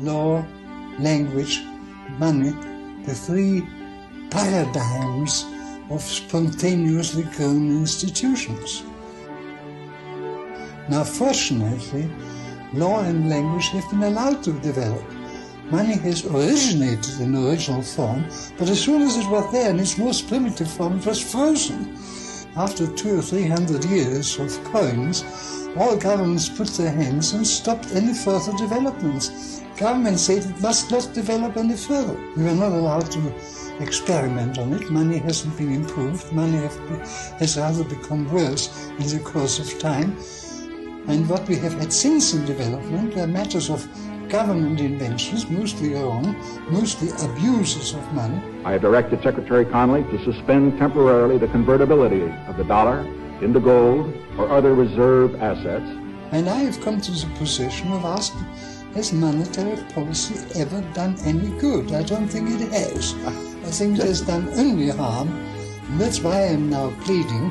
law, language, money, the three paradigms of spontaneously grown institutions. Now, fortunately, law and language have been allowed to develop. Money has originated in original form, but as soon as it was there in its most primitive form, it was frozen. After two or three hundred years of coins, all governments put their hands and stopped any further developments. Government said it must not develop any further. We were not allowed to experiment on it. Money hasn't been improved. Money has rather become worse in the course of time. And what we have had since in development are matters of government inventions, mostly wrong, mostly abuses of money. I have directed Secretary Connolly to suspend temporarily the convertibility of the dollar into gold or other reserve assets. And I have come to the position of asking, has monetary policy ever done any good? I don't think it has. I think it has done only harm. And that's why I am now pleading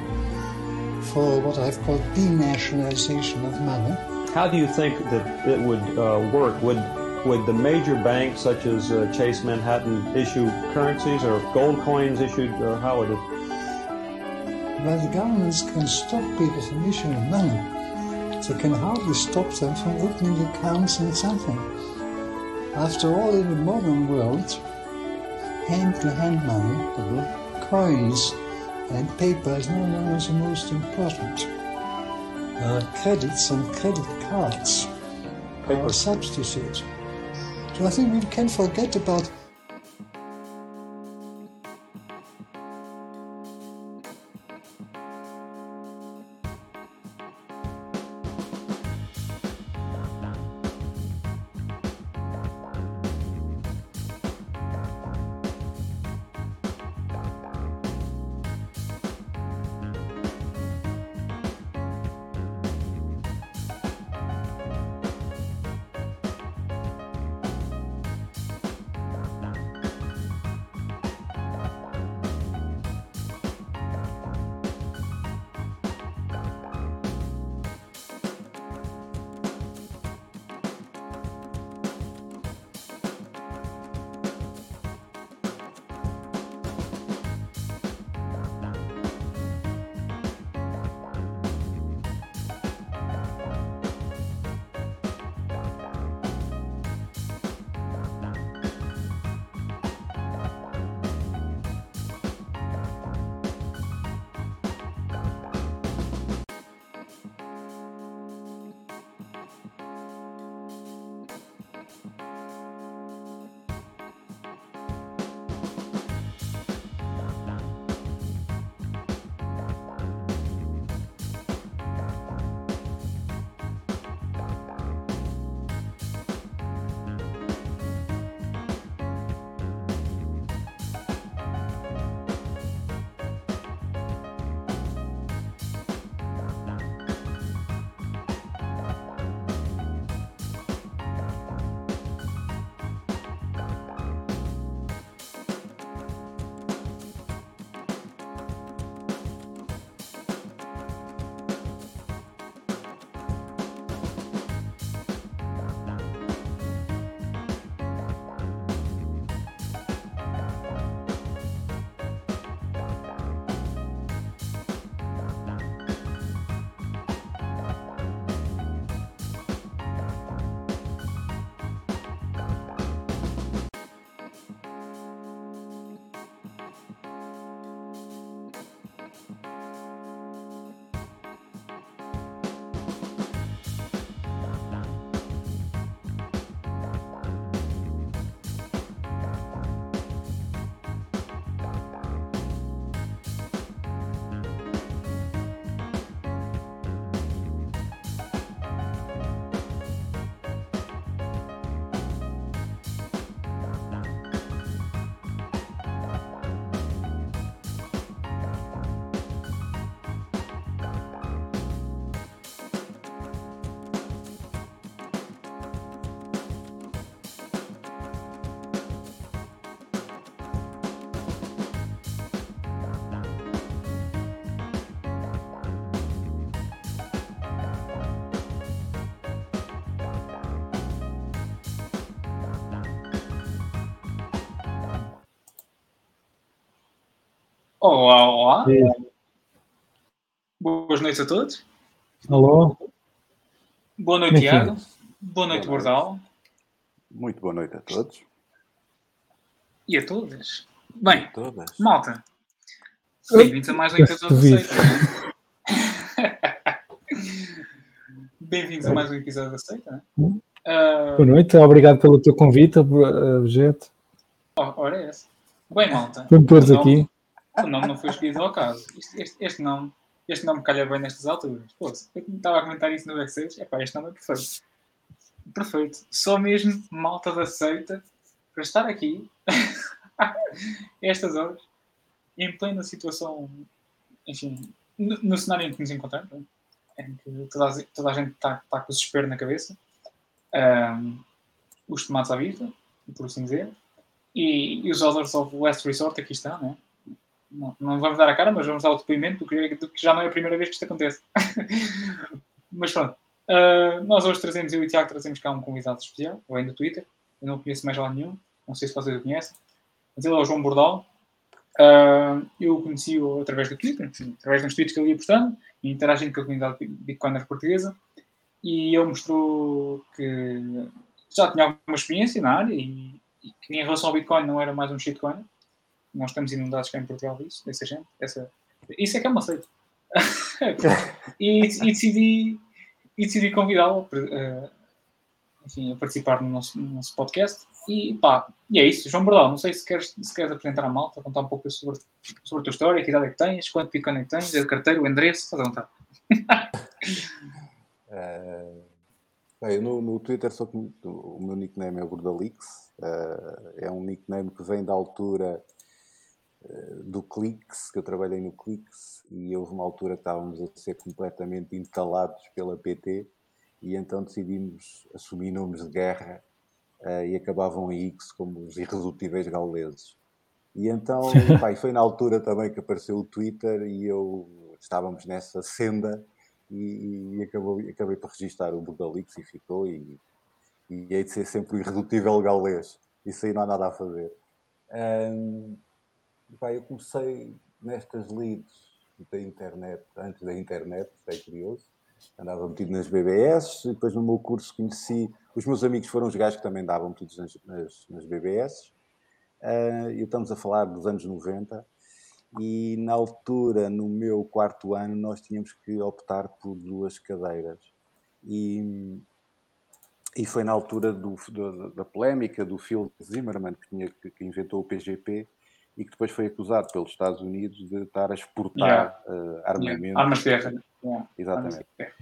for what I've called denationalization of money. How do you think that it would uh, work? Would would the major banks such as uh, Chase Manhattan issue currencies or gold coins issued? Uh, how would it? Well, the governments can stop people from issuing money. They can hardly stop them from opening accounts in something. After all, in the modern world, hand-to-hand money, coins, and paper is no longer the most important. Uh, credits and credit cards paper. are a substitute. So I think we can forget about Olá, olá. Boas noites a todos. Alô? Boa noite, é que é? Tiago. Boa noite, Boa noite. Bordal. Muito boa noite a todos. E a todas. Bem, A todas. malta. Bem-vindos a mais um episódio da. Seita. Bem-vindos a mais um episódio da Seita. Hum. Ah, Boa noite, obrigado pelo teu convite, uh, objeto. ó- ora é essa. Bem, malta. Vamos todos o nome- aqui. O nome não foi escolhido ao caso. Este, este, este nome, este nome calha bem nestas alturas. Pô, eu estava a comentar isso no backstage. Epá, este nome é perfeito. Perfeito. Só mesmo malta da seita para estar aqui estas horas, em plena situação, enfim, no, no cenário em que nos encontramos, né? em que toda a, toda a gente está está com o desespero na cabeça, Ahm, os tomates à vista, por assim dizer, e, e os Others of Last Resort aqui estão, né? Não, não vamos dar a cara, mas vamos dar o depoimento do que, já não é a primeira vez que isto acontece. mas pronto, Ah, nós hoje trazemos, eu e o Tiago trazemos cá um convidado especial, vem do Twitter, eu não conheço mais lá nenhum, não sei se vocês o conhecem, mas ele é o João Bordal. Ah, eu conheci-o através do Twitter, enfim, através dos tweets que ele ia postando e interagindo com a comunidade Bitcoiner portuguesa. E ele mostrou que já tinha alguma experiência na área e, e que em relação ao Bitcoin não era mais um shitcoin. Nós estamos inundados cá em Portugal disso, dessa gente. Essa, isso é que é uma seita. e, e decidi, e decidi convidá-lo enfim, a participar no nosso, no nosso podcast. E pá, e é isso. João Bordal, não sei se queres, se queres apresentar a malta, contar um pouco sobre, sobre a tua história, que idade é que tens, quanto Bitcoin é que tens, a carteira, o endereço, estás à vontade. Eh, bem, no, no Twitter sou o meu nickname é Bordalix. Eh, é um nickname que vem da altura do Clix, que eu trabalhei no Clix e houve uma altura que estávamos a ser completamente entalados pela PT e então decidimos assumir nomes de guerra eh, e acabavam em X como os irredutíveis gauleses. E então, pá, e foi na altura também que apareceu o Twitter e eu estávamos nessa senda e, e acabou, acabei por registar o Bordalix e ficou e, e hei de ser sempre o irredutível gaulês. Isso aí não há nada a fazer. Ahm, pá, eu comecei nestas leads da internet, antes da internet, isto é curioso. Andava metido nas BBS, depois no meu curso conheci. Os meus amigos foram os gajos que também andavam metidos nas, nas, nas BBS. Ah, e estamos a falar dos anos 90 e na altura, no meu quarto ano, nós tínhamos que optar por duas cadeiras. E, e foi na altura do, da, da polémica do Phil Zimmerman, que, tinha, que, que inventou o PGP e que depois foi acusado pelos Estados Unidos de estar a exportar eh, armamento. Armas de guerra. Yeah. Exatamente. Armas de guerra.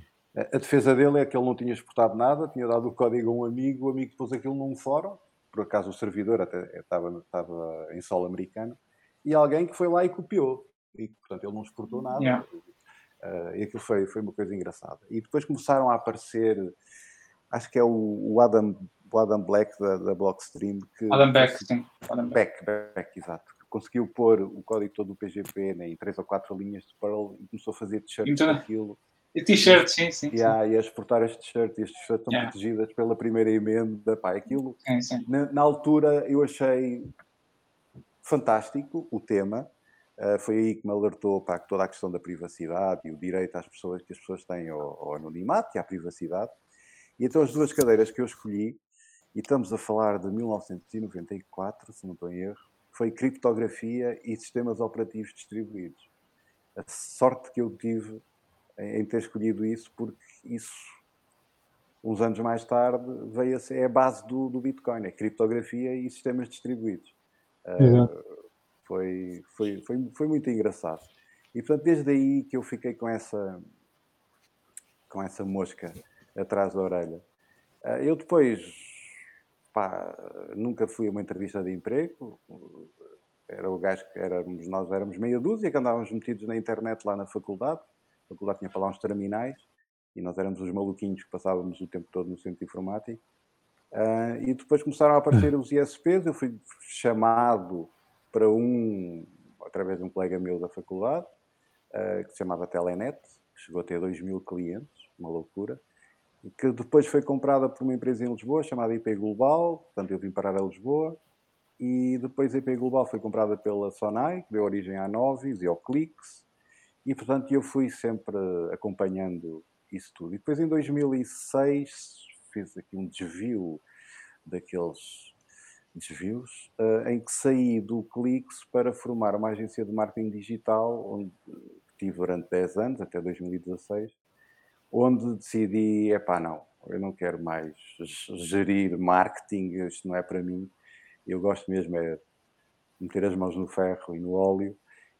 A defesa dele é que ele não tinha exportado nada, tinha dado o código a um amigo, o amigo pôs aquilo num fórum, por acaso o servidor até estava, estava em solo americano, e alguém que foi lá e copiou. E, portanto, ele não exportou nada. Yeah. Eh, e aquilo foi, foi uma coisa engraçada. E depois começaram a aparecer, acho que é o, o Adam, o Adam Black da, da Blockstream. Que, Adam Beck, sim. Adam Beck. Beck, Beck, exato. Conseguiu pôr o código todo do PGP né, em três ou quatro linhas de Perl e começou a fazer t-shirts Então, daquilo. E t-shirt, sim, sim. E a, e a exportar este t-shirt, e estes t-shirts estão Yeah. protegidas pela primeira emenda. Pá, aquilo, sim, sim. na, na altura, eu achei fantástico o tema. Uh, foi aí que me alertou para toda a questão da privacidade e o direito às pessoas que as pessoas têm ao, ao anonimato e à privacidade. E então as duas cadeiras que eu escolhi, e estamos a falar de 1994, se não estou em erro, foi criptografia e sistemas operativos distribuídos. A sorte que eu tive em ter escolhido isso, porque isso, uns anos mais tarde, veio a ser é a base do, do Bitcoin, é criptografia e sistemas distribuídos. Uh, foi, foi, foi, foi muito engraçado. E portanto, desde aí que eu fiquei com essa, com essa mosca atrás da orelha. Uh, eu depois, pá, nunca fui a uma entrevista de emprego. Era o gajo que éramos, nós éramos meia dúzia que andávamos metidos na internet lá na faculdade. A faculdade tinha para lá uns terminais e nós éramos os maluquinhos que passávamos o tempo todo no centro informático. Uh, e depois começaram a aparecer os ISPs. Eu fui chamado para um, através de um colega meu da faculdade, uh, que se chamava Telenet, que chegou a ter 2 mil clientes, uma loucura, que depois foi comprada por uma empresa em Lisboa chamada IP Global, portanto eu vim parar a Lisboa, E depois a IP Global foi comprada pela Sonai, que deu origem à Novis e ao Clix. E, portanto, eu fui sempre acompanhando isso tudo. E depois, em 2006, fiz aqui um desvio daqueles desvios, uh, em que saí do Clix para formar uma agência de marketing digital, onde tive durante 10 anos, até 2016, onde decidi, epá, não, eu não quero mais gerir marketing, isto não é para mim, eu gosto mesmo é meter as mãos no ferro e no óleo,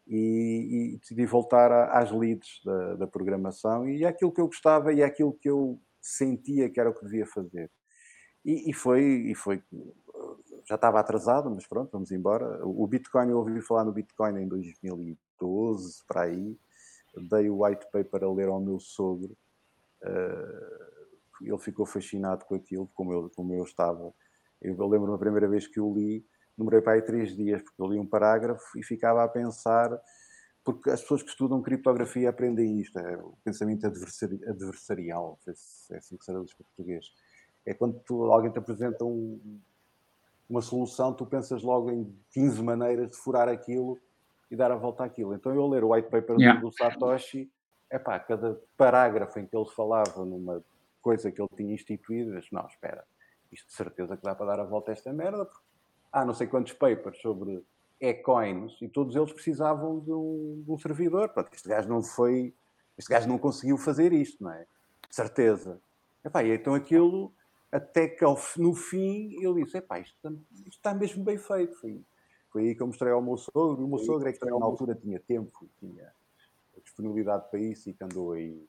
e, e decidi voltar a, às leads da, da programação, e é aquilo que eu gostava e é aquilo que eu sentia que era o que devia fazer. E, e, foi, e foi, já estava atrasado, mas pronto, vamos embora. O Bitcoin, eu ouvi falar no Bitcoin em 2012, para aí. Dei o white paper a ler ao meu sogro. Uh, ele ficou fascinado com aquilo, como eu, como eu estava. Eu lembro a primeira vez que o li, demorei para aí três dias, porque eu li um parágrafo e ficava a pensar, porque as pessoas que estudam criptografia aprendem isto, é o pensamento adversari adversarial, é assim que se traduz para português é quando tu, alguém te apresenta um, uma solução, tu pensas logo em 15 maneiras de furar aquilo e dar a volta àquilo. Então eu ler o white paper yeah. do Satoshi, é pá, cada parágrafo em que ele falava numa coisa que ele tinha instituído, eu disse, não, espera, isto de certeza que dá para dar a volta a esta merda, porque há não sei quantos papers sobre e-coins e todos eles precisavam de um, de um servidor. Pronto, este gajo não foi, este gajo não conseguiu fazer isto, não é? De certeza. Epá, e então aquilo até que ao, no fim ele disse: Epá, isto, isto está mesmo bem feito. Foi, foi aí que eu mostrei ao meu sogro. O meu sogro é que na altura tinha tempo, tinha disponibilidade para isso e que andou aí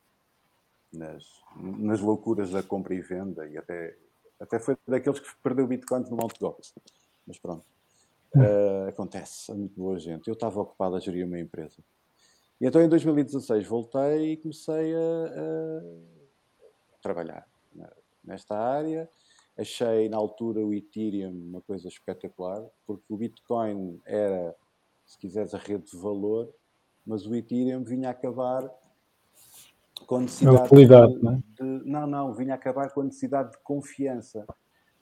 nas, nas loucuras da compra e venda e até, até foi daqueles que perdeu bitcoins no Mount Gox. Mas pronto, uh, acontece, é muito boa gente. Eu estava ocupado a gerir uma empresa. E então em 2016 voltei e comecei a, a trabalhar nesta área. Achei na altura o Ethereum uma coisa espetacular, porque o Bitcoin era, se quiseres, a rede de valor, mas o Ethereum vinha a acabar com a necessidade de, não, é? de, não, não, vinha acabar com a necessidade de confiança.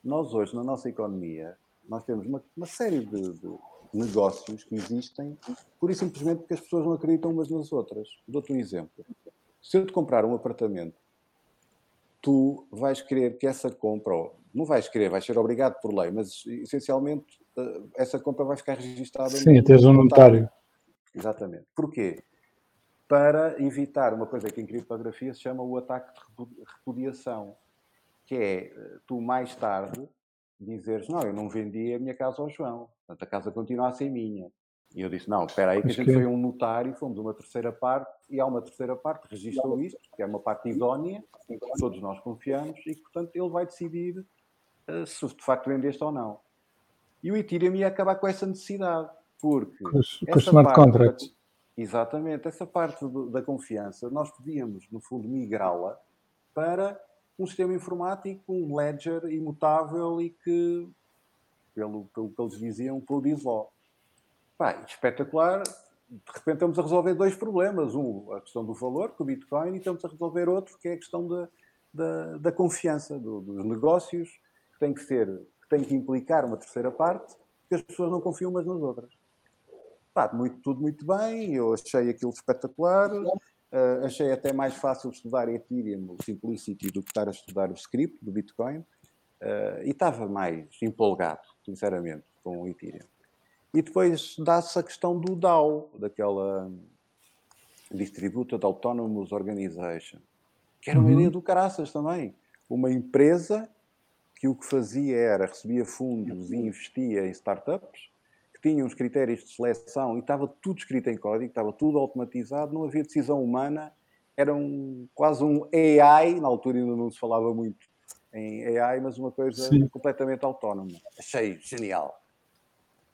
Nós hoje, na nossa economia, nós temos uma, uma série de, de, negócios que existem pura e simplesmente porque as pessoas não acreditam umas nas outras. Dou-te um exemplo. Se eu te comprar um apartamento tu vais querer que essa compra, ou não vais querer, vais ser obrigado por lei, mas essencialmente eh, essa compra vai ficar registada. Sim, tens um notário. Exatamente. Porquê? Para evitar uma coisa que em criptografia se chama o ataque de repudiação, que é eh, tu mais tarde dizeres, não, eu não vendi a minha casa ao João, portanto a casa continua a ser minha. E eu disse, não, espera aí que a gente foi um notário, fomos uma terceira parte, e há uma terceira parte registrou isto, que é uma parte idónea, em que todos nós confiamos, e que, portanto, ele vai decidir uh, se de facto vendeste ou não. E o Ethereum ia acabar com essa necessidade, porque... Com smart contracts. Da, exatamente, essa parte do, da confiança, nós podíamos, no fundo, migrá-la para um sistema informático, um ledger imutável e que, pelo, pelo que eles diziam, produz law. Pá, espetacular. De repente estamos a resolver dois problemas. Um, a questão do valor, com o Bitcoin, e estamos a resolver outro, que é a questão da, da, da confiança do, dos negócios, que tem que ser, que tem que implicar uma terceira parte, que as pessoas não confiam umas nas outras. Pá, muito, tudo muito bem, eu achei aquilo espetacular. Uh, achei até mais fácil estudar Ethereum, o Simplicity, do que estar a estudar o script do Bitcoin. Uh, e estava mais empolgado, sinceramente, com o Ethereum. E depois dá-se a questão do DAO, daquela Distributed Autonomous Organization, que era uma uhum. ideia do caraças também. Uma empresa que o que fazia era recebia fundos e investia em startups, que tinham os critérios de seleção e estava tudo escrito em código, estava tudo automatizado, não havia decisão humana, era um, quase um AI, na altura ainda não se falava muito em AI, mas uma coisa Sim. completamente autónoma. Achei genial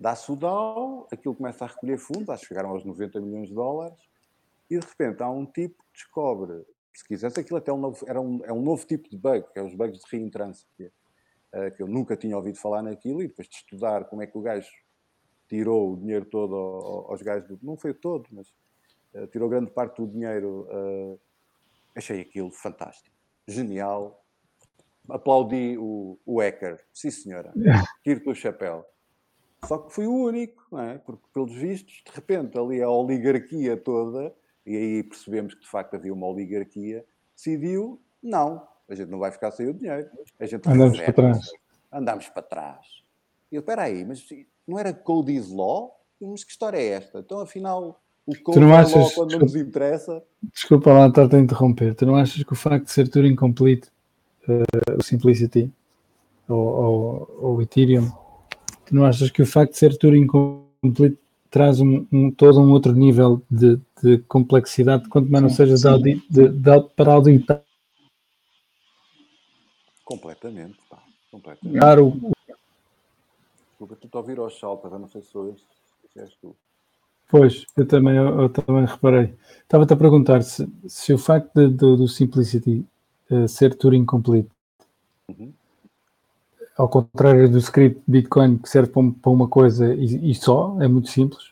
dá-se o DAO, aquilo começa a recolher fundos, acho que chegaram aos 90 milhões de dólares, e de repente há um tipo que descobre, se quiseres, aquilo até é um novo, era um, é um novo tipo de bug, que é os bugs de reentrância, que, é, que eu nunca tinha ouvido falar naquilo, e depois de estudar como é que o gajo tirou o dinheiro todo aos gajos, do, não foi todo, mas uh, tirou grande parte do dinheiro, uh, achei aquilo fantástico, genial, aplaudi o, o hacker, sim senhora, tiro-te o chapéu. Só que fui o único, não é? Porque, pelos vistos, de repente, ali a oligarquia toda, e aí percebemos que de facto havia uma oligarquia, decidiu: não, a gente não vai ficar sem o dinheiro. A gente Andamos para trás. Andamos para trás. E eu, espera aí, mas não era Code is Law? Mas que história é esta? Então, afinal, o Code is achas- Law, quando não nos interessa. Desculpa lá estar a interromper. Tu não achas que o facto de ser tudo incomplete, eh, o Simplicity ou, ou, Ethereum, tu não achas que o facto de ser tudo incomplete traz um, um- todo um outro nível de, de complexidade, quanto mais não seja de sim. audi- de- de- para auditar Completamente, pá. Completamente. o, o- Desculpa, tu te ouvir aos saltos, eu não sei se sou eu, se és tu. Pois, eu também, eu, eu também reparei. Estava-te a perguntar se, se o facto de- do, do Simplicity eh, ser Turing Complete, Uhum. ao contrário do script Bitcoin que serve para, para uma coisa e, e só, é muito simples,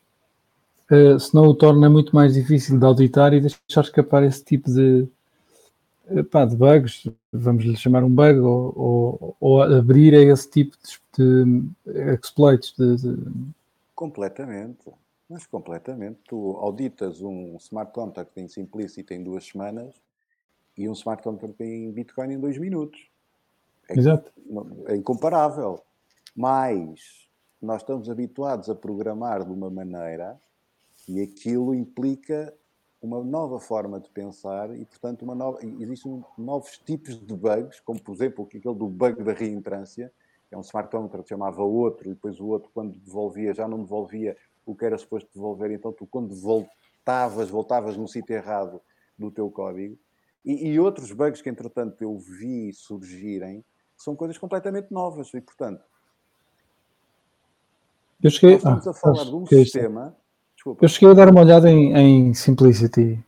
eh, se não o torna muito mais difícil de auditar e deixar escapar esse tipo de, pá, de bugs, vamos lhe chamar um bug, ou, ou, ou abrir a esse tipo de, de exploits, de, de- Completamente. Mas completamente. Tu auditas um smart contract em Simplicity em duas semanas e um smart contract em Bitcoin em dois minutos. É, Exato. é incomparável. Mas nós estamos habituados a programar de uma maneira e aquilo implica uma nova forma de pensar e, portanto, uma nova, existem novos tipos de bugs, como, por exemplo, aquele do bug da reentrância, que é um smart contract que chamava outro, e depois o outro, quando devolvia, já não devolvia o que era suposto devolver, então tu, quando voltavas, voltavas no sítio errado do teu código. E, e outros bugs que, entretanto, eu vi surgirem, são coisas completamente novas, e, portanto, Eu cheguei, nós estamos ah, a falar de um é sistema... Desculpa. Eu cheguei a dar uma olhada em, em Simplicity.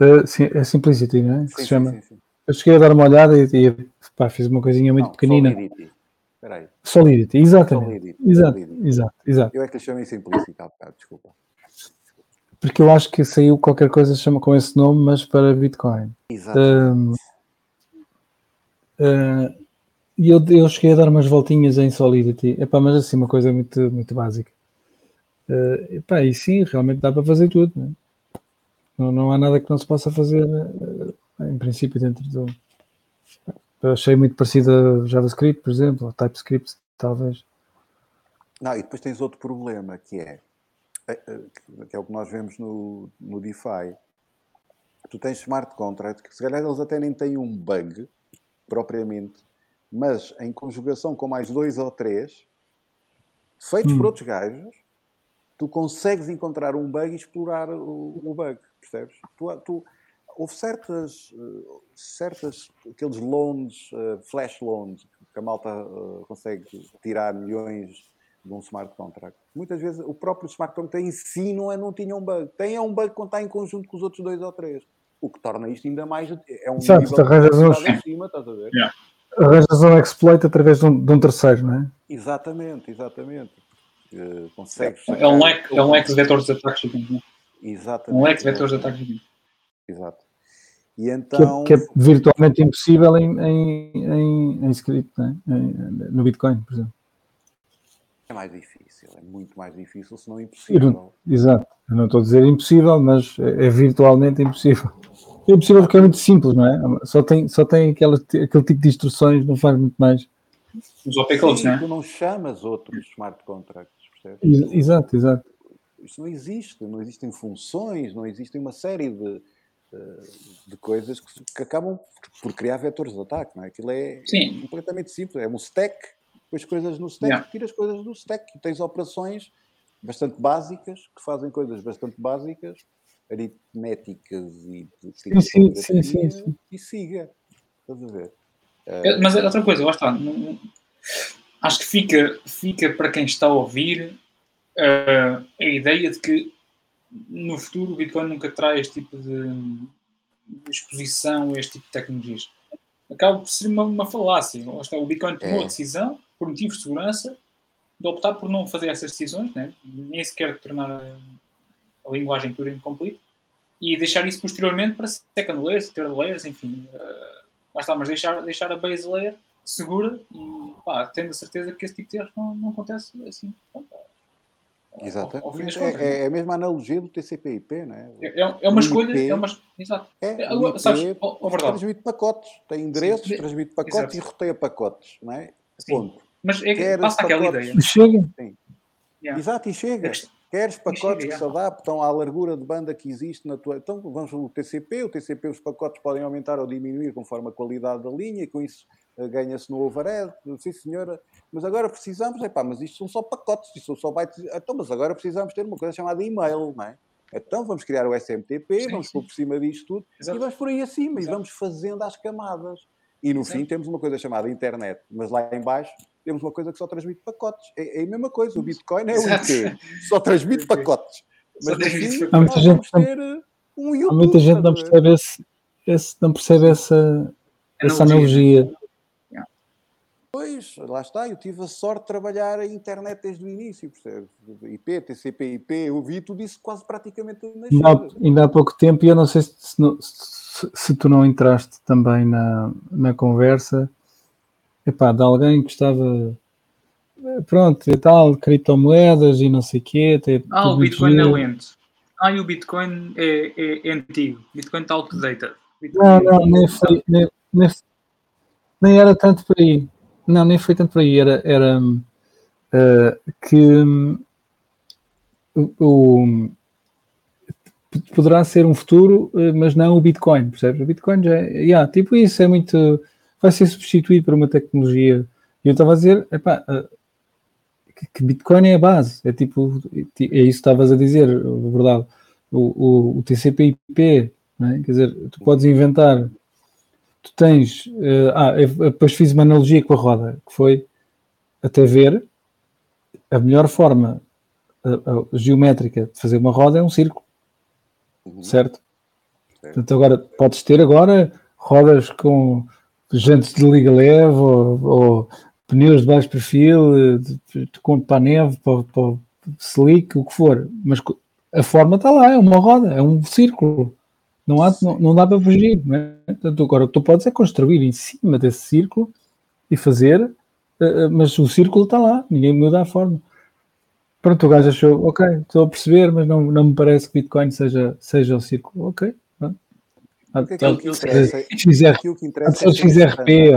Eh, sim, é Simplicity, não é? Que Sim, se sim, chama. Eu cheguei a dar uma olhada e, e, pá, fiz uma coisinha muito Não, pequenina. Solidity. Espera aí. Solidity, exatamente. Solidity. Exato, Solidity. exato, exato. Eu é que lhe chamei Simplicity há bocado, desculpa. Porque eu acho que saiu qualquer coisa que chama com esse nome, mas para Bitcoin. Exato. Eh, E eu, eu cheguei a dar umas voltinhas em Solidity. Epá, mas assim, uma coisa muito, muito básica. Eh, epá, e sim, realmente dá para fazer tudo. né? Não, não há nada que não se possa fazer, eh, em princípio, dentro do. Eu achei muito parecido a JavaScript, por exemplo, ou TypeScript, talvez. Não, e depois tens outro problema que é, é, que é o que nós vemos no, no DeFi. Tu tens smart contracts que se calhar eles até nem têm um bug propriamente, mas em conjugação com mais dois ou três, feitos por Hum. outros gajos, tu consegues encontrar um bug e explorar o, o bug, percebes? Tu, tu, houve certas, eh, certas, aqueles loans, eh, flash loans, que a malta eh, consegue tirar milhões de um smart contract. Muitas vezes o próprio smart contract em si não, é, não tinha um bug. Tem é um bug quando está em conjunto com os outros dois ou três. O que torna isto ainda mais. É um Exato, nível arranjas complexidade em cima, estás a ver? Yeah. Arranjas um exploit através de um, de um terceiro, não é? Exatamente, exatamente. Consegues É um leque, é um leque de vetores de ataque gigante. né? Exatamente. Um leque de vetores de ataque gigante. Exato. E Que, é- então. que é virtualmente impossível em, em, em, em script, é? Em- no Bitcoin, por exemplo. É mais difícil, é muito mais difícil, se não impossível. não- exato. Eu não estou a dizer impossível, mas é, é virtualmente impossível. É impossível porque é muito simples, não é? Só tem, só tem aquela, aquele tipo de instruções, não faz muito mais. Os OP codes, Sim, né? tu não chamas outros smart contracts, percebes? Ex- Exato, exato. Isso não existe, não existem funções, não existem uma série de, eh, de coisas que, que acabam por criar vetores de ataque, não é? Aquilo é Sim. completamente simples, é um stack, depois coisas no stack, Yeah. tiras coisas do stack e tens operações bastante básicas, que fazem coisas bastante básicas, aritméticas e de Sim, sim, sim, sim, sim. e siga. Estás a ver? Mas outra coisa, lá está. não- Acho que fica, fica para quem está a ouvir eh, a ideia de que no futuro o Bitcoin nunca traz este tipo de, exposição a este tipo de tecnologias. Acaba por ser uma, uma falácia. O Bitcoin tomou É. a decisão, por motivos de segurança, de optar por não fazer essas decisões, né? nem sequer tornar a, linguagem Turing complete, e deixar isso posteriormente para second layers, third layers, enfim. está, mas deixar, deixar a base layer segura e pá, tendo a certeza que esse tipo de erros não, não acontece assim. Pronto, Ao- ao fim das Exatamente. contas, É, é a mesma analogia do TCP/IP, não é? É, é- é uma o escolha, IP é uma. Exato. É, É, agora, IP transmite pacotes, tem endereços, Sim. transmite pacotes Exato. e roteia pacotes, não é? Sim. Ponto. Mas é que Queres passa aquela pacotes? ideia. Chega. Yeah. Exato, e chega. Queres E pacotes que se adaptam à largura de banda que existe na tua. Então vamos no TCP. O TCP, os pacotes podem aumentar ou diminuir conforme a qualidade da linha, e com isso eh, ganha-se no overhead. Sim, senhora. Mas agora precisamos, epá, mas isto são só pacotes, isto são só bytes. Então, mas agora precisamos ter uma coisa chamada e-mail, não é? Então vamos criar o SMTP, Sim, vamos pôr por cima disto tudo Exato. e vamos por aí acima e Exato. vamos fazendo às camadas. E no Exato. fim temos uma coisa chamada internet, mas lá em baixo temos uma coisa que só transmite pacotes. É, é a mesma coisa, o Bitcoin é o. IP, só transmite pacotes. Mas pacotes. Há muita nós gente não- ter uh, um Há YouTube. muita gente não percebe, esse, esse- não percebe essa, essa Analogia. analogia. Pois, lá está, eu tive a sorte de trabalhar a internet desde o início, percebes? IP, TCP, IP, eu vi tudo isso quase praticamente. Ainda há, ainda há pouco tempo, e eu não sei se, se se- se tu não entraste também na, na conversa, epá, de alguém que estava, pronto, e tal, criptomoedas e não sei o quê. Ah, o Bitcoin é giro. lento. Ah, e o Bitcoin é, é, é antigo. Bitcoin está outdated. Bitcoin Não, é não, nem foi, nem, nem, nem era tanto por aí. Não, nem foi tanto por aí. Era, era eh, que hum, o, poderá ser um futuro, eh, mas não o Bitcoin, percebes? O Bitcoin já é, yeah, tipo isso, é muito. Vai ser substituído por uma tecnologia. E eu estava a dizer, epá, eh, que, Bitcoin é a base. É tipo, é isso que estavas a dizer, a verdade. O, o, o TCP/IP, é? quer dizer, tu podes inventar. Tu tens. eh, ah, depois fiz uma analogia com a roda, que foi até ver a melhor forma eh, eh, geométrica de fazer uma roda é um círculo, Uhum. certo? Certo. Portanto, agora podes ter agora rodas com jantes de liga leve ou, ou pneus de baixo perfil, eh, de, de, para a neve, para, para slick, o que for, mas a forma está lá, é uma roda, é um círculo. Não, há, não, não dá para fugir. Não é? Portanto, agora o que tu podes é construir em cima desse círculo e fazer, eh, eh, mas o círculo está lá, ninguém muda a forma. Pronto, o gajo achou, ok, estou a perceber, mas não, não me parece que Bitcoin seja, seja o círculo. Ok, aquilo que Aquilo que interessa, aquilo que interessa o XRP.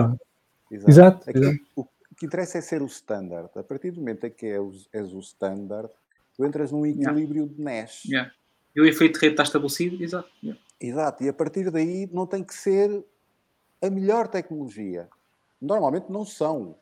Exato. O que interessa é ser o standard. A partir do momento em que és, o- és o standard, tu entras num equilíbrio de Nash. Yeah. E o efeito de rede está estabelecido, exato. Yeah. Exato, e a partir daí não tem que ser a melhor tecnologia. Normalmente não são.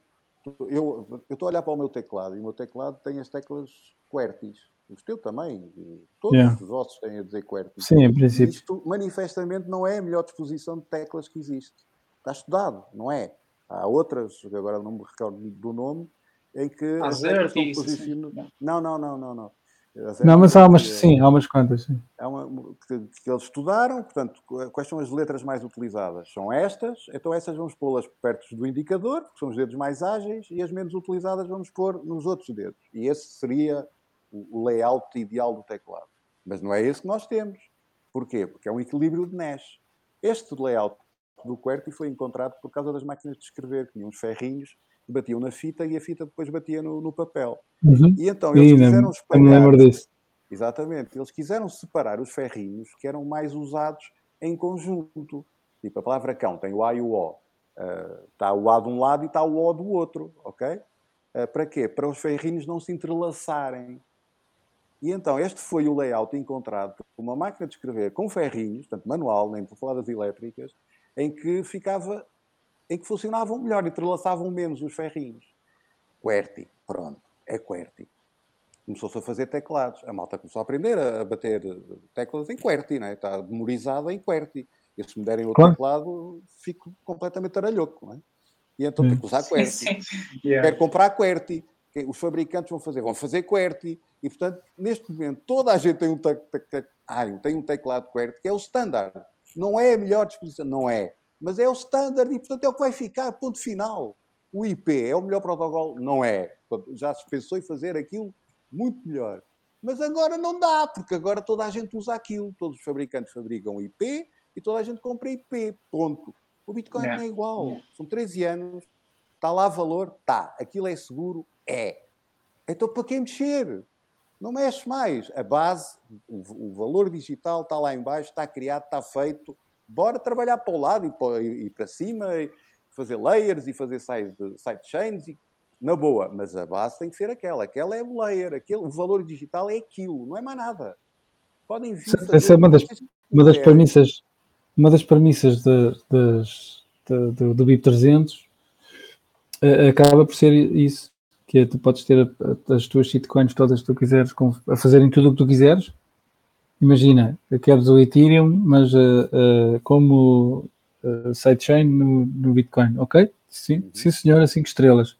Eu eu estou a olhar para o meu teclado e o meu teclado tem as teclas QWERTYs. Os teus também. e Todos Yeah. os vossos têm a dizer QWERTY. Sim, em princípio. Isto manifestamente não é a melhor disposição de teclas que existe. Está estudado, não é? Há outras, que agora não me recordo do nome, em que Há as zero, teclas são. Não, não, não, não, não. Não, mas há umas, sim, há umas quantas, sim. é uma, que, que eles estudaram, portanto, qu- quais são as letras mais utilizadas? São estas, então essas vamos pô-las perto do indicador, que são os dedos mais ágeis, e as menos utilizadas vamos pôr nos outros dedos. E esse seria o layout ideal do teclado. Mas não é esse que nós temos. Porquê? Porque é um equilíbrio de Nash. Este layout do QWERTY foi encontrado por causa das máquinas de escrever, que tinham uns ferrinhos que batiam na fita e a fita depois batia no, no papel. Uhum. E então eles Ih, quiseram não, eu lembro disso. Exatamente. Eles quiseram separar os ferrinhos que eram mais usados em conjunto. Tipo, a palavra cão tem o A e o O. Ah, Está o A de um lado e está o O do outro, ok? Ah, para quê? Para os ferrinhos não se entrelaçarem. E então, este foi o layout encontrado por uma máquina de escrever com ferrinhos, portanto manual, nem por falar das elétricas, em que ficava, em que funcionavam melhor, entrelaçavam menos os ferrinhos. QWERTY, pronto, é QWERTY começou-se a fazer teclados. A malta começou a aprender a bater teclas em QWERTY, né? está memorizada em QWERTY. E se me derem outro Claro. teclado, fico completamente aralhoco. Não é? E então tenho que usar Sim, QWERTY. sim. Yeah. Quero comprar QWERTY. Que Os fabricantes vão fazer, vão fazer QWERTY. E, portanto, neste momento, toda a gente tem um, tec- tec- tem um teclado QWERTY, que é o standard. Não é a melhor disposição, não é. Mas é o standard e, portanto, é o que vai ficar, ponto final. O IP é o melhor protocolo? Não é. Já se pensou em fazer aquilo muito melhor. Mas agora não dá, porque agora toda a gente usa aquilo. Todos os fabricantes fabricam IP e toda a gente compra IP. Ponto. O Bitcoin Yeah. não é igual. São 13 anos, está lá valor, está. Aquilo é seguro, é. Então para quem mexer? Não mexe mais. A base, o, o valor digital está lá embaixo, está criado, está feito. Bora trabalhar para o lado e para, e para cima, e fazer layers e fazer side, side chains, e, na boa. Mas a base tem que ser aquela. Aquela é o layer. Aquele, o valor digital é aquilo, não é mais nada. Podem vir Essa é uma das, uma das premissas, uma das premissas de, das, de, de, do BIP 300 uh, acaba por ser isso que é, tu podes ter as tuas shitcoins todas que tu quiseres, com, a fazerem tudo o que tu quiseres. Imagina, queres o Ethereum, mas uh, uh, como uh, sidechain no, no Bitcoin, ok? Sim, uhum. sim senhora, 5 estrelas.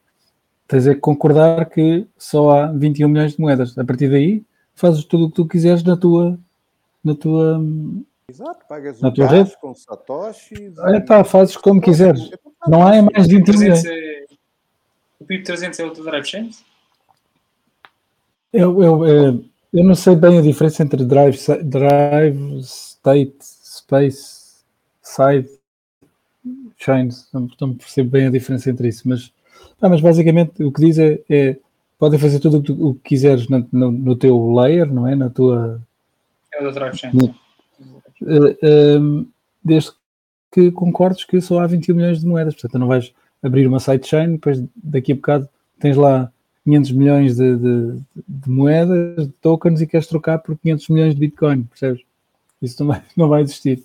Tens é que concordar que só há 21 milhões de moedas. A partir daí, fazes tudo o que tu quiseres na tua na tua Exato, pagas na tua rede com satoshis. É, tá, fazes como quiseres. Não há mais de 21 milhões. O PIB 300 é outro drive chains? Eu, eu, eu, eu, não sei bem a diferença entre drive, drive state, space, side, chains. Não, não percebo bem a diferença entre isso, mas, ah, mas basicamente o que diz é, é podem fazer tudo o que, o que quiseres no, no, no, teu layer, não é? Na tua. É o da drive chains. No, uh, uh, desde que concordes que só há 21 milhões de moedas, portanto não vais abrir uma sidechain, depois daqui a bocado tens lá 500 milhões de, de, de, moedas, de tokens e queres trocar por 500 milhões de Bitcoin, percebes? Isso não vai, não vai existir.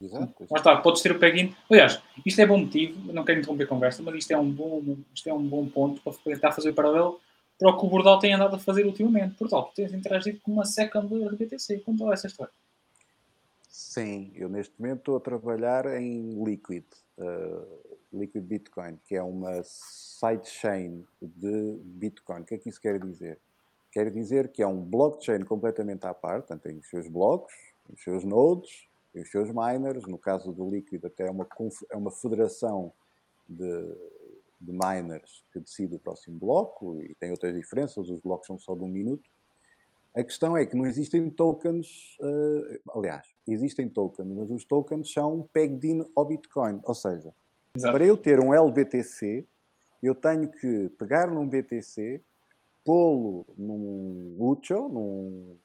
Exato. Mas está, podes ter o plugin. Aliás, isto é bom motivo, não quero interromper a conversa, mas isto é um bom, isto é um bom ponto para tentar fazer o paralelo para o que o Bordal tem andado a fazer ultimamente. Portanto, tu tens interagido com uma second de BTC. Conta essa história. Sim, eu neste momento estou a trabalhar em Liquid. Uh, Liquid Bitcoin, que é uma sidechain de Bitcoin. O que é que isso quer dizer? Quer dizer que é um blockchain completamente à parte, portanto, tem os seus blocos, os seus nodes, os seus miners. No caso do Liquid, até é uma, é uma federação de, de miners que decide o próximo bloco e tem outras diferenças, os blocos são só de um minuto. A questão é que não existem tokens, uh, aliás, existem tokens, mas os tokens são pegged in ao Bitcoin, ou seja, Exato. Para eu ter um LBTC, eu tenho que pegar num BTC, pô-lo num Ucho, num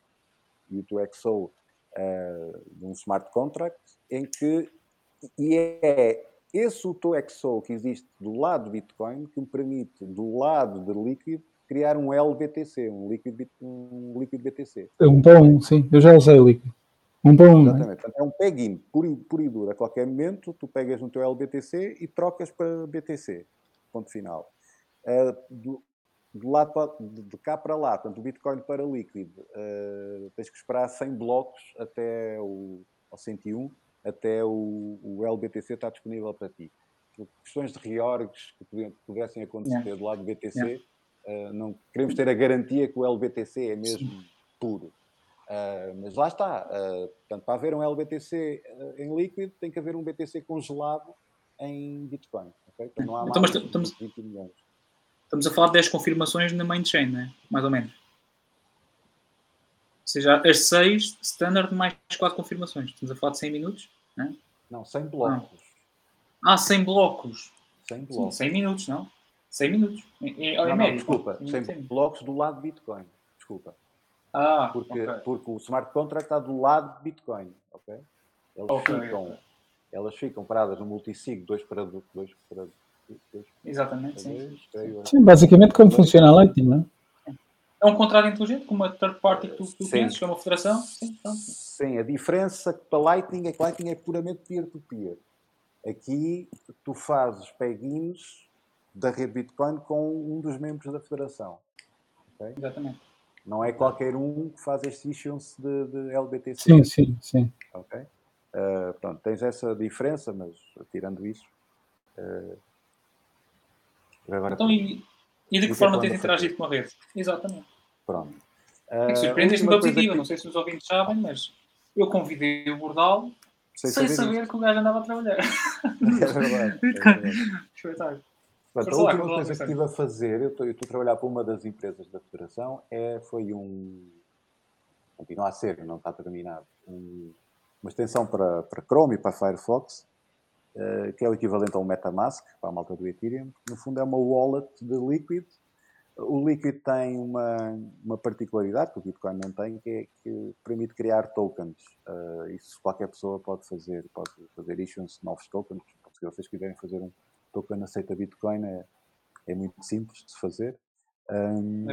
U2XO, uh, eh, num smart contract, em que e é esse UTXO que existe do lado do Bitcoin que me permite, do lado de Liquid, criar um LBTC, um Liquid, um liquid BTC. É um um, sim, eu já usei o Liquid. Um um. É? Exatamente. É? é um plugin puro, puro e duro. A qualquer momento, tu pegas no teu LBTC e trocas para BTC. Ponto final. Uh, do, do lado para, de cá para lá, portanto, o Bitcoin para Liquid, uh, tens que esperar 100 blocos até o ao 101, até o, o LBTC estar disponível para ti. Questões de reorgs que pudessem acontecer yeah. do lado do BTC, yeah. Uh, não queremos ter a garantia que o LBTC é mesmo Sim. puro. Uh, mas lá está. Uh, portanto, para haver um LBTC em líquido, tem que haver um BTC congelado em Bitcoin. Okay? Então, não há então, mais estamos, 20 milhões. Estamos a falar de 10 confirmações na main chain, né? mais ou menos. Ou seja, as 6 standard mais 4 confirmações. Estamos a falar de 100 minutos? Né? Não, 100 blocos. Não. Ah, 100 blocos. 100 blocos. Sim, 100 minutos, não? 100 minutos. Em, em, não, não, desculpa. 100 blocos do lado de Bitcoin. Desculpa. Ah, porque, okay. porque o smart contract está do lado de Bitcoin, ok? Eles okay, ficam, okay. elas ficam paradas no multisig 2 para 2 para dois, Exatamente, sim. sim. basicamente como funciona a Lightning, não é? É um contrato inteligente com uma third party que tu, tu conheces, que é uma federação? Sim, sim, a diferença para Lightning é que Lightning é puramente peer-to-peer. -peer. Aqui tu fazes peg-ins da rede Bitcoin com um dos membros da federação. Okay? Exatamente. Não é qualquer um que faz este issuance de, de LBTC. Sim, sim, sim. Ok? Uh, pronto, tens essa diferença, mas tirando isso. Uh, agora, então, e, e de que forma tens interagido com a rede? Exatamente. Pronto. Uh, é Surpreendes-me pela positiva, que... não sei se os ouvintes sabem, mas eu convidei o Bordal sem, sem saber, saber que o gajo andava a trabalhar. É verdade. É verdade. Espetáculo. Portanto, a última coisa que estive a fazer, eu estou, eu estou a trabalhar para uma das empresas da Federação, é, foi um. Continua a ser, não está terminado. Um, uma extensão para, para Chrome e para Firefox, uh, que é o equivalente a um MetaMask, para a malta do Ethereum. No fundo, é uma wallet de Liquid, O Liquid tem uma, uma particularidade que o Bitcoin não tem, que é que permite criar tokens. Uh, isso qualquer pessoa pode fazer, pode fazer issuance de novos tokens. Se vocês quiserem fazer um token aceita Bitcoin, é, é muito simples de se fazer. Um,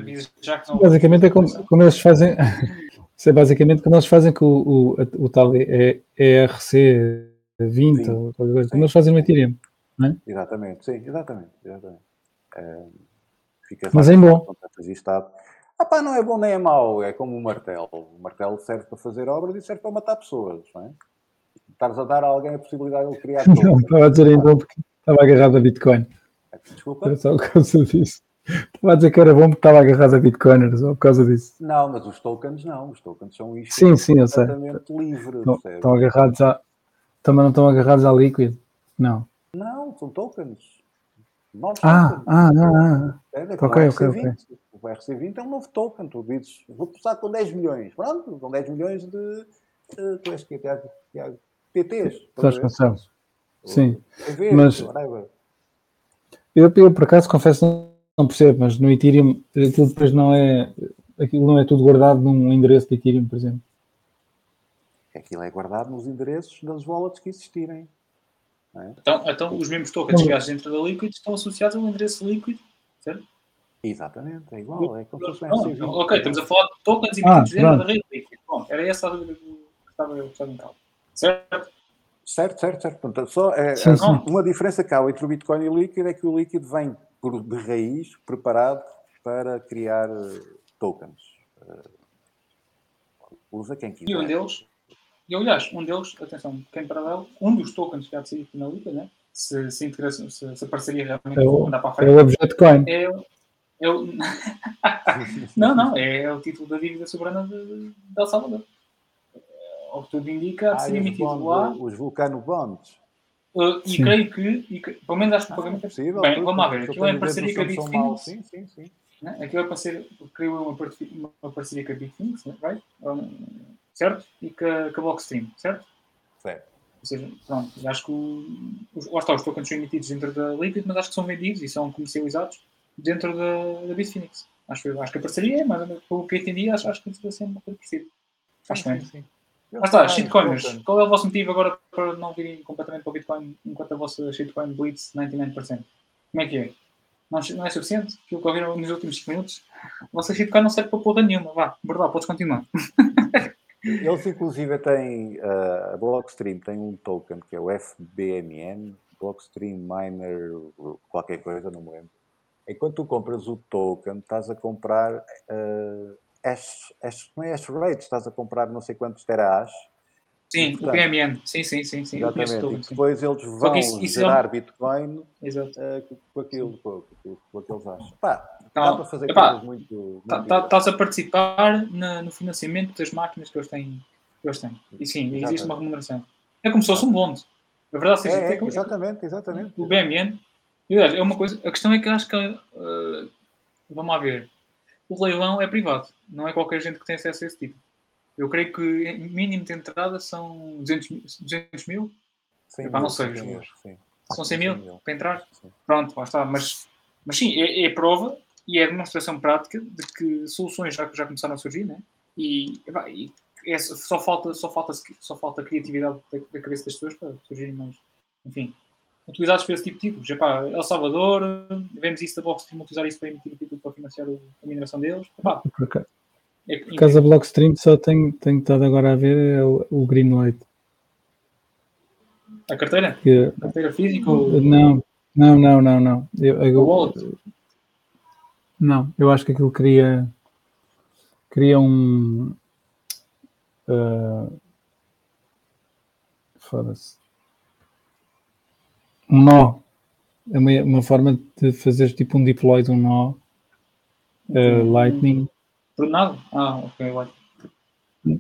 basicamente é como, como eles fazem. Isso é basicamente como eles fazem com o, o, o tal ERC 20 ou qualquer coisa, como eles fazem no Ethereum. Não é? Exatamente, sim, exatamente. exatamente. fica Mas é bom. Registado. Ah pá, não é bom nem é mau, é como o martelo. O martelo serve para fazer obras e serve para matar pessoas, não é? Estás a dar a alguém a possibilidade de criar. Não, estava a dizer em bom porque estava agarrado a Bitcoin. Desculpa. É só por causa disso. Estava a dizer que era bom porque estava agarrado a Bitcoin, só por causa disso. Não, mas os tokens não. Os tokens são isto sim, sim, eu sei. livre. Estão, estão agarrados a. Também não estão agarrados à Liquid? Não. Não, são tokens. Novos ah, tokens. ah, ah, ah. É, é ok, ok, ok. O RC20 é um novo token. Tu dizes, vou começar com 10 milhões. Pronto, com 10 milhões de. Uh, tu és que é PTs. Estás Sim. Mas. Eu, eu, por acaso, confesso não percebo, mas no Ethereum aquilo depois não é. Aquilo não é tudo guardado num endereço de Ethereum, por exemplo. Aquilo é guardado nos endereços das wallets que existirem. É? Então, então, os mesmos tokens que há dentro da Liquid estão associados ao endereço Liquid, certo? Exatamente, é igual. É como se fosse um Ok, estamos a falar de tokens e ah, dentro da rede Liquid. Bom, era essa a dúvida que estava, estava em causa. Certo? Certo, certo, certo. Portanto, só é, sim, sim. uma diferença que há entre o Bitcoin e o Liquid é que o Liquid vem por, de raiz preparado para criar eh, tokens. Uh, usa quem quiser. E um deles, e aliás, um deles, atenção, quem paralelo, um dos tokens que há de sair na Liquid, né? se, se, integração, se, se a parceria realmente é o, andar para a frente. É o Objeto Coin. É, é o... não, não, é, o título da dívida soberana de, de El Salvador ao que tudo indica, ah, ser emitido bond, lá. Os Vulcano Bonds. Uh, e creio que, e, pelo menos acho que o pagamento é possível. Bem, vamos lá ver. Aquilo é em parceria com a Bitfinex. Sim, sim, sim. Né? Aquilo é parceria, creio uma, uma parceria com a Bitfinex, né? right? Um, certo? E com a, com a Blockstream, certo? Certo. Ou seja, pronto, acho que os, lá está, os tokens são emitidos dentro da Liquid, mas acho que são vendidos e são comercializados dentro da, da Bitfinex. Acho, acho que a parceria é, mas pelo que eu entendi, acho, acho que deve ser uma coisa parecida. Acho bem. Sim, sim. Ah está, shitcoiners. Qual é o vosso motivo agora para não virem completamente para o Bitcoin enquanto a vossa shitcoin blitz 99%? Como é que é? Não, não é suficiente? Aquilo que ouviram nos últimos 5 minutos? A vossa shitcoin não serve para porra nenhuma. Vá, verdade, podes continuar. Eles inclusive têm, uh, a Blockstream tem um token que é o FBMN, Blockstream Miner, qualquer coisa, não me lembro. Enquanto tu compras o token, estás a comprar uh, hash, hash, não é hash rate, estás a comprar não sei quantos terahash. Sim, portanto, o PMN, sim, sim, sim. sim exatamente, tudo, e depois sim. eles vão isso, isso gerar é... Bitcoin uh, com, aquilo, com, com, com aqueles hashs. Pá, então, dá para fazer epá, coisas muito... muito tá, tá, estás a participar na, no financiamento das máquinas que eles têm. Que eles têm. E sim, exatamente. existe uma remuneração. É como se fosse um bonde. A verdade seja, é, é, exatamente, exatamente. O BMN, é uma coisa, a questão é que acho que, uh, vamos lá ver, o leilão é privado, não é qualquer gente que tem acesso a esse tipo. Eu creio que mínimo de entrada são 200, 200 mil? Sim, Epá, não sei. Mil, sim. São 100 mil, mil, para entrar? Sim. Pronto, lá está. Mas, mas sim, é, é prova e é demonstração prática de que soluções já, já começaram a surgir, né? E, epá, e é, só, falta, só, falta, só falta criatividade da, da cabeça das pessoas para surgirem mais. Enfim, utilizados para esse tipo de títulos. Epá, El Salvador, vemos isso da Blockstream utilizar isso para emitir o título para financiar a mineração deles. Epá, por acaso, é, por causa da Blockstream, só tenho, tenho estado agora a ver é o, o Greenlight. A carteira? Que, a carteira física? Ou... Não, não, não, não. não. Eu, eu, o wallet? Não, eu acho que aquilo cria, cria um. Uh, Foda-se um nó. É uma, uma forma de fazer tipo um deploy de um nó uh, Lightning. Por nada? Ah, ok, Lightning.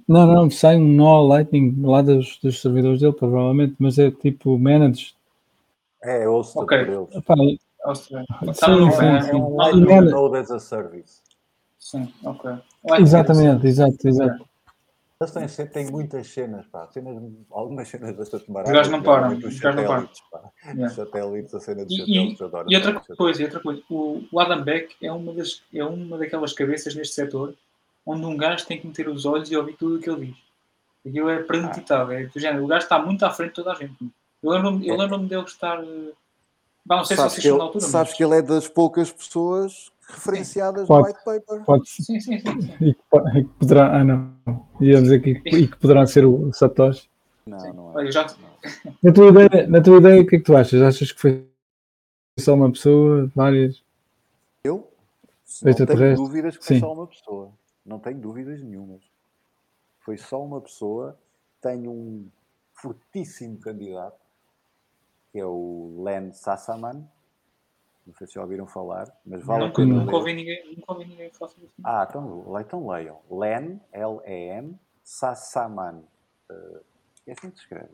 Não, não, sai um nó Lightning lá dos, dos servidores dele, provavelmente, mas é tipo managed. É, hosted okay. por eles. Epá, sim, sim, é, sim. É um Lightning Node as a Service. Sim, ok. Exatamente, exato, exato. Eles têm, têm muitas cenas, pá. Cenas, algumas cenas bastante baratas. Os gajos não param. Os gajos não param. Yeah. Satélites, a cena dos E, satélites, e- adoro. e outra coisa, e outra coisa, o, o Adam Beck é uma, das, é uma daquelas cabeças neste setor onde um gajo tem que meter os olhos e ouvir tudo o que ele diz. Aquilo é premeditado, é do género. O gajo está muito à frente de toda a gente. Eu lembro-me É. lembro dele estar. eh, Bah, não sei Sabes, se vocês da altura, sabes mas... que ele é das poucas pessoas referenciadas Pode. no white paper. Pode Sim, sim, sim. sim. e e que poderá. Ah, não. Ia dizer que, e que poderá ser o Satoshi. Não, não é. Olha, já-. Na tua, ideia, na tua ideia, o que é que tu achas? Achas que foi só uma pessoa, várias? Eu não tenho dúvidas que foi Sim. só uma pessoa. Não tenho dúvidas nenhumas. Foi só uma pessoa. Tenho um fortíssimo candidato, que é o Len Sassaman. Não sei se já ouviram falar, mas vale a pena nunca, ouvi ninguém, nunca ouvi ninguém falar sobre isso. Ah, então, então leiam. Len, L-E-N, Sassaman. Eh, é assim que se escreve.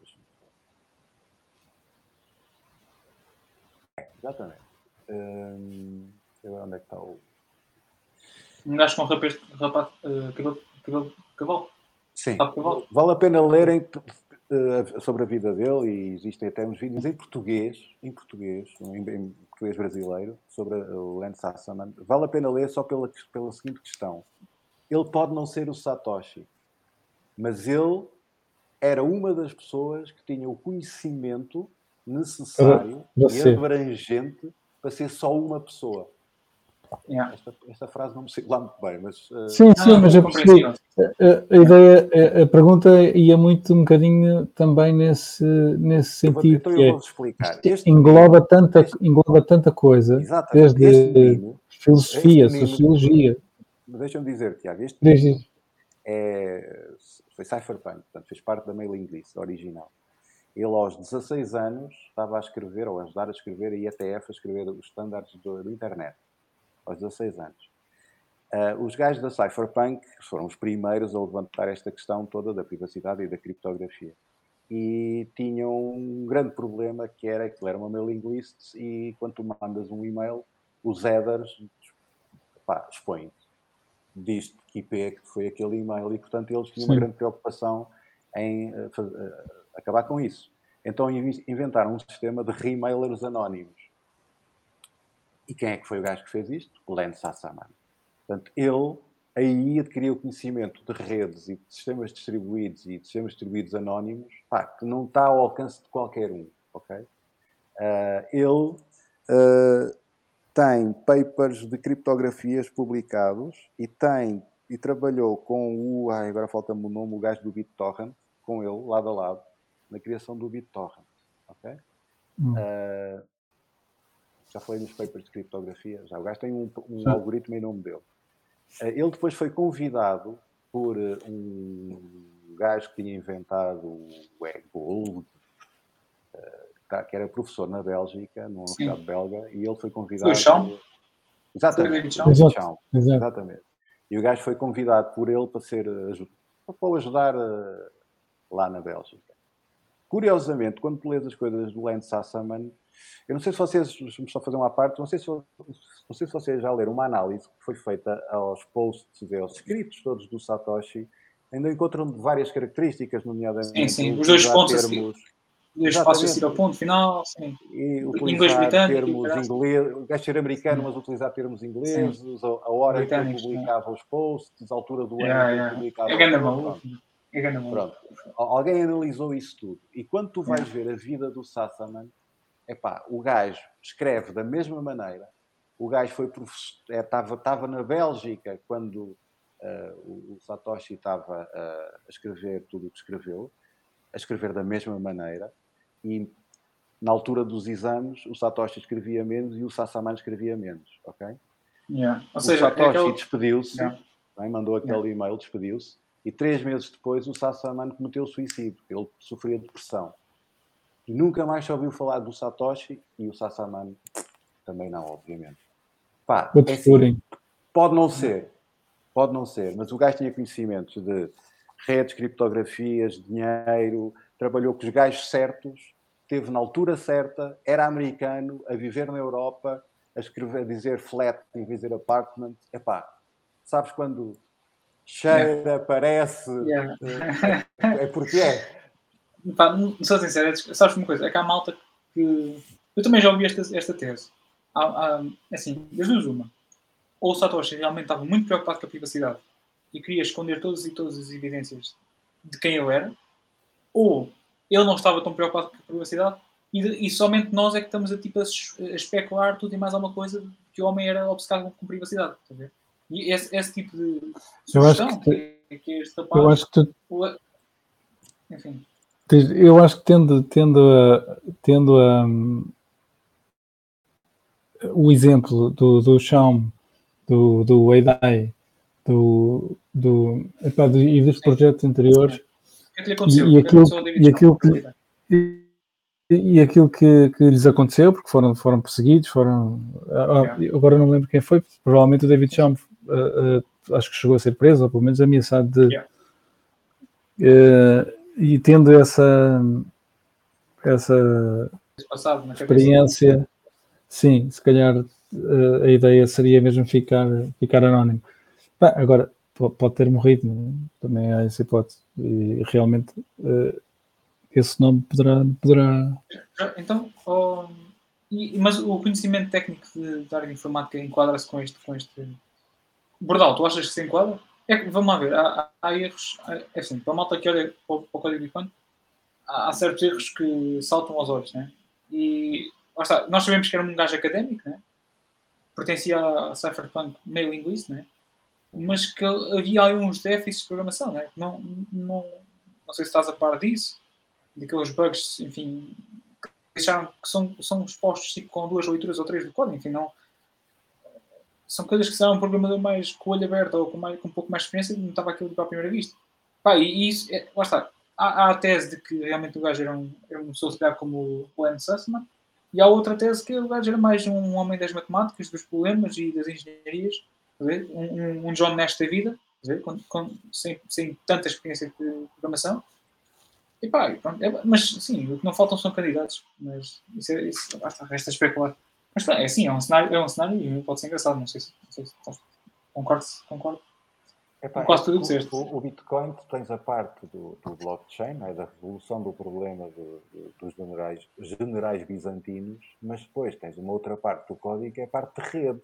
É, exatamente. Hum, agora onde é que está o. Um gajo com rapaz, rapaz, eh, cabelo, cabelo, cabelo. Sim. Cavalo? Vale a pena lerem eh, sobre a vida dele e existem até uns vídeos em português, em português, em, em português brasileiro, sobre o Lance Sassaman. Vale a pena ler só pela, pela seguinte questão. Ele pode não ser o Satoshi, mas ele era uma das pessoas que tinha o conhecimento necessário Para e abrangente para ser só uma pessoa. Yeah. Esta, esta frase não me sei lá muito bem, mas eh, Sim, sim, Ah, mas eu percebi. A, a ideia, a, a pergunta ia muito um bocadinho também nesse, nesse sentido. então que eu é, vou explicar. Este engloba, tanta, engloba tanta coisa, Exatamente. desde Este menino, filosofia, menino- sociologia. deixa-me dizer, Tiago, este menino é, foi cypherpunk, portanto fez parte da mailing list original. Ele aos 16 anos estava a escrever, ou a ajudar a escrever a IETF, a escrever os standards do, do internet. Aos 16 anos. Ah, os gajos da cypherpunk foram os primeiros a levantar esta questão toda da privacidade e da criptografia. E tinham um grande problema que era que era uma mailing list e quando tu mandas um e-mail, os headers expõem diz que IP é que foi aquele e-mail e, portanto, eles tinham uma Sim. grande preocupação em eh, faz- eh, acabar com isso. Então inventaram um sistema de remailers anónimos. E quem é que foi o gajo que fez isto? Len Sassaman. Portanto, ele aí adquiriu conhecimento de redes e de sistemas distribuídos e de sistemas distribuídos anónimos, pá, que não está ao alcance de qualquer um, ok? Ah, ele ah, tem papers de criptografias publicados e tem e trabalhou com o, ai, agora falta-me o nome, o gajo do BitTorrent, com ele, lado a lado, na criação do BitTorrent, ok? Hum. Ah, já falei nos papers de criptografia, já o gajo tem um, um algoritmo em nome dele. Ah, ele depois foi convidado por eh, um gajo que tinha inventado o Egg-Gold, tá, que era professor na Bélgica, numa Sim. universidade belga, e ele foi convidado. Foi o Chão? por- Exatamente. Chão? Exato. Exatamente. E o gajo foi convidado por ele para ser eh, para o ajudar eh, lá na Bélgica. Curiosamente, quando tu lês as coisas do Lance Sassaman, eu não sei se vocês, só fazer uma parte, não sei se, não sei se vocês já leram uma análise que foi feita aos posts e aos escritos todos do Satoshi, ainda encontram várias características, nomeadamente Sim, sim, os dois utilizar pontos termos, Dois passos a seguir ao ponto final. Sim. e utilizar termos ingleses, o gajo ser americano, mas utilizar termos ingleses, a a hora em que ele publicava os posts, a altura do ano Yeah, em que ele yeah. publicava É grande maluco. É grande maluco. Pronto. Al- Alguém analisou isso tudo. E quando tu vais ver a vida do Sassaman, epá, o gajo escreve da mesma maneira. O gajo foi professor, estava estava na Bélgica quando eh, o, o Satoshi estava eh, a escrever tudo o que escreveu, a escrever da mesma maneira. E na altura dos exames, o Satoshi escrevia menos e o Sassaman escrevia menos, ok? Yeah. Ou o seja, é Satoshi aquele... despediu-se, Yeah. bem, mandou aquele e-mail, despediu-se, e três meses depois o Sassaman cometeu suicídio, ele sofria depressão. E nunca mais se ouviu falar do Satoshi e o Sassaman também não, obviamente. Pá, é assim, pode não ser, pode não ser, mas o gajo tinha conhecimentos de redes, criptografias, dinheiro, trabalhou com os gajos certos, teve na altura certa, era americano, a viver na Europa, a escrever, a dizer flat em vez de dizer apartment. Epá, sabes quando cheira, parece, Yeah. é porque é. Pá, não sou sincero, é sabes uma coisa? É que há malta que eu também já ouvi esta, esta tese. Há, há, assim, das duas uma. Ou o Satoshi realmente estava muito preocupado com a privacidade e queria esconder todas e todas as evidências de quem ele era, ou ele não estava tão preocupado com a privacidade e, e somente nós é que estamos a, tipo, a, a, especular tudo e mais alguma coisa que o homem era obcecado com privacidade. Tá e esse, esse, tipo de eu acho que, que, que este rapaz, eu acho que tu, enfim. Eu acho que tendo, tendo a, tendo a, o exemplo do, do Xiaomi, do, do Weidai, do, do, epá, do, e dos projetos anteriores, e, e, aquilo, e aquilo que e, e aquilo que, que, lhes aconteceu, porque foram, foram perseguidos, foram. Yeah. Agora não lembro quem foi, provavelmente o David Xiaomi uh, uh, acho que chegou a ser preso, ou pelo menos ameaçado de. Yeah. Uh, e tendo essa essa experiência, sim, se calhar uh, a ideia seria mesmo ficar, ficar anónimo. Bah, agora, pode ter morrido, né? também há essa hipótese. E realmente uh, esse nome poderá. poderá... Então, oh, e, mas o conhecimento técnico de, da área de informática enquadra-se com este, com este. Bordal, tu achas que se enquadra? É vamos lá ver, há, há erros, é assim, para a malta que olha para o, código Bitcoin, há, há, certos erros que saltam aos olhos, né? E está, nós sabemos que era um gajo académico, né? pertencia à Cypherpunk meio linguista, né? mas que havia alguns déficits de programação, né? não, não, não sei se estás a par disso, daqueles bugs, enfim, que deixaram que são, são expostos tipo, com duas leituras ou três do código, enfim, não, são coisas que serão um programador mais com o olho aberto ou com, mais, com um pouco mais de experiência não estava aquilo para a primeira vista. Pá, e, e isso, é, lá está. Há, há, a tese de que realmente o gajo era um, era um pessoa como o Len Sussman, e há outra tese que o gajo era mais um homem das matemáticas, dos problemas e das engenharias, um, um, John Nash da vida, com, com, sem, sem tanta experiência de programação. E pá, pronto, é, mas sim, o que não faltam são candidatos, mas isso, é, isso basta, resta especular. Mas é assim, é um cenário, é um cenário e pode ser engraçado, não sei se, não sei se concordo, concordo. Epá, quase tudo o que disseste. O, o, Bitcoin, tu tens a parte do, do blockchain, é, da resolução do problema do, do, dos generais, generais bizantinos, mas depois tens uma outra parte do código que é a parte de rede.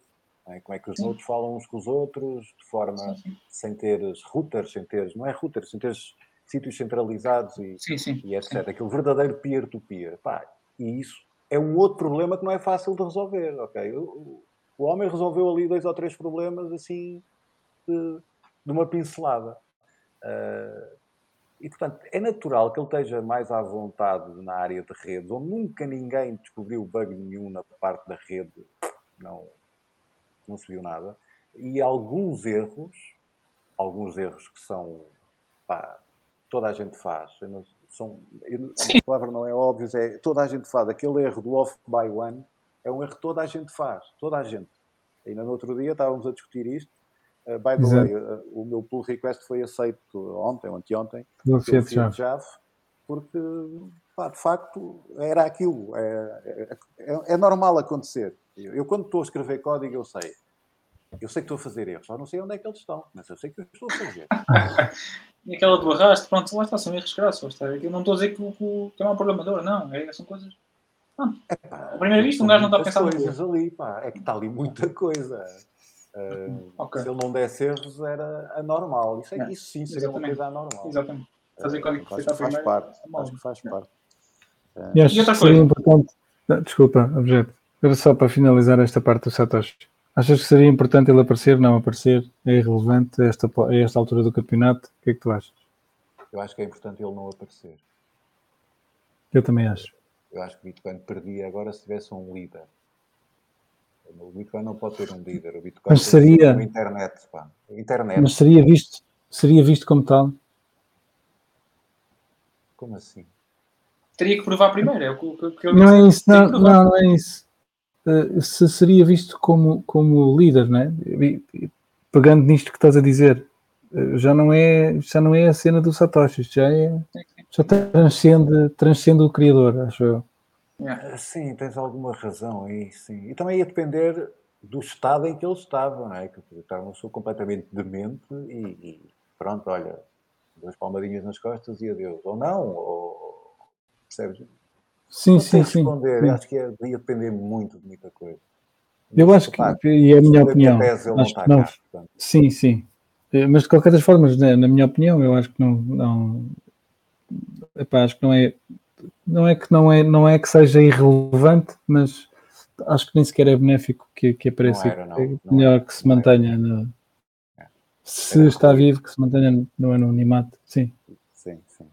É? Como é que os nodes falam uns com os outros, de forma sim, sim. sem teres routers, sem teres, não é routers, sem teres sítios centralizados e, sim, e etc. Aquele verdadeiro peer-to-peer. -peer. e isso é um outro problema que não é fácil de resolver, ok? O, o homem resolveu ali dois ou três problemas assim de, de uma pincelada. Uh, e, portanto, é natural que ele esteja mais à vontade na área de redes, onde nunca ninguém descobriu bug nenhum na parte da rede, não, não se viu nada. E alguns erros, alguns erros que são, pá, toda a gente faz. Eu não, são, a palavra não é óbvia, é toda a gente faz. Aquele erro do off by one é um erro que toda a gente faz, toda a gente. Ainda no outro dia estávamos a discutir isto. Uh, by the way, uh, o meu pull request foi aceito ontem ou anteontem pelo Fiat Java, porque pá, de facto era aquilo. É, é, é, é normal acontecer. Eu, eu, quando estou a escrever código, eu sei. Eu sei que estou a fazer erros, só não sei onde é que eles estão, mas eu sei que eu estou a fazer. E aquela do arrasto, pronto, lá está, são erros crassos. Eu não estou a dizer que, que, que é um programador, não. É, são coisas. Não. Epá, à primeira vista, um gajo não está a pensar coisas ali, pá. É que está ali muita coisa. Uh, okay. Se ele não desse erros, era anormal. Isso, é, isso sim seria Exatamente. uma coisa anormal. Exatamente. Fazer código uh, acho que faz parte. É acho que faz parte. Uh, e acho outra que seria importante. Desculpa, objeto. Era só para finalizar esta parte do Satoshi. Achas que seria importante ele aparecer, não aparecer? É irrelevante a esta, a esta altura do campeonato? O que é que tu achas? Eu acho que é importante ele não aparecer. Eu também acho. Eu acho que o Bitcoin perdia agora se tivesse um líder. O Bitcoin não pode ter um líder. O Bitcoin mas seria internet, pá. internet. Mas seria visto, seria visto como tal? Como assim? Teria que provar primeiro. É o que, que eu não é isso, não, não, não é isso. Eh, se seria visto como, como líder, né? pegando nisto que estás a dizer, eh, já não é, já não é a cena do Satoshi, já é já transcende, transcende o criador, acho eu. Ah, sim, tens alguma razão aí, sim. E também ia depender do estado em que ele estava, não é? Que estava uma pessoa completamente demente e, e, pronto, olha, duas palmadinhas nas costas e adeus. Ou não, ou percebes? Sim, sim, sim. acho que é, devia depender muito de muita coisa. Eu acho que, e é a minha opinião, ele não acho está que não, cá, sim, sim. Eh, Mas de qualquer das formas, né, na minha opinião, eu acho que não, não epá, acho que não é, não é que não é, não é que seja irrelevante, mas acho que nem sequer é benéfico que, que apareça. Era, não. É melhor que se mantenha no, É. se Era está vivo, que se mantenha no anonimato, sim. Sim, sim.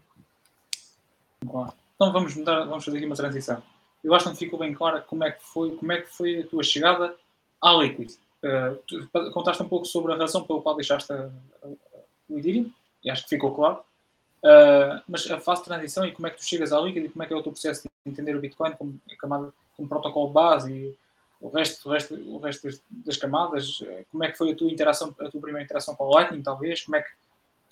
Então vamos mudar, vamos fazer aqui uma transição. Eu acho que não ficou bem claro como é que foi, como é que foi a tua chegada à Liquid. Uh, tu contaste um pouco sobre a razão pela qual deixaste o Ethereum, e acho que ficou claro. Uh, mas a fase de transição e como é que tu chegas à Liquid e como é que é o teu processo de entender o Bitcoin como, camada, como protocolo base e o resto, o resto, o resto das, das camadas, eh, como é que foi a tua interação, a tua primeira interação com o Lightning, talvez, como é que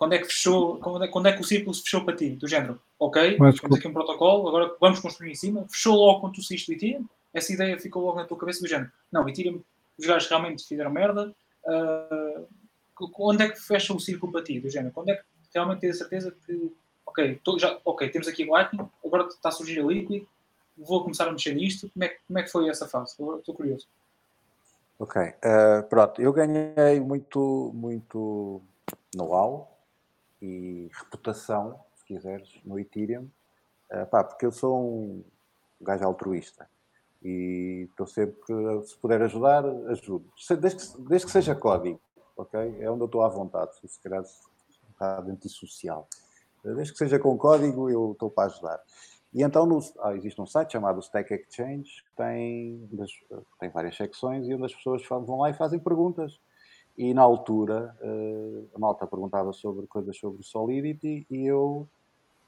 quando é que fechou, quando é, quando é que o círculo se fechou para ti, do género, ok, acho temos aqui um protocolo, agora vamos construir em cima, fechou logo quando tu saíste do Ethereum, essa ideia ficou logo na tua cabeça do género, não, Ethereum, os gajos realmente fizeram merda, ah, quando é que fecha o círculo para ti, do género, quando é que realmente tens a certeza que, ok, tô, já, ok, temos aqui o Lightning, agora está a surgir a Liquid, vou começar a mexer nisto, como é, que- como é que foi essa fase? Estou curioso. Ok, eh, pronto, eu ganhei muito, muito know-how e reputação, se quiseres, no Ethereum, eh, pá, porque eu sou um gajo altruísta e estou sempre, se puder ajudar, ajudo. Desde que, desde que seja código, ok? É onde eu estou à vontade, se calhar bocado antissocial. Eh, Desde que seja com código, eu estou para ajudar. E então no- ah, existe um site chamado Stack Exchange que tem, das- tem várias secções e onde as pessoas vão lá e fazem perguntas. E na altura eh, a malta perguntava sobre coisas sobre Solidity e eu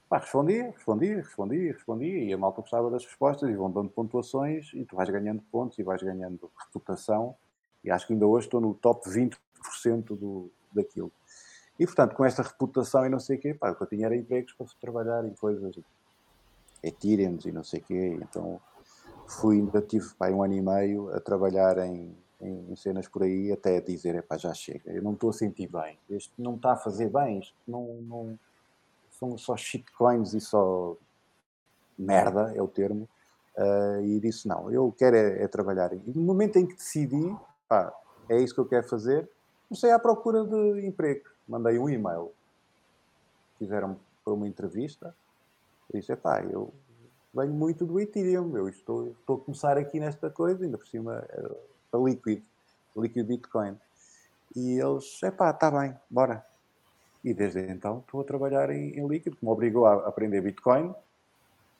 pá, respondia, respondia, respondia, respondia. E a malta gostava das respostas e vão dando pontuações e tu vais ganhando pontos e vais ganhando reputação. E acho que ainda hoje estou no top 20% do, daquilo. E portanto, com esta reputação e não sei o quê, pá, o que eu tinha era empregos para trabalhar em coisas Ethereum e não sei o quê, então fui, ainda tive pá, um ano e meio a trabalhar em, em, cenas por aí até dizer, epá, já chega, eu não estou a sentir bem, isto não está a fazer bem, isto não, não são só shitcoins e só merda, é o termo, ah, e disse, não, eu quero é, é trabalhar. E no momento em que decidi, pá, é isso que eu quero fazer, comecei à procura de emprego, mandei um e-mail, fizeram para uma entrevista, disse, epá, eu venho muito do Ethereum, eu estou, estou a começar aqui nesta coisa, ainda por cima era a Liquid, Liquid Bitcoin. E eles, epá, está bem, bora. E desde então estou a trabalhar em, em Liquid, que me obrigou a aprender Bitcoin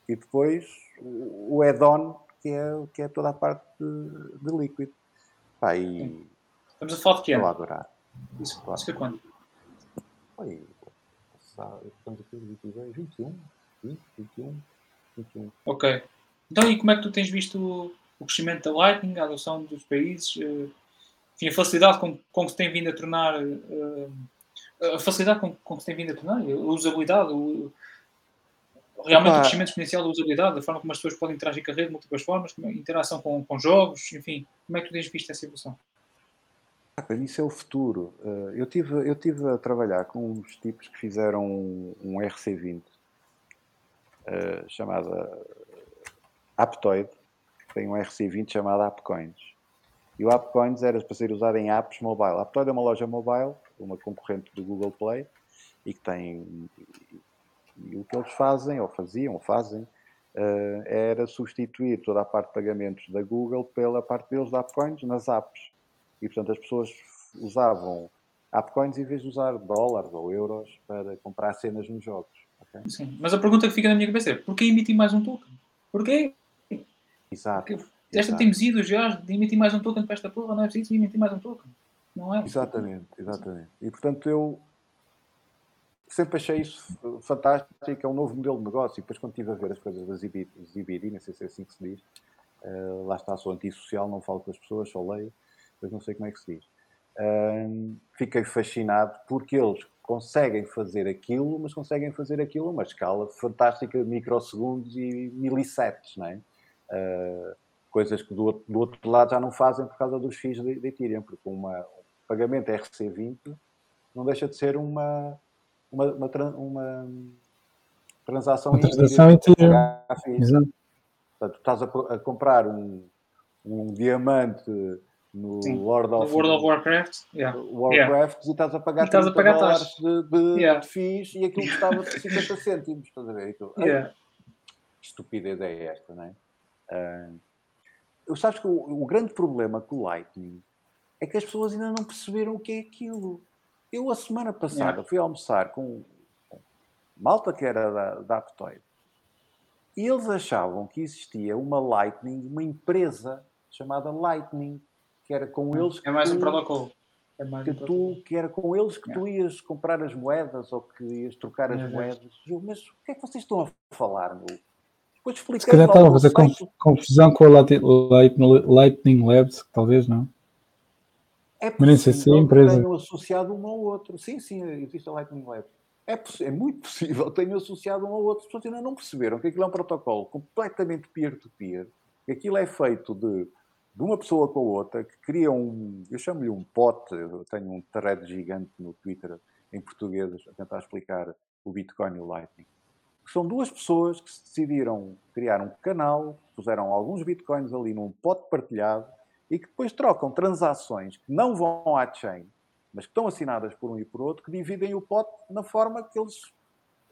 e depois o, o add-on, que é, que é toda a parte de, de Liquid. Pá, e Estamos a falar de que estou a adorar. Isso, isso foi quando? Foi, estamos aqui em 22, 21, 20, 21, 21. Ok. Então, e como é que tu tens visto o- crescimento da Lightning, a adoção dos países, eh, enfim, a facilidade com, com que se tem vindo a tornar, eh, a facilidade com, com que se tem vindo a tornar, a usabilidade, o, realmente Opa. o crescimento exponencial da usabilidade, a forma como as pessoas podem interagir com a rede de múltiplas formas, como a interação com, com jogos, enfim, como é que tu tens visto essa evolução? Isso é o futuro. Eh, Eu tive, eu tive a trabalhar com uns tipos que fizeram um, um RC20 eh, chamada Aptoid, tem um RC20 chamado Appcoins. E o Appcoins era para ser usado em apps mobile. A Aptoid é uma loja mobile, uma concorrente do Google Play, e que tem. E o que eles fazem, ou faziam, ou fazem, eh, era substituir toda a parte de pagamentos da Google pela parte deles da Appcoins nas apps. E portanto as pessoas usavam Appcoins em vez de usar dólares ou euros para comprar cenas nos jogos. ok? Sim. Mas a pergunta que fica na minha cabeça é, porquê emitir mais um token? Porquê? Exato. Porque esta exato. teimosia dos gajos de emitir mais um token para esta porra, não é preciso emitir mais um token. Não é? Exatamente, exatamente. E portanto eu sempre achei isso fantástico, é um novo modelo de negócio. E depois quando estive a ver as coisas da ZBD não sei se é assim que se diz, eh, lá está, sou antissocial, não falo com as pessoas, só leio, depois não sei como é que se diz. Fiquei fascinado porque eles conseguem fazer aquilo, mas conseguem fazer aquilo a uma escala fantástica de microsegundos e milissetes, não é? Ah, coisas que do outro, do outro lado já não fazem por causa dos FIIs de, de Ethereum, porque uma, um pagamento RC20 não deixa de ser uma, uma, uma, uma transação Uma transação em Ethereum. Exato. Portanto, estás a, a comprar um, um diamante no Sim. World of, World of Warcraft. Yeah. Warcraft e estás a pagar E estás a 30 pagar dólares taxas. de, de, Yeah. de FIIs e aquilo custava 50 cêntimos. Estás a ver? E tu, "Ai, Yeah. que estupidez é esta, não é? Eu sabes que o, o grande problema com o Lightning é que as pessoas ainda não perceberam o que é aquilo. Eu, a semana passada, Yeah. fui almoçar com, malta que era da, da Aptoide e eles achavam que existia uma Lightning, uma empresa chamada Lightning, que era com eles que É mais um protocolo. É mais que um tu que era com eles que tu ias comprar as moedas ou que ias trocar as Deus. moedas. Mas o que é que vocês estão a falar, meu? Depois expliquei Se calhar estava a fazer confusão com a Lightning, Labs, talvez não. É Mas nem sei se é possível que empresa. tenham associado um ao outro. Sim, sim, existe a Lightning Lab. É, é muito possível que tenham associado um ao outro. As pessoas ainda não perceberam que aquilo é um protocolo completamente peer-to-peer. que aquilo é feito de, de uma pessoa com a outra, que cria um... Eu chamo-lhe um pote. Eu tenho um thread gigante no Twitter em português a tentar explicar o Bitcoin e o Lightning. São duas pessoas que decidiram criar um canal, puseram alguns bitcoins ali num pote partilhado e que depois trocam transações que não vão à chain, mas que estão assinadas por um e por outro, que dividem o pote na forma que eles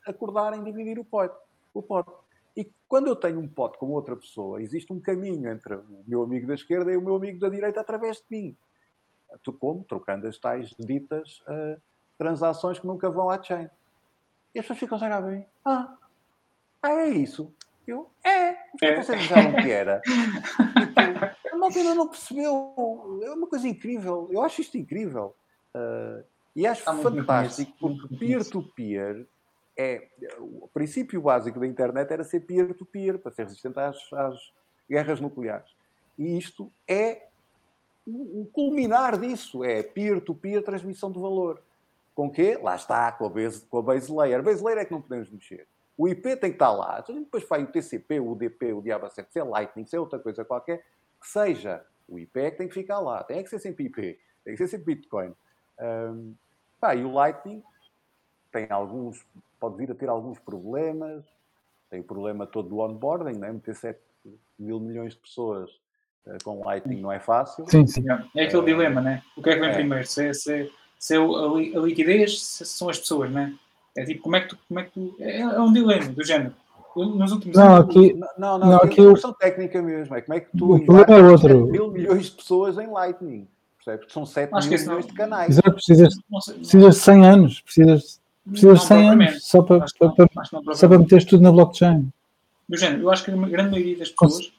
acordarem dividir o pote. O pote. E quando eu tenho um pote com outra pessoa, existe um caminho entre o meu amigo da esquerda e o meu amigo da direita através de mim. Tu como? Trocando as tais ditas ah, transações que nunca vão à chain. E as pessoas ficam a bem. Ah, ah, é isso? Eu, é. Mas o que é que vocês achavam que era? A malta ainda não percebeu. É uma coisa incrível. Eu acho isto incrível. Ah, e acho fantástico porque peer-to-peer é. O princípio básico da internet era ser peer-to-peer, para ser resistente às, às guerras nucleares. E isto é o culminar disso. É peer-to-peer transmissão de valor. Com quê? Lá está, com a, base, com a base layer. A base layer é que não podemos mexer. O IP tem que estar lá. Então, Depois vai o TCP, o UDP, o Diabo 7, se é Lightning, se é outra coisa qualquer, que seja. O IP é que tem que ficar lá. Tem que ser sempre IP. Tem que ser sempre Bitcoin. Ahm, pá, e o Lightning tem alguns, pode vir a ter alguns problemas. Tem o problema todo do onboarding, né? meter 7 mil milhões de pessoas eh, com Lightning não é fácil. Sim, sim. É aquele dilema, né? O que é que vem É. primeiro? Se, é- se, é- se é a, a liquidez, se são as pessoas, né? É tipo, como é que tu. Como é, que tu é, é um dilema do género. Eu, nos últimos Não, anos. aqui, Não, não, não, Não, aqui é uma questão técnica mesmo. É como é que tu O problema é outro. 7 mil milhões de pessoas em Lightning. Percebes? Porque são 7 Acho que mil não- milhões de canais. exato, precisas, precisas de 100 anos. Precisas, precisas de 100 propriamente. anos só para, para, para, não só para meteres tudo na blockchain. Do género, eu acho que a grande maioria das pessoas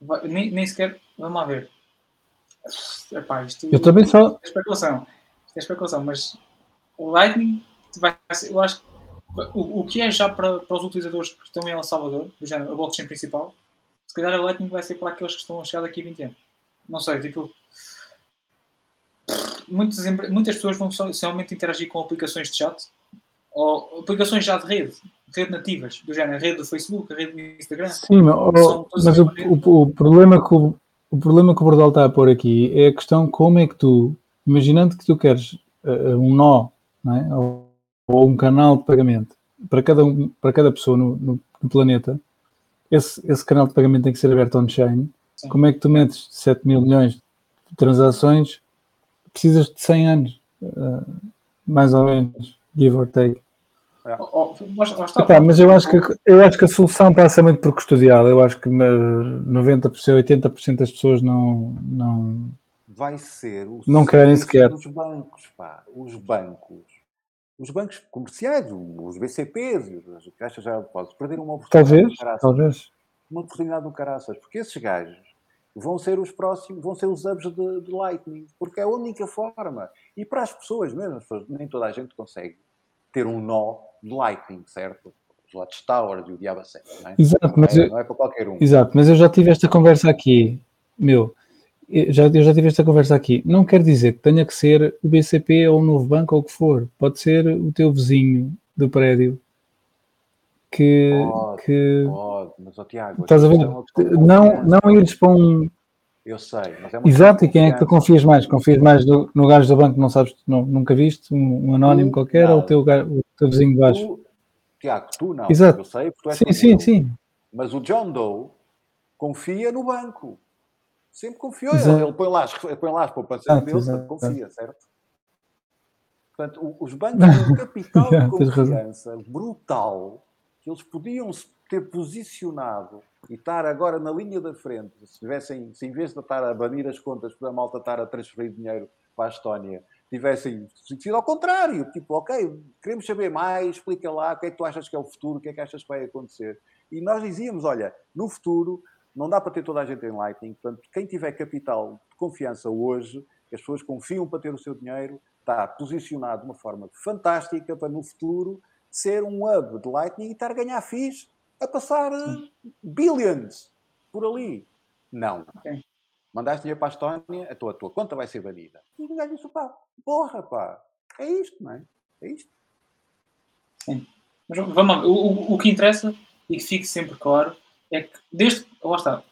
vai- nem, nem sequer. Vamos lá ver. Epá, isto Eu também só. é especulação. Isto é especulação, mas o Lightning vai ser, eu acho que o, o que é já para, para os utilizadores que estão em El Salvador, do género, a blockchain principal, se calhar a Lightning vai ser para aqueles que estão a chegar daqui a 20 anos. Não sei, tipo. Muitas, muitas pessoas vão somente interagir com aplicações de chat ou aplicações já de rede, rede nativas, do género, a rede do Facebook, a rede do Instagram. Sim, mas, oh, mas o, o, o problema que o, o problema que o Bordal está a pôr aqui é a questão como é que tu, imaginando que tu queres eh, um nó, não é? Ou, um canal de pagamento para cada, um- para cada pessoa no, no- no planeta, esse, esse canal de pagamento tem que ser aberto on-chain. Como é que tu metes 7 mil milhões de transações? Precisas de 100 anos, eh, mais ou menos, give or take. Oh, oh, lá está. Epá, mas eu acho, que, eu acho que a solução passa muito por custodial. Eu acho que mas 90%, 80% das pessoas não, não. vai ser Não querem sequer. dos bancos, pá. Os bancos, os bancos comerciais, os BCPs, as caixas já depósitos, perderam uma oportunidade Talvez, do caraças. talvez. Uma oportunidade do caraças, porque esses gajos vão ser os próximos, vão ser os hubs de, de Lightning, porque é a única forma. E para as pessoas mesmo, as pessoas, nem toda a gente consegue ter um nó de Lightning, certo? Os Watchtowers e o Diabo 7, não é? Exato, Não mas é, eu- não é para qualquer um. Exato, mas eu já tive esta conversa aqui, meu. Eu já, eu já tive esta conversa aqui. Não quer dizer que tenha que ser o BCP ou o novo banco ou o que for. Pode ser o teu vizinho do prédio que. Pode, que Pode, mas, ó, Tiago, estás a ver? é Não, não ires para um. Eu sei, mas é uma Exato, e quem é que tu confias mais? Confias mais no, no gajo do banco que não sabes, não, nunca viste, um, um anónimo Tu, qualquer, ou o teu, o teu vizinho de baixo? Tiago, tu não. Exato. Eu sei, porque tu és Sim, sim, sim. Mas o John Doe confia no banco. Sempre confiou. Exato. Ele, põe lá as, põe lá as poupanças Exato, dele, exato. confia, certo? Portanto, os bancos têm um capital de confiança brutal que eles podiam se ter posicionado e estar agora na linha da frente, se tivessem, se em vez de estar a banir as contas para a malta estar a transferir dinheiro para a Estónia, tivessem sido ao contrário, tipo, ok, queremos saber mais, explica lá o que é que tu achas que é o futuro, o que é que achas que vai acontecer. E nós dizíamos, olha, no futuro não dá para ter toda a gente em Lightning, portanto, quem tiver capital de confiança hoje, que as pessoas confiam para ter o seu dinheiro, está posicionado de uma forma fantástica para no futuro ser um hub de Lightning e estar a ganhar FIIs a passar eh, billions por ali. Não. Ok. Mandaste dinheiro para a Estónia, a tua, a tua conta vai ser banida. E o gajo disse, pá, porra, pá, é isto, não é? É isto. Mas vamos lá, o, o, o que interessa e que fique sempre claro é que, desde. Lá está.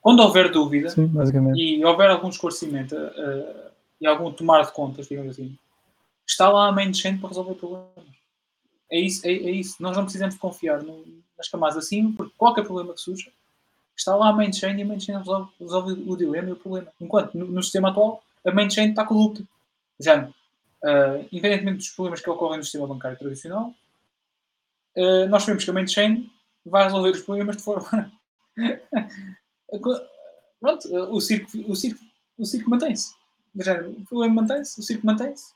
quando houver dúvida Sim, e houver algum esclarecimento eh, e algum tomar de contas, digamos assim, está lá a main chain para resolver problemas. É isso, é, é isso. Nós não precisamos confiar no- nas camadas acima, porque qualquer problema que surja, está lá a main chain e a main chain resolve, resolve o dilema e o problema. Enquanto no, no sistema atual, a main chain está corrupta. Já, eh, independentemente dos problemas que ocorrem no sistema bancário tradicional, eh, nós sabemos que a main chain vai resolver os problemas de forma. Pronto, o circo, o circo, o circo mantém-se. O problema mantém-se, o circo mantém-se.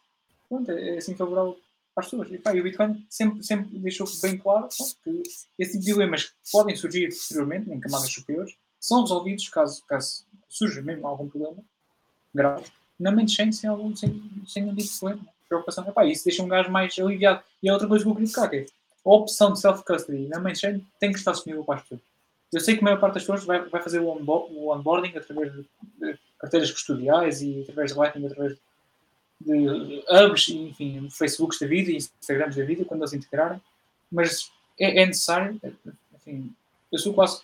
Pronto, é é assim favorável para as pessoas. E, pá, e o Bitcoin sempre, sempre deixou bem claro pronto, que esse tipo dilemas que podem surgir posteriormente, em camadas superiores, são resolvidos caso, caso surja mesmo algum problema grave na chain sem, algum, sem, sem nenhum tipo de problema. Preocupação. Epá, isso deixa um gajo mais aliviado. E a outra coisa que eu queria tocar que é a opção de self-custody na main chain tem que estar disponível para as pessoas. Eu sei que a maior parte das pessoas vai, vai fazer o, onbo- o onboarding através de, carteiras custodiais e através de Lightning, através de hubs, enfim, Facebooks da vida e Instagrams da vida, quando eles integrarem. Mas é, é necessário, enfim, eu sou quase.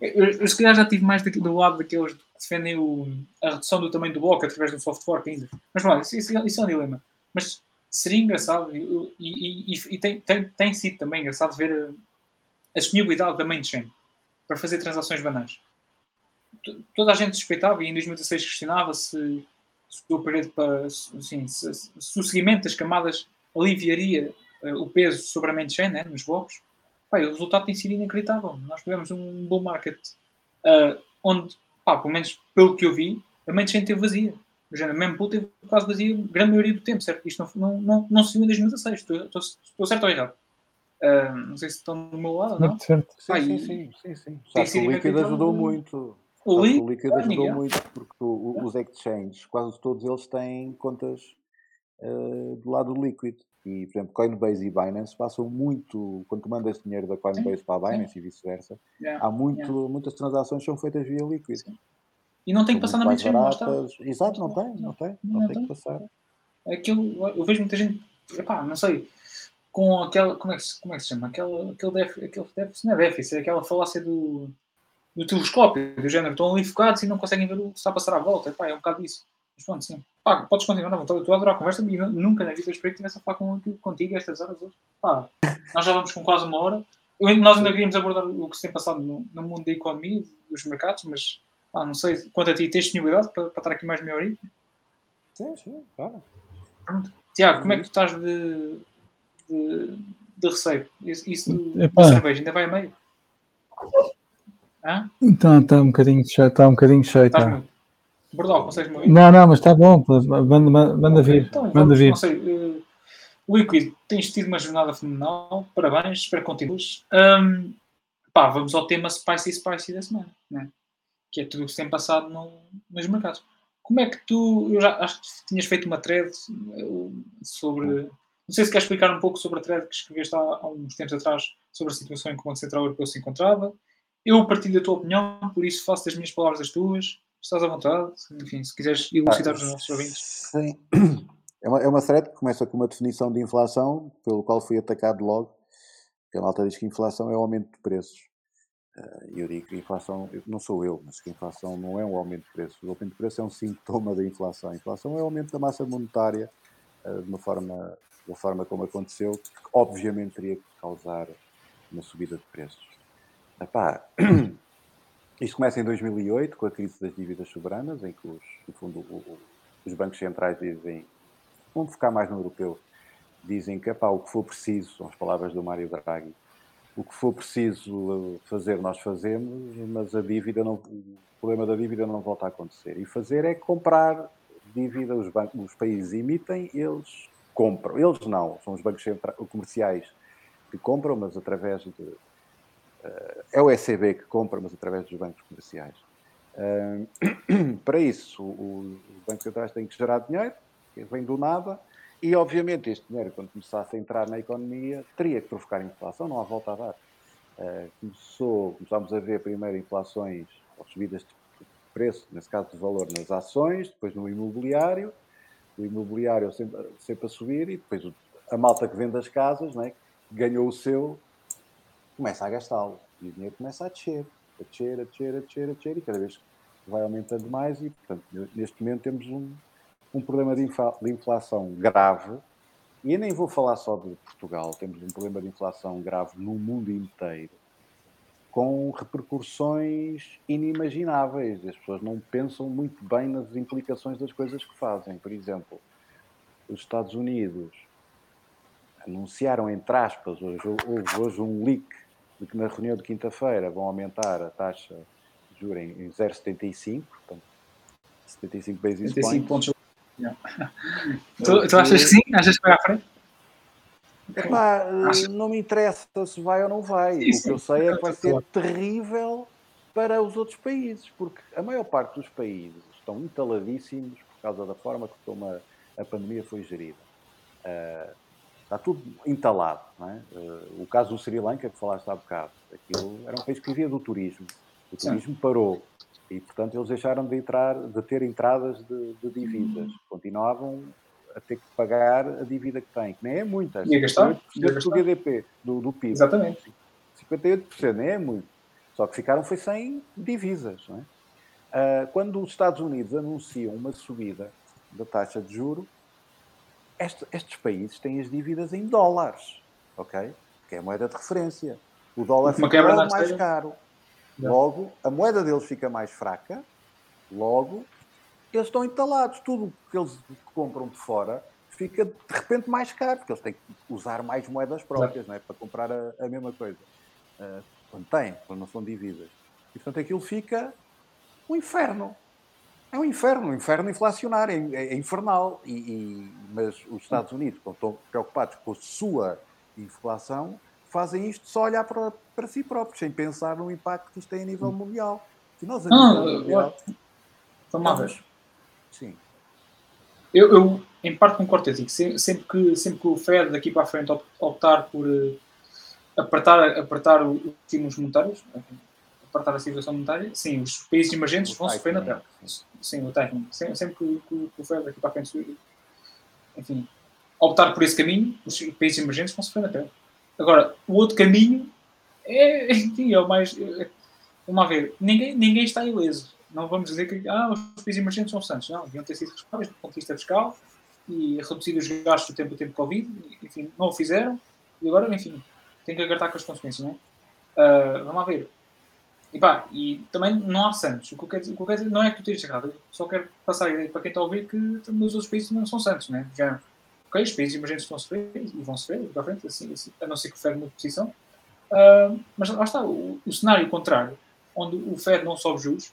Eu, eu se calhar já estive mais do lado daqueles que defendem o, a redução do tamanho do bloco através do soft fork ainda. Mas pronto, isso, isso, isso é um dilema. Mas seria engraçado e, e, e- e tem, tem, tem sido também engraçado ver a, a disponibilidade da main chain para fazer transações banais. Toda a gente suspeitava e em 2016 questionava se, se o para assim, se, se- o seguimento das camadas aliviaria eh, o peso sobre a main chain né, nos blocos. E o resultado tem sido inacreditável. Nós tivemos um bull market ah, onde, pá, pelo menos pelo que eu vi, a main chain esteve vazia. O género, mesmo pool teve quase vazia a grande maioria do tempo, certo? Isto não, não, não, não se viu em 2016. Estou, estou, estou certo ou errado? Ah, não sei se estão do meu lado não. Muito certo. Sim, Pá, sim, e- sim, sim, sim. o líquido inacreditável. ajudou muito. O líquido, o líquido ajudou Miguel. muito porque o- os exchanges, quase todos eles têm contas eh, do lado do líquido. E, por exemplo, Coinbase e Binance passam muito, quando tu mandas dinheiro da Coinbase para a Binance e vice-versa, Yeah. há muito, yeah. muitas transações que são feitas via líquido. E não tem que passar na mais chain, lá está. baratas. Exato, não tem, não tem, não, Não tem tem. que passar. aquilo, eu vejo muita gente, epá, não sei, com aquela, como é que se, como é que se chama? Aquela, aquele déficit, aquele déficit, não é déficit, é aquela falácia do, do telescópio, do género, estão ali focados e não conseguem ver o que está a passar à volta, epá, é um bocado isso. Mas pronto, sim. Pá, podes continuar, não, estou estou a adorar a conversa e nu- nunca na vida eu esperei que tivesse a falar com, contigo estas horas hoje. Pá, nós já vamos com quase uma hora. Eu, nós ainda queríamos abordar o que se tem passado no, no mundo da economia, dos mercados, mas pá, não sei quanto a ti tens disponibilidade para, para estar aqui mais meia hora. Sim, sim, claro. Tiago, como é que tu estás de, de, de receio? Isso, do- da cerveja ainda vai a meio? Hã? Então, está um bocadinho cheio, está um bocadinho cheio. Tá. Bordal, consegues-me ouvir? Não, não, mas está bom. Manda, manda, manda vir. Então, Manda vamos, vir. não sei. Uh, Liquid, tens tido uma jornada fenomenal. Parabéns, espero que continues. Hum, pá, vamos ao tema Spicy Spicy da semana, né? Que é tudo o que se tem passado no- nos mercados. Como é que tu. Eu já acho que tinhas feito uma thread sobre. Não sei se queres explicar um pouco sobre a thread que escreveste há, há uns tempos atrás sobre a situação em que o Banco Central Europeu se encontrava. Eu partilho a tua opinião, por isso faço das minhas palavras as tuas. Estás à vontade. Enfim, se quiseres elucidar os nossos ouvintes. Sim. É uma, é uma thread que começa com uma definição de inflação, pelo qual fui atacado logo. Que a malta diz que inflação é o aumento de preços. Eh, E eu digo que a inflação, não sou eu, mas que a inflação não é um aumento de preços. O aumento de preços é um sintoma da inflação. A inflação é o aumento da massa monetária eh, de uma forma, da forma como aconteceu, que obviamente teria que causar uma subida de preços. Epá, Isto começa em 2008, com a crise das dívidas soberanas, em que, os, no fundo, o, os bancos centrais dizem, vamos focar mais no europeu, dizem que epá, o que for preciso, são as palavras do Mário Draghi, o que for preciso fazer, nós fazemos, mas a dívida não, o problema da dívida não volta a acontecer. E fazer é comprar dívida, os, bancos, os países emitem, eles compram. Eles não, são os bancos comerciais que compram, mas através de. Uh, é o ECB que compra, mas através dos bancos comerciais. Para isso, os bancos centrais têm que gerar dinheiro, que vem do nada, e obviamente este dinheiro, quando começasse a entrar na economia, teria que provocar inflação, não há volta a dar. Uh, começou, começámos a ver primeiro inflações ou subidas de preço, nesse caso de valor, nas ações, depois no imobiliário, o imobiliário sempre, sempre a subir e depois a malta que vende as casas, né, ganhou o seu, começa a gastá-lo e o dinheiro começa a descer, a descer, a descer, a descer, a descer e cada vez vai aumentando mais e, portanto, neste momento temos um, um problema de, de inflação grave e eu nem vou falar só de Portugal, temos um problema de inflação grave no mundo inteiro com repercussões inimagináveis. As pessoas não pensam muito bem nas implicações das coisas que fazem. Por exemplo, os Estados Unidos anunciaram, entre aspas, hoje, houve hoje um leak de que na reunião de quinta-feira vão aumentar a taxa de juros em 0,75, portanto, 75 basis 75 points. Pontos. Yeah. tu, tu achas que sim? Achas que vai à frente? Epá, não me interessa se vai ou não vai. Sim, o que eu sei é que vai ser terrível para os outros países, porque a maior parte dos países estão entaladíssimos por causa da forma como a, a pandemia foi gerida. Uh, está tudo entalado. É? Uh, o caso do Sri Lanka, que falaste há bocado, aquilo era um país que vivia do turismo. O turismo Sim. parou e, portanto, eles deixaram de, entrar, de ter entradas de, de divisas. Continuavam a ter que pagar a dívida que tem, que nem é muita. E gastar? do GDP, do, do PIB. Exatamente. 58% nem é muito. Só que ficaram foi sem divisas. Não é? Uh, quando os Estados Unidos anunciam uma subida da taxa de juro, este, estes países têm as dívidas em dólares, ok? Que é a moeda de referência. O dólar fica mais caro. Logo, a moeda deles fica mais fraca. Logo, eles estão entalados. Tudo que eles compram de fora fica de repente mais caro, porque eles têm que usar mais moedas próprias não é? para comprar a, a mesma coisa. Uh, quando têm, quando não são dívidas. E portanto aquilo fica um inferno. É um inferno, um inferno inflacionário, é, é infernal. E, e, mas os Estados Unidos, quando estão preocupados com a sua inflação, fazem isto só olhar para, para si próprios, sem pensar no impacto que isto tem a nível mundial. E nós, a nível ah, mundial, estamos, Sim. Eu, eu, em parte concordo contigo. Sempre que, sempre que o Fed daqui para a frente optar por uh, apertar, apertar os estímulos monetários, apertar a situação monetária, sim, os países emergentes o vão sofrer na terra. Sim. o tightening. Sempre, sempre que, que, que, o Fed daqui para a frente, enfim, optar por esse caminho, os países emergentes vão sofrer na terra. Agora, o outro caminho é, é o mais. É, vamos lá ver, ninguém, ninguém está ileso não vamos dizer que ah, os países emergentes são santos. Não, deviam ter sido responsáveis do ponto de vista fiscal e reduzir os gastos do tempo do tempo Covid. Enfim, não o fizeram e agora, enfim, tem que agarrar com as consequências, não é? Uh, vamos lá ver. E pá, e também não há santos. O que eu quero dizer, não é que tu estejas errado, só quero passar a ideia para quem está a ouvir que os outros países não são santos, né? Já, ok, os países emergentes vão sofrer e vão sofrer para frente, assim, assim, a não ser que o Fed mude posição. Uh, mas lá está, o, o cenário contrário, onde o Fed não sobe juros,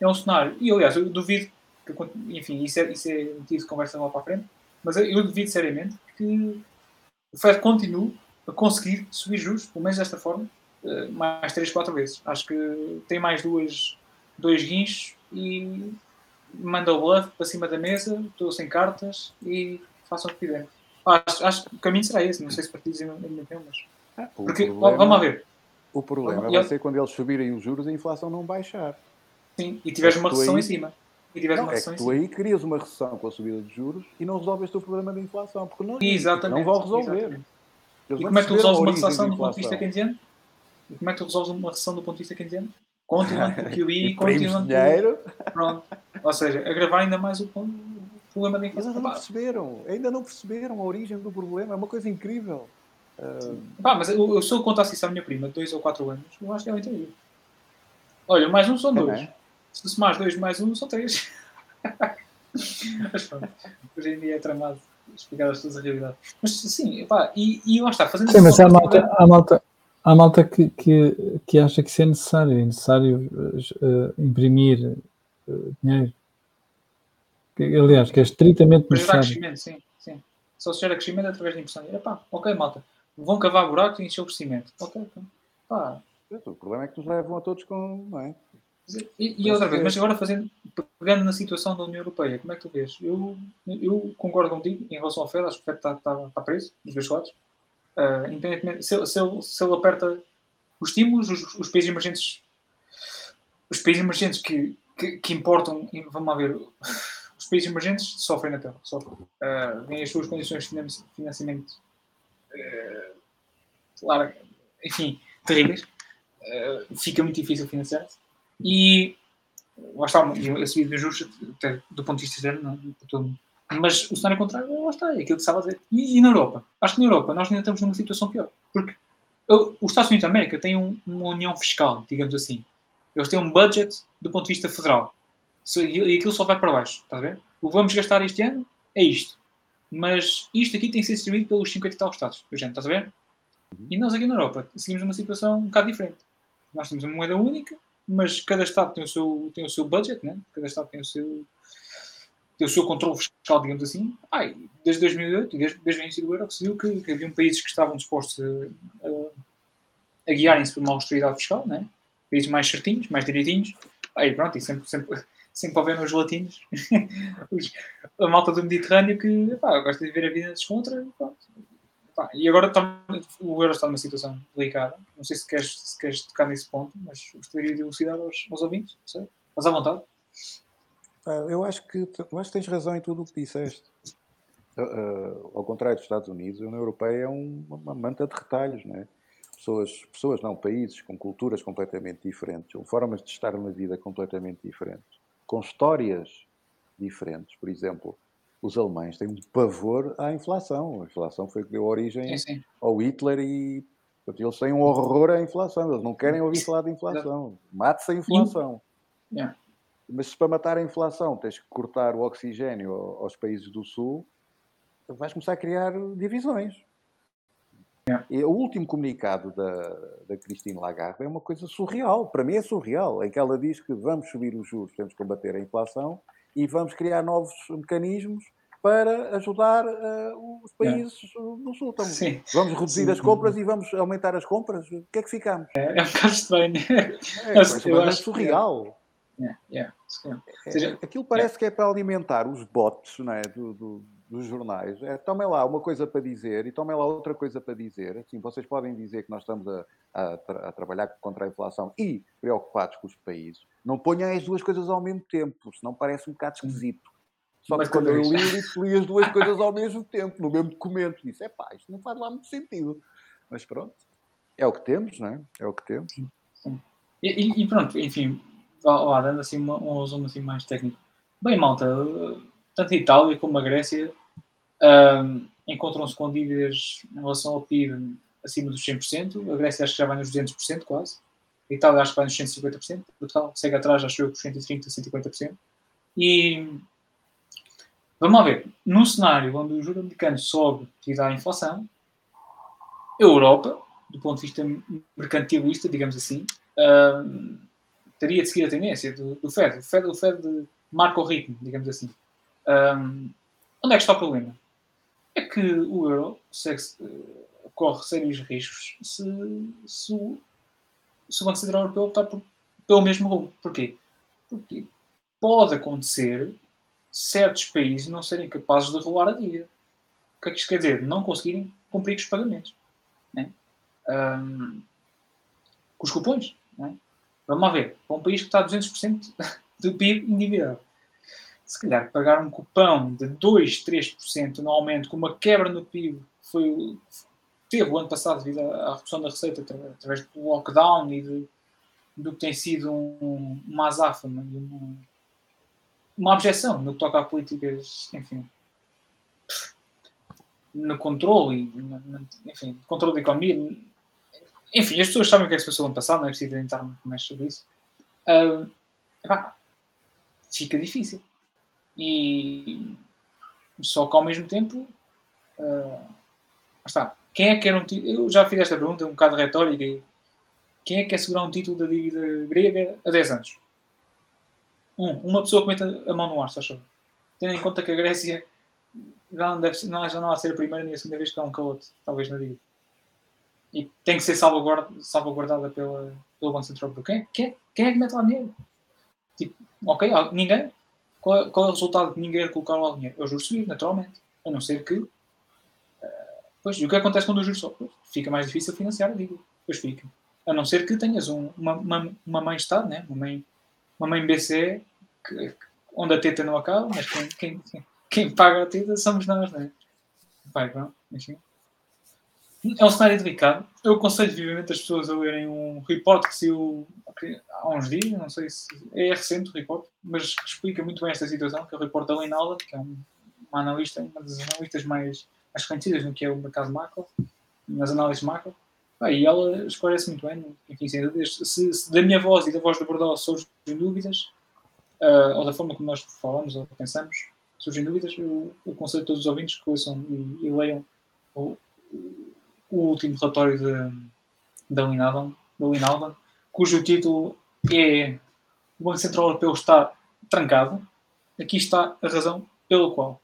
é um cenário. E aliás, eu duvido que, enfim, isso é, isso é motivo de conversa lá para a frente, mas eu duvido seriamente que o Fed continue a conseguir subir juros, pelo menos desta forma, eh, mais 3, 4 vezes. Acho que tem mais duas, dois guinchos e manda o bluff para cima da mesa, estou sem cartas e façam o que quiserem. Acho, acho que o caminho será esse, não sei se partilham a minha opinião, mas. Ah, Porque, problema, vamos lá ver. O problema vai ser quando eles subirem os juros e a inflação não baixar. Sim, e tiveres uma recessão aí... em cima. E tiveres não, uma é que tu aí crias uma recessão com a subida de juros e não resolves o problema da inflação, porque não, exatamente, não vão resolver. E como é que tu resolves uma recessão do ponto de vista keynesiano? E como é que tu resolves uma recessão do ponto de vista keynesiano? Continuando com o QI, continuando dinheiro. Pronto. Ou seja, agravar ainda mais o problema da. Mas ainda não perceberam, ainda não perceberam a origem do problema, é uma coisa incrível. Uh... Pá, mas eu, eu sou contar isso à minha prima, de 2 ou 4 anos, eu acho que ela entendeu. Olha, mais um são dois. Se somar dois mais um, são três. Mas pronto, hoje em dia é tramado explicar as coisas a realidade. Mas sim, pá, e, e lá está, fazendo Sim, mas há malta, há malta, há malta que, que, que acha que isso é necessário. É necessário eh, imprimir eh, dinheiro. Aliás, que é estritamente necessário. crescimento, sim, sim. Só se gera crescimento através de impressão. E, pá, ok, malta. Vão cavar buracos e encher o crescimento. Ok, então. Pá. O problema é que nos levam a todos com. Não é? E, e outra vez, mas agora fazendo, pegando na situação da União Europeia, como é que tu vês? Eu, eu concordo contigo em relação ao Fed, acho que o Fed está, está, está preso, dos dois lados. Ah, independentemente, se, ele- se, ele, se ele aperta os estímulos, os, os países emergentes, os países emergentes que, que, que importam, vamos lá ver, países emergentes sofrem na tela, sofrem. Ah, vêm as suas condições de finan- financiamento, ah, claro, enfim, terríveis. Ah, fica muito difícil financiar-se. E lá está, a subida dos juros, até do ponto de vista externo, não, todo mas o cenário contrário, lá está, é aquilo que estava a dizer. E, e na Europa? Acho que na Europa nós ainda estamos numa situação pior. Porque uh, os Estados Unidos da América têm um- uma união fiscal, digamos assim. Eles têm um budget do ponto de vista federal. Se- E aquilo só vai para baixo, está a ver? O que vamos gastar este ano é isto. Mas isto aqui tem que ser distribuído pelos 50 e tal Estados, do género, estás a ver? E nós aqui na Europa seguimos numa situação um bocado diferente. Nós temos uma moeda única, mas cada Estado tem o seu, tem o seu budget, né? cada Estado tem o seu, tem o seu controle fiscal, digamos assim. Ai, desde 2008, e desde, desde o início do euro, que se viu que, que haviam países que estavam dispostos a, a, a guiarem-se por uma austeridade fiscal, né? países mais certinhos, mais direitinhos. Aí pronto, e sempre, sempre, sempre houveram os latinos, os- a malta do Mediterrâneo que pá, gosta de ver a vida descontra. e. Pá, e agora está- o euro está numa situação delicada. Não sei se queres, se queres tocar nesse ponto, mas gostaria de elucidar aos, aos ouvintes. Não sei. Mas à vontade. Ah, Eu acho que eu acho que tens razão em tudo o que disseste. Ah, ao contrário dos Estados Unidos, a União Europeia é um- uma manta de retalhos, não é? Pessoas, pessoas não, países com culturas completamente diferentes, com formas de estar na vida completamente diferentes, com histórias diferentes. Por exemplo, os alemães têm um pavor à inflação. A inflação foi que deu origem Sim, sim. ao Hitler e portanto, eles têm um horror à inflação. Eles não querem ouvir falar de inflação. Mate-se a inflação. Yeah. Mas se para matar a inflação tens que cortar o oxigênio ao- aos países do Sul, vais começar a criar divisões. E o último comunicado da, da Christine Lagarde é uma coisa surreal. Para mim é surreal, em que ela diz que vamos subir os juros, temos que combater a inflação e vamos criar novos mecanismos para ajudar eh, os países do Sul. Então, Sim. vamos reduzir Sim. as compras e vamos aumentar as compras. O que é que ficamos? É, é um bocado estranho. É, Mas mas eu é acho que- surreal. Yeah, sim. É, seja, aquilo parece que é para alimentar os bots não é, do- do- dos jornais. É, tomem lá uma coisa para dizer e tomem lá outra coisa para dizer. Assim, vocês podem dizer que nós estamos a, a tra- a trabalhar contra a inflação e preocupados com os países. Não ponham as duas coisas ao mesmo tempo, senão parece um bocado esquisito. Só que Mas quando eu li, li, li as duas coisas ao mesmo tempo, no mesmo documento. Disse, é pá, isto não faz lá muito sentido. Mas pronto, é o que temos, não é? É o que temos. E, e- e pronto, enfim, lá, dando assim uma- um resumo assim mais técnico. Bem, malta, tanto a Itália como a Grécia ahm, encontram-se com dívidas em relação ao PIB acima dos 100%. A Grécia acho que já vai nos 200% quase. A Itália acho que vai nos 150%. Portugal segue atrás, acho eu, com 130%, 150%. E vamos lá ver. Num cenário onde o juro americano sobe devido à inflação, a Europa, do ponto de vista mercantilista, digamos assim, ahm, teria de seguir a tendência do, do Fed. O Fed, o Fed marca o ritmo, digamos assim. Ahm, onde é que está o problema? É que o euro segue, eh, corre sérios riscos se, se, se o Banco Central Europeu optar por, pelo mesmo rumo. Porquê? Porque pode acontecer certos países não serem capazes de rolar a dívida. O que é que isto quer dizer? Não conseguirem cumprir os pagamentos. Né? Ahm, com os cupons. Né? Vamos lá ver. Para um país que está a 200% do PIB endividado. Se calhar pagar um cupão de 2, 3% anualmente com uma quebra no PIB que foi, teve o ano passado devido à, redução da receita atra- através do lockdown e de, do que tem sido um, uma azáfama e uma, uma objeção no que toca a políticas, enfim, no controle enfim, controle da economia. Enfim, as pessoas sabem o que é que se passou no ano passado, não é preciso entrar muito mais sobre isso. uh, epá, fica difícil. E só que ao mesmo tempo, uh, está. Quem é que quer um título? Eu já fiz esta pergunta um bocado retórica. Quem é que quer segurar um título da dívida grega a 10 anos? Um, uma pessoa que meta a mão no ar, achou. Tendo em conta que a Grécia já não, deve, não, já não há ser a primeira nem a segunda vez que há um calote, talvez na dívida. E tem que ser salvaguardada, salvaguardada pela, pelo Banco Central. Quem, quem, quem é que mete lá dinheiro? Tipo, ok, ninguém. Qual é, qual é o resultado de ninguém colocar lá dinheiro? É o juros subir, naturalmente. A não ser que. Uh, pois, e o que acontece quando o juros sobe? Fica mais difícil financiar a dívida. Pois fica. A não ser que tenhas um, uma, uma, uma mãe Estado, né? uma, mãe, uma mãe BCE, que, onde a teta não acaba, mas quem, quem, quem paga a teta somos nós, não é? Vai, não, enfim. É um cenário delicado. Eu aconselho vivamente as pessoas a lerem um report que saiu há uns dias, não sei se é recente o report, mas explica muito bem esta situação, que é o report da Allen, que é um, uma analista, uma das analistas mais, conhecidas no que é o mercado macro, nas análises macro. Ah, e ela esclarece muito bem, enfim. Se, se, da minha voz e da voz do Bordeaux surgem dúvidas, uh, ou da forma como nós falamos ou pensamos, surgem dúvidas, eu, eu aconselho todos os ouvintes que ouçam e, e leiam o, o último relatório da Linalban, da cujo título é O Banco Central Europeu está trancado. Aqui está a razão pela qual.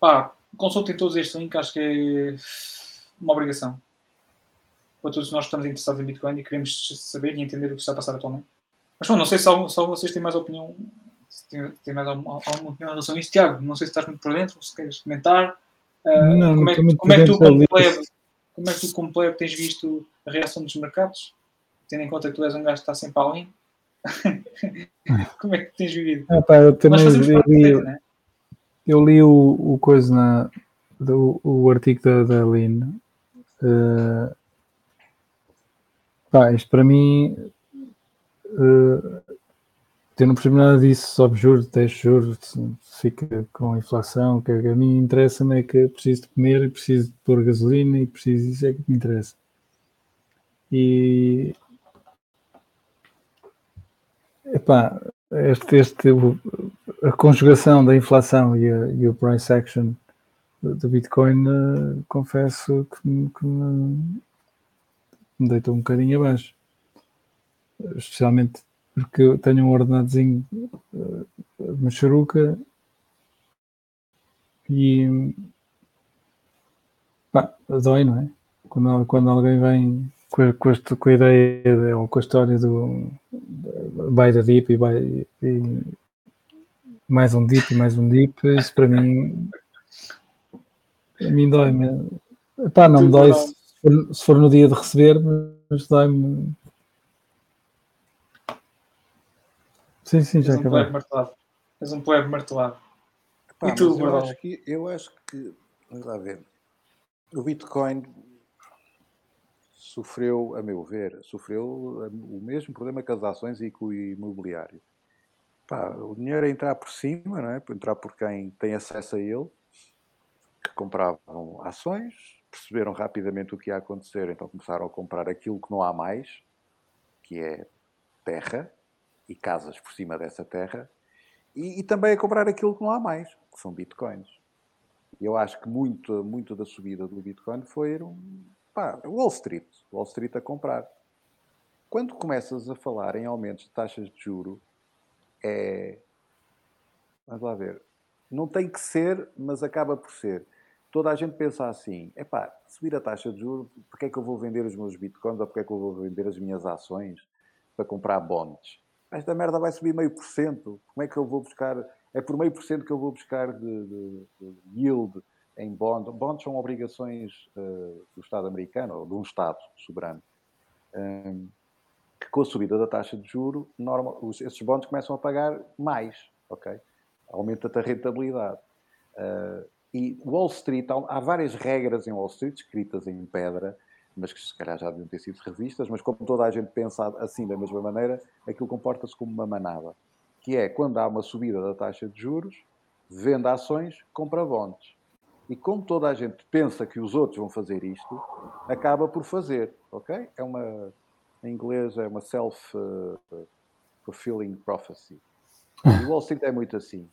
Pá, consultem todos estes links, acho que é uma obrigação. Para todos nós que estamos interessados em Bitcoin e queremos saber e entender o que está a passar atualmente. Mas bom, não sei se, algum, se vocês têm mais opinião, se têm, têm mais alguma, alguma opinião em relação a isto. Tiago, não sei se estás muito por dentro, se queres comentar. Uh, não, como, é, como é que tu completas como é que tu, como player, tens visto a reação dos mercados? Tendo em conta que tu és um gajo que está sempre além. como é que tens vivido? Ah, pá, eu também eu li, né? eu li o, o coisa na, do, o artigo da, da Lin. Uh, pá, isto para mim uh, eu não percebo nada disso, sobe juros, deixa juros, fica com inflação, que a mim interessa-me é que preciso de comer e preciso de pôr gasolina e preciso, isso é que me interessa. E epá, este, este, a conjugação da inflação e, a, e o price action do Bitcoin, uh, confesso que, que me, me deitou um bocadinho abaixo. Especialmente porque eu tenho um ordenadozinho uh, machuruca e pá, dói, não é? Quando, quando alguém vem com, com, este, com a ideia de, ou com a história do buy the dip e, e mais um dip e mais um dip, isso para mim a mim dói-me. Pá, não me dói se for, se for no dia de receber, mas dói-me Sim, sim, já acabou. És um plebe martelado. Pá, e tu, eu acho, que, eu acho que, vamos lá ver, o Bitcoin sofreu, a meu ver, sofreu o mesmo problema que as ações e com o imobiliário. Pá, o dinheiro a entrar por cima, não é? Entrar por quem tem acesso a ele, que compravam ações, perceberam rapidamente o que ia acontecer, então começaram a comprar aquilo que não há mais, que é terra, e casas por cima dessa terra, e, e, também a comprar aquilo que não há mais, que são bitcoins. Eu acho que muito, muito da subida do Bitcoin foi um, pá, Wall Street, Wall Street a comprar. Quando começas a falar em aumentos de taxas de juro, é. Vamos lá ver. Não tem que ser, mas acaba por ser. Toda a gente pensa assim: é pá, subir a taxa de juros, porque é que eu vou vender os meus bitcoins ou porque é que eu vou vender as minhas ações para comprar bonds? Esta merda vai subir meio por cento, como é que eu vou buscar, é por meio por cento que eu vou buscar de, de, de yield em bond. Bonds são obrigações uh, do Estado americano, ou de um Estado soberano, um, que com a subida da taxa de juro, normal, os, esses bonds começam a pagar mais, ok? Aumenta-te a rentabilidade. Uh, e Wall Street, há, há várias regras em Wall Street, escritas em pedra, mas que se calhar já deviam ter sido revistas, mas como toda a gente pensa assim da mesma maneira, aquilo comporta-se como uma manada, que é quando há uma subida da taxa de juros, vende ações, compra bonds. E como toda a gente pensa que os outros vão fazer isto, acaba por fazer, ok? É uma, em inglês é uma self, self-fulfilling prophecy. E Wall Street é muito assim.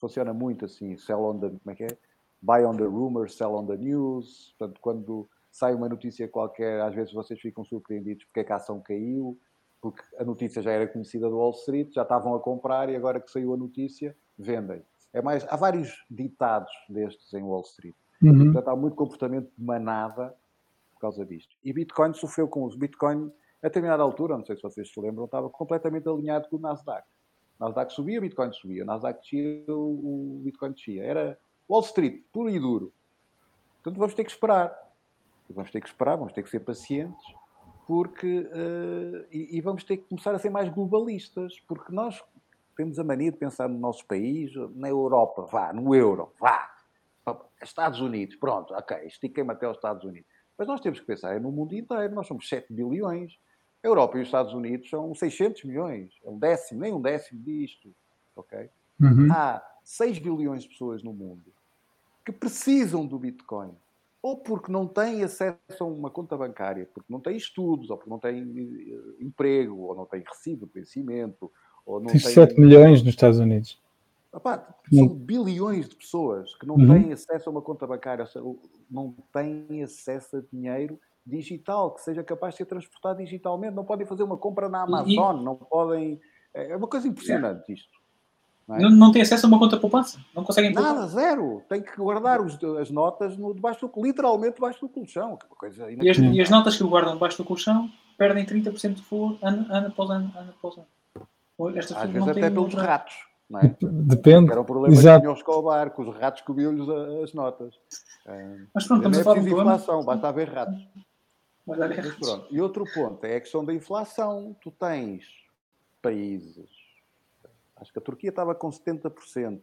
Funciona muito assim. Sell on the. Como é que é? Buy on the rumor, sell on the news. Portanto, quando sai uma notícia qualquer, às vezes vocês ficam surpreendidos porque é que a ação caiu, porque a notícia já era conhecida do Wall Street, já estavam a comprar e agora que saiu a notícia, vendem. É mais, há vários ditados destes em Wall Street. Uhum. Portanto, há muito comportamento de manada por causa disto. E Bitcoin sofreu com os Bitcoin, a determinada altura, não sei se vocês se lembram, estava completamente alinhado com o Nasdaq. O Nasdaq subia, o Bitcoin subia. O Nasdaq descia, o Bitcoin descia. Era Wall Street, puro e duro. Portanto, vamos ter que esperar. Vamos ter que esperar, vamos ter que ser pacientes, porque uh, e, e, vamos ter que começar a ser mais globalistas, porque nós temos a mania de pensar no nosso país, na Europa, vá, no euro, vá, Estados Unidos, pronto, ok, estiquei-me até aos Estados Unidos. Mas nós temos que pensar é no mundo inteiro, nós somos 7 bilhões. A Europa e os Estados Unidos são 600 milhões, é um décimo, nem um décimo disto, ok? Uhum. Há 6 bilhões de pessoas no mundo que precisam do Bitcoin ou porque não têm acesso a uma conta bancária, porque não têm estudos, ou porque não têm eh, emprego, ou não têm recibo de vencimento, ou não Tem têm... 7 milhões nos Estados Unidos. Epá, são bilhões de pessoas que não Uhum. têm acesso a uma conta bancária, ou seja, não têm acesso a dinheiro digital, que seja capaz de ser transportado digitalmente. Não podem fazer uma compra na Amazon, não podem. É uma coisa impressionante isto. Não, é? Não, tem acesso a uma conta poupança. Não conseguem poupar. Nada, zero. Tem que guardar os- as notas no, debaixo do, literalmente debaixo do colchão. que é coisa E as, e as notas que o guardam debaixo do colchão perdem 30% de valor ano, ano após ano. ano, após ano. Estas Às vezes não até pelos outra- ratos. Não é? Depende. Era um problema Exato. que tinha o Escobar, que os ratos comiam-lhes as notas. Ah, Mas pronto, não estamos é a falar de inflação, basta haver ratos. Mas Mas pronto. E outro ponto é a questão da inflação. Tu tens países, acho que a Turquia estava com 70%,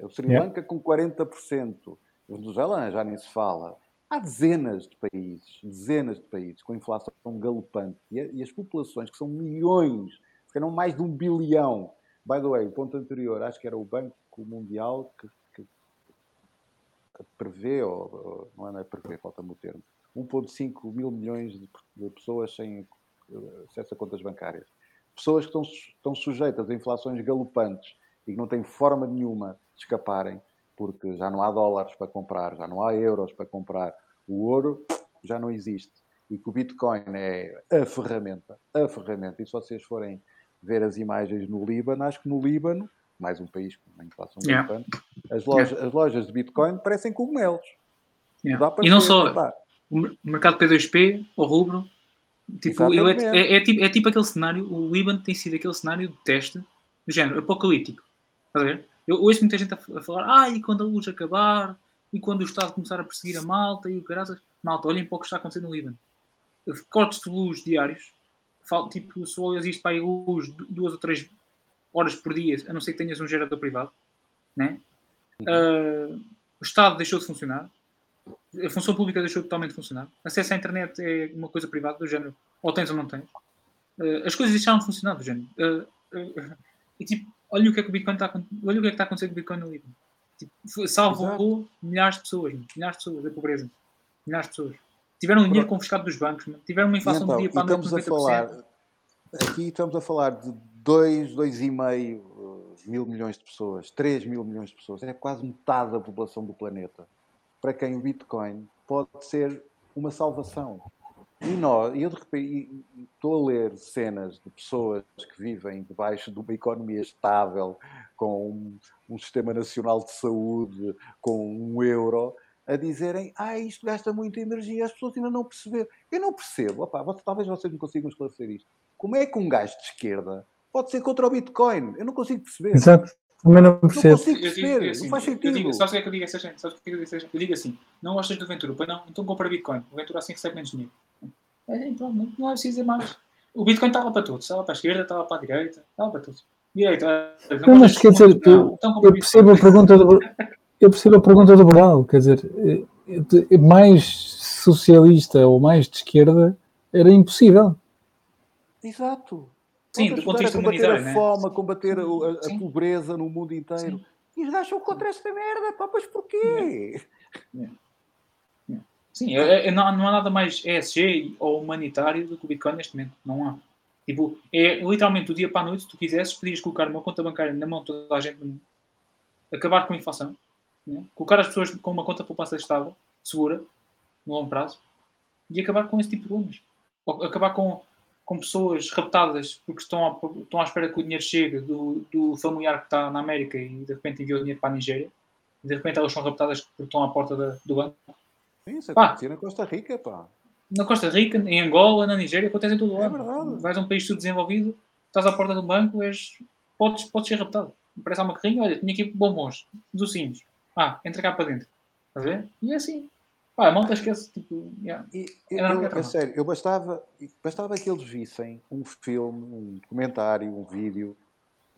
o Sri Yeah. Lanka com 40%, a Venezuela já nem se fala. Há dezenas de países, dezenas de países com inflação galopante e, as populações, que são milhões, se calhar mais de um bilhão. By the way, o ponto anterior, acho que era o Banco Mundial que, que- que prevê, ou, ou- não é prevê, falta-me o termo, 1,5 mil milhões de, de pessoas sem eh, acesso a contas bancárias. Pessoas que estão, estão sujeitas a inflações galopantes e que não têm forma nenhuma de escaparem, porque já não há dólares para comprar, já não há euros para comprar, o ouro já não existe. E que o Bitcoin é a ferramenta, a ferramenta. E se vocês forem ver as imagens no Líbano, acho que no Líbano, mais um país com uma inflação Yeah. galopante, as lojas, as lojas de Bitcoin parecem cogumelos. Yeah. E não só o mer- o mercado P2P, ou rubro, tipo, ele é, é- é tipo, é tipo aquele cenário, o Líbano tem sido aquele cenário de teste do género apocalíptico. Estás a ver? Eu ouço muita gente a, falar, ah, e quando a luz acabar, e quando o Estado começar a perseguir a malta e o caraças, malta, olhem para o que está acontecendo no Líbano. Cortes de luz diários, fal- tipo, só existe para aí luz du- duas ou três horas por dia, a não ser que tenhas um gerador privado, né? Ah, o Estado deixou de funcionar, a função pública deixou totalmente de funcionar. Acesso à internet é uma coisa privada, do género, ou tens ou não tens. Uh, as coisas deixaram de funcionar, do género. Uh, uh, e tipo, olha o que é que o Bitcoin está a olha o que é que está a acontecer com o Bitcoin no Líbano. Tipo, salvou milhares de pessoas, milhares de pessoas da pobreza. Milhares de pessoas. Tiveram o dinheiro confiscado dos bancos, tiveram uma inflação então, do dia para estamos de a 90%. falar, aqui estamos a falar de 2, 2,5 uh, mil milhões de pessoas, 3 mil milhões de pessoas, é quase metade da população do planeta. Para quem o Bitcoin pode ser uma salvação. E nós, eu de repente estou a ler cenas de pessoas que vivem debaixo de uma economia estável, com um, um sistema nacional de saúde, com um euro, a dizerem, ah, isto gasta muita energia, as pessoas ainda não perceberam. Eu não percebo, opá, vocês- talvez vocês não consigam esclarecer isto. Como é que um gajo de esquerda pode ser contra o Bitcoin? Eu não consigo perceber. Exato. Também não Não percebo. consigo Eu digo, perceber, assim, não faz sentido. digo, sabes o que é que eu digo a essa gente? Sabes o que é que eu digo a essa gente? Eu digo assim, não gostas do Ventura? Pois não, então compra Bitcoin. O Ventura assim recebe menos dinheiro. É, então, não, não é preciso dizer mais. O Bitcoin estava para todos. Estava para a esquerda, estava para a direita, estava para todos. Direita, ah, Não, mas quer dizer, eu, então eu percebo a pergunta do, eu percebo a pergunta do Boral, quer dizer, eh, de- mais socialista ou mais de esquerda era impossível. Exato. Sim, do ponto de vista combater a né? fome, a combater a, a Sim. pobreza no mundo inteiro. E os gajos são contra esta merda, pá, mas porquê? Sim, é- é- não, há- não há nada mais ESG ou humanitário do que o Bitcoin neste momento. Não há. Tipo, é literalmente do dia para a noite, se tu quisesses, podias colocar uma conta bancária na mão de toda a gente, acabar com a inflação, né? colocar as pessoas com uma conta de poupança estável, segura, no longo prazo, e acabar com esse tipo de problemas. Ou acabar com, com pessoas raptadas porque estão à, estão à espera que o dinheiro chegue do, do familiar que está na América e de repente enviou o dinheiro para a Nigéria, e de repente elas são raptadas porque estão à porta da, do banco. Sim, isso Pá. acontecia na Costa Rica, pá. Na Costa Rica, em Angola, na Nigéria, acontece em todo o É lado. verdade. Vais a um país subdesenvolvido, estás à porta do banco, és, podes, podes ser raptado. Parece uma carrinha, olha, tinha aqui bombons, docinhos. Ah, entra cá para dentro. Estás a ver? E é assim. Pá, a malta esquece, tipo, yeah. E, É eu, normal, eu- é sério, eu bastava, bastava que eles vissem um filme, um documentário, um vídeo.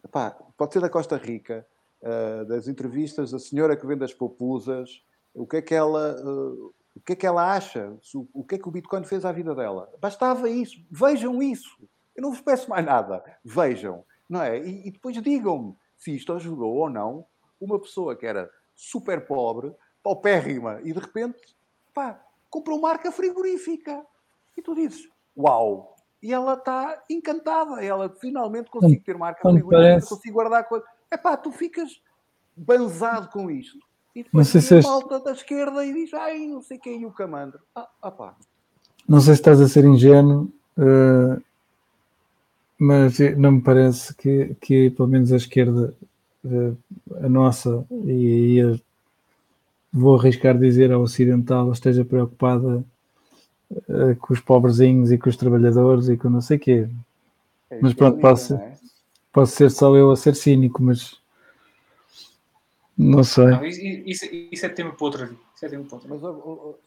Epá, pode ser da Costa Rica, ah, das entrevistas da senhora que vende as popusas, o que é que ela, ah, o que é que ela acha, o que é que o Bitcoin fez à vida dela. Bastava isso, vejam isso. Eu não vos peço mais nada, vejam, não é? E, e depois digam-me se isto ajudou ou não uma pessoa que era super pobre, paupérrima, e de repente, pá, comprou marca frigorífica. E tu dizes, uau! E ela está encantada, ela finalmente consigo ter marca não frigorífica, parece. consigo guardar coisas. É pá, tu ficas banzado com isto. E Não depois sei vem se a este- malta da esquerda e diz, ai, não sei quem, e o camandro. Ah, ah pá. Não sei se estás a ser ingênuo, eh, mas não me parece que, que pelo menos a esquerda, eh, a nossa, e, e a- vou arriscar dizer a ocidental, esteja preocupada eh, com os pobrezinhos e com os trabalhadores e com não sei o quê. É Mas é pronto, bonito, posso- é? Posso ser só eu a ser cínico, mas não sei. Não, isso, isso, é tema para dia. Isso é tema para. Mas,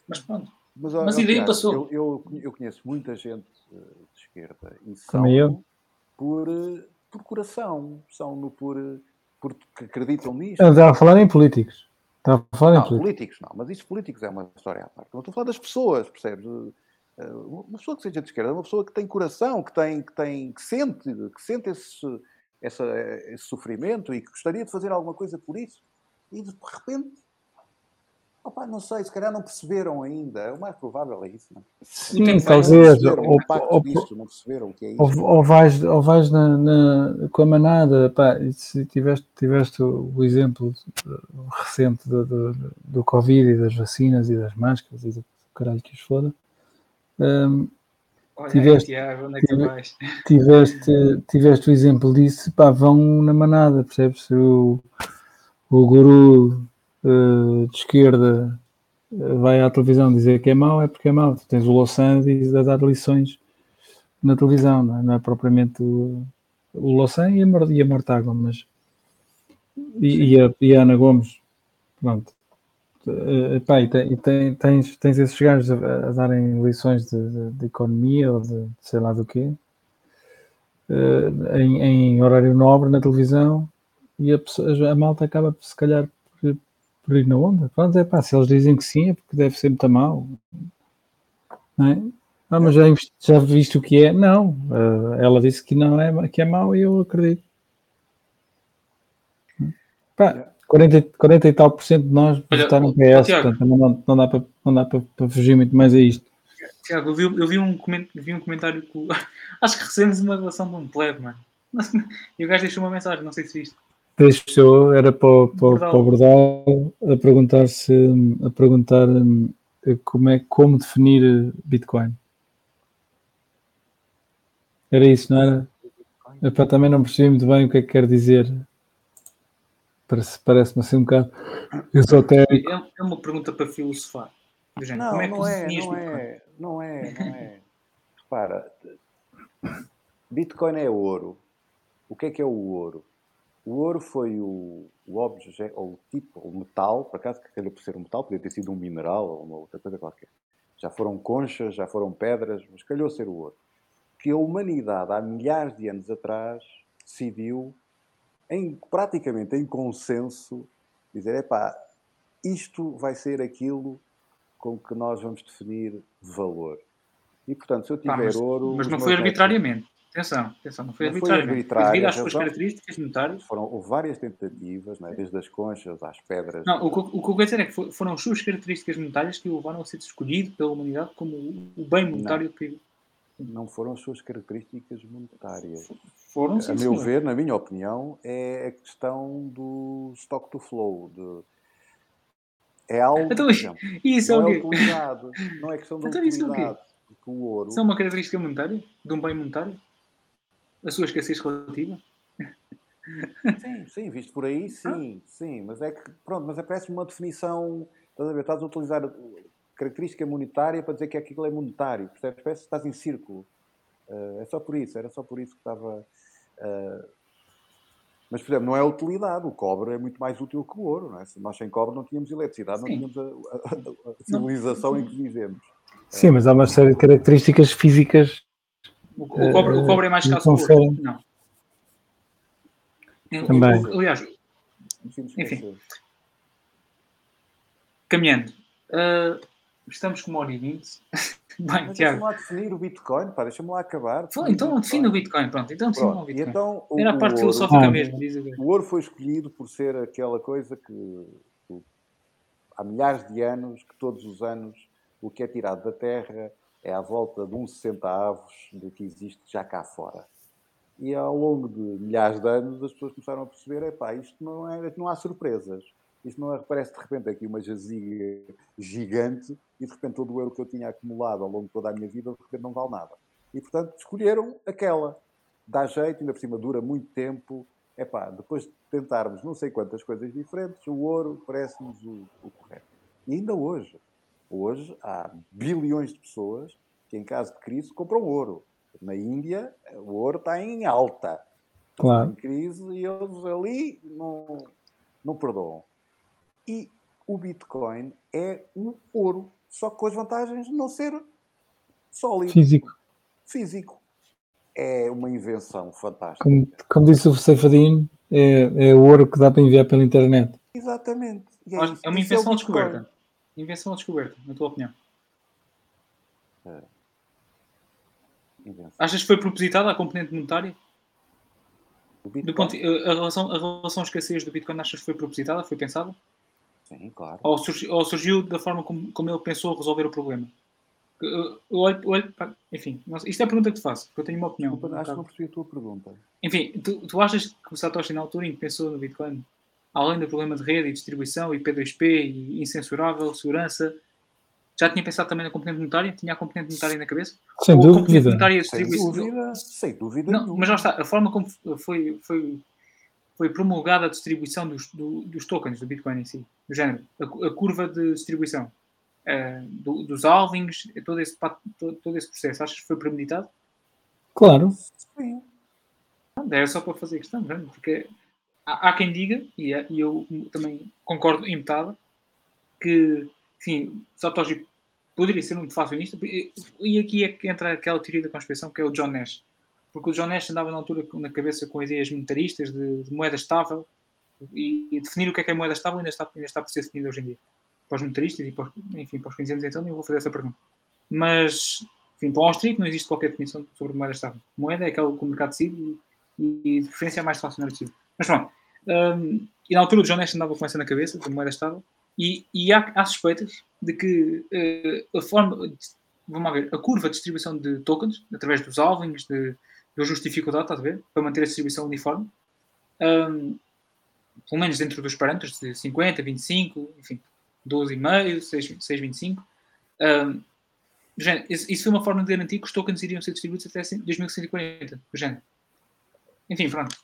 Mas pronto. Mas, ó, Mas a ideia passou. Eu, eu, eu conheço muita gente eh, de esquerda e são eu. por, eh, por coração, são no por, porque acreditam nisto. Estava a falar em políticos. Estava a falar Não, políticos. políticos não, mas isso políticos é uma história à parte. Não estou a falar das pessoas, percebes? Eh, Uma pessoa que seja de esquerda é uma pessoa que tem coração, que tem, que tem, que sente, que sente esse, essa, esse sofrimento e que gostaria de fazer alguma coisa por isso. E de repente, opá, não sei, se calhar não perceberam ainda. O mais provável é isso, não? é? Sim, Não talvez. Ou, ou- disto, não perceberam o que é isto. ou, ou vais, ou vais na, na- com a manada, pá, se tiveste, tiveste o, exemplo recente do, do, do Covid e das vacinas e das máscaras e do caralho que os foda, hum, Olha Tiveste- Tiago, onde é que vais? tiveste, tiveste o exemplo disso, pá, vão na manada, percebes? O, o guru eh, de esquerda eh, vai à televisão dizer que é mau, é porque é mau. Tu tens o Louçã a dar lições na televisão, não é, Não é propriamente o, o Louçã e a, e Mortágua, mas e, e a, e a Ana Gomes, pronto. Eh, pá, e, tem- tens, tens esses gajos a, a darem lições de, de- de economia ou de sei lá do quê, eh, em, em horário nobre na televisão e a, a malta acaba se calhar ir na onda. Pronto, é pá, se eles dizem que sim é porque deve ser muito mal. Não é? Ah, mas já, já viste o que é? Não. Eh, ela disse que não é, que é mau e eu acredito. Pá, 40, 40 e tal por cento de nós Olha, votaram PS, Tiago. portanto não, não dá para, não dá para, para fugir muito mais a isto. Tiago, eu vi, eu vi um, coment, vi um comentário que acho que recebemos uma relação de um plebe, mano. E o gajo deixou uma mensagem, não sei se viste. Deixou, era para, o- para, para o Bordal a perguntar se a perguntar hum, como é como definir Bitcoin. Era isso, não era? Epá, também não percebi muito bem o que é que quer dizer. Parece- Parece-me assim um bocado esotérico. É, é uma pergunta para filosofar. Género, Não, como é que não é, não Bitcoin? é, não é, não é. Repara, Bitcoin é ouro. O que é que é o ouro? O ouro foi o, o objeto, ou o tipo, o metal, por acaso que calhou por ser um metal, podia ter sido um mineral ou uma outra coisa qualquer. Já foram conchas, já foram pedras, mas calhou ser o ouro. Que a humanidade, há milhares de anos atrás, decidiu, em, praticamente em consenso, dizer, epá, isto vai ser aquilo com que nós vamos definir valor. E, portanto, se eu tiver mas, ouro... mas não foi arbitrariamente. Atenção, atenção, não foi Não foi arbitrária, devido às suas características monetárias. Foram, houve várias tentativas, não é? desde as conchas às pedras. Não, o, que, eu- o que eu quero dizer é que fo- foram as suas características monetárias que o levaram a ser escolhido pela humanidade como o, bem monetário que. não foram as suas características monetárias. Foram, A sim, meu senhor. ver, na minha opinião, é a questão do stock to flow. De... É algo Então, Isso é não o é quê? utilidade. Não é questão de Então, isso é o quê? utilidade. O ouro. Isso é uma característica monetária? De um bem monetário? A sua escassez relativa? Sim, sim, visto por aí, sim, sim. Mas é que, pronto, mas é parece uma definição. Estás a ver? Estás a utilizar característica monetária para dizer que aquilo é monetário. Percebes? Parece que estás em círculo. Eh, é só por isso, era só por isso que estava. eh, Mas, por exemplo, não é utilidade. O cobre é muito mais útil que o ouro. Não é? Se nós sem cobre não tínhamos eletricidade, não tínhamos a, a- a- a civilização em que vivemos. Sim, mas há uma série de características físicas. O, o cobre, o cobre é mais Eh, escasso que o conferem. ouro? Não. O- Também. o- aliás, Enfim. caminhando. Ah, estamos com uma hora e vinte. Bem, Mas Tiago. deixa-me lá definir o Bitcoin, pá, deixa-me lá acabar. Foi, Então define o Bitcoin, pronto. Então define o Bitcoin. então, o, Era a o parte ouro- filosófica Ah. mesmo, diz. O ouro foi escolhido por ser aquela coisa que, que há milhares de anos, que todos os anos, o que é tirado da terra é à volta de uns 60 avos do que existe já cá fora. E ao longo de milhares de anos as pessoas começaram a perceber, epá, isto não, é, não há surpresas. Isto não é, parece de repente aqui uma jaziga gigante e de repente todo o euro que eu tinha acumulado ao longo de toda a minha vida de repente não vale nada. E portanto escolheram aquela. Dá jeito, ainda por cima dura muito tempo. Epá, depois de tentarmos não sei quantas coisas diferentes, o ouro parece-nos o, o correto. E ainda hoje, hoje há bilhões de pessoas que em caso de crise compram ouro. Na Índia, o ouro está em alta. Claro. Em crise e eles ali não, não perdoam. E o Bitcoin é um ouro, só com as vantagens de não ser sólido, Físico. físico. É uma invenção fantástica. Como, como disse o Ceifadinho, é, é o ouro que dá para enviar pela internet. Exatamente. Isso. É uma Isso invenção Bitcoin. descoberta? Invenção ou descoberta, na tua opinião? Invenção. Achas que foi propositada a componente monetária? Do ponto, a, relação, a relação escassez do Bitcoin achas que foi propositada? Foi pensada? Sim, claro. Ou, surgi- ou surgiu da forma como, como ele pensou resolver o problema? Eu, eu olho, olho para- enfim, não isto é a pergunta que te faço, porque eu tenho uma opinião. Desculpa, acho que não percebi a tua pergunta. Enfim, tu, tu achas que o Satoshi na altura em que pensou no Bitcoin, além do problema de rede e distribuição, e P2P, e incensurável, segurança, já tinha pensado também na componente monetária? Tinha a componente monetária na cabeça? Sem Ou a componente dúvida. monetária Sem dúvida, sem dúvida. Não, mas lá está, a forma como foi, foi, foi promulgada a distribuição dos, do- dos tokens do Bitcoin em si, do género, a, a curva de distribuição eh, do- dos halvings, todo esse, todo, todo esse processo, achas que foi premeditado? Claro. Sim. Não, É só para fazer questão, é? porque há, quem diga, e, é- e eu também concordo em metade, que, enfim, Satoshi poderia ser um deflacionista, e aqui é que entra aquela teoria da conspiração que é o John Nash. Porque o John Nash andava na altura na cabeça com ideias monetaristas de, de moeda estável e, e definir o que é que é moeda estável ainda está, ainda está por ser definido hoje em dia. Para os monetaristas e para os, enfim, para os então eu vou fazer essa pergunta. Mas, enfim, para o austríaco não existe qualquer definição sobre moeda estável. Moeda é aquela que o mercado decide e, e de preferência é mais deflacionário possível. Mas pronto. Hum, e na altura o John Nash andava com essa na cabeça, de moeda estável, e, e há, há suspeitas de que eh, a forma, vamos ver, a curva de distribuição de tokens, através dos halvings, de, de ajuste de dificuldade, a ver? Para manter a distribuição uniforme, hum, pelo menos dentro dos parâmetros de 50, 25, enfim, 12,5, 6, 6,25. hum, do género, isso foi uma forma de garantir que os tokens iriam ser distribuídos até 2140, do género. Enfim, pronto.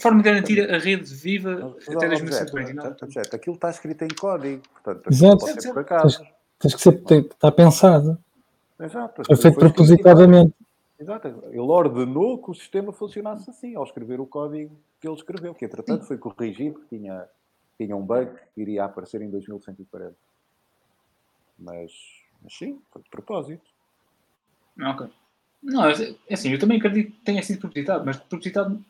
Forma de garantir a rede viva Mas, até ó, 2050. objeto, não? objeto, aquilo está escrito em código, portanto, Exato. pode ser por acaso. Tens que ser, tem, está pensado. Exato. Foi feito propositadamente. Exato. Ele ordenou que o sistema funcionasse assim, ao escrever o código que ele escreveu, que entretanto foi corrigido, que tinha, tinha um bug que iria aparecer em 2140. Mas, mas sim, foi de propósito. Ok. Não, é é assim, eu também acredito que tenha sido propositado, mas propositado.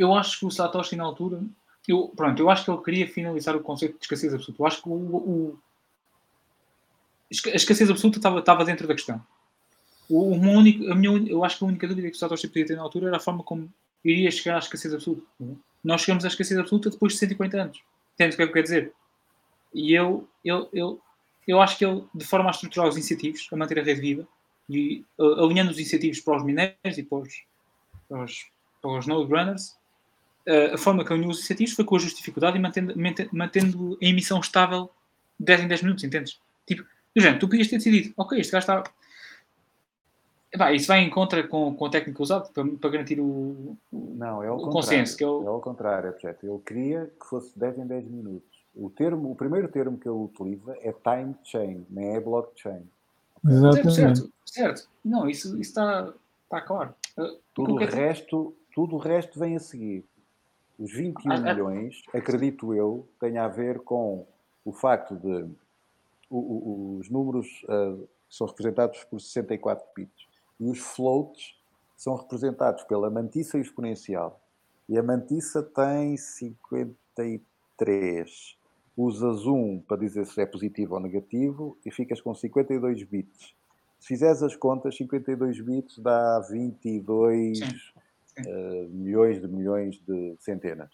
Eu acho que o Satoshi, na altura. Eu, pronto, eu acho que ele queria finalizar o conceito de escassez absoluta. Eu acho que o. o- a escassez absoluta estava, estava dentro da questão. O, uma única, a minha, eu acho que a única dúvida que o Satoshi podia ter na altura era a forma como iria chegar à escassez absoluta. Nós chegamos à escassez absoluta depois de 150 anos. Entendes o que é que eu quero dizer? E eu, eu, eu, eu acho que ele, de forma a estruturar os incentivos, a manter a rede viva, e alinhando os incentivos para os mineiros e para os, para os, para os node runners, a forma que alinhou os incentivos foi com a dificuldade e mantendo, mantendo a emissão estável 10 em 10 minutos, entendes? Tipo, do género, tu podias ter decidido, ok, este gajo está. Epá, isso vai em contra com, com a técnica usada para, para garantir o, não, é ao o consenso. Que é, o... é ao contrário, projeto. Ele queria que fosse 10 em 10 minutos. O, termo, o primeiro termo que ele utiliza é time chain, não é blockchain. Exatamente. Certo, certo. Não, isso, isso está, está claro. Tudo o, resto, tudo o resto vem a seguir. Os 21 ah, ah, milhões, acredito eu, tem a ver com o facto de o, o, os números uh, são representados por 64 bits e os floats são representados pela mantiça exponencial. E a mantiça tem 53. Usas 1 para dizer se é positivo ou negativo e ficas com 52 bits. Se fizeres as contas, 52 bits dá 22 uh, milhões de milhões de centenas.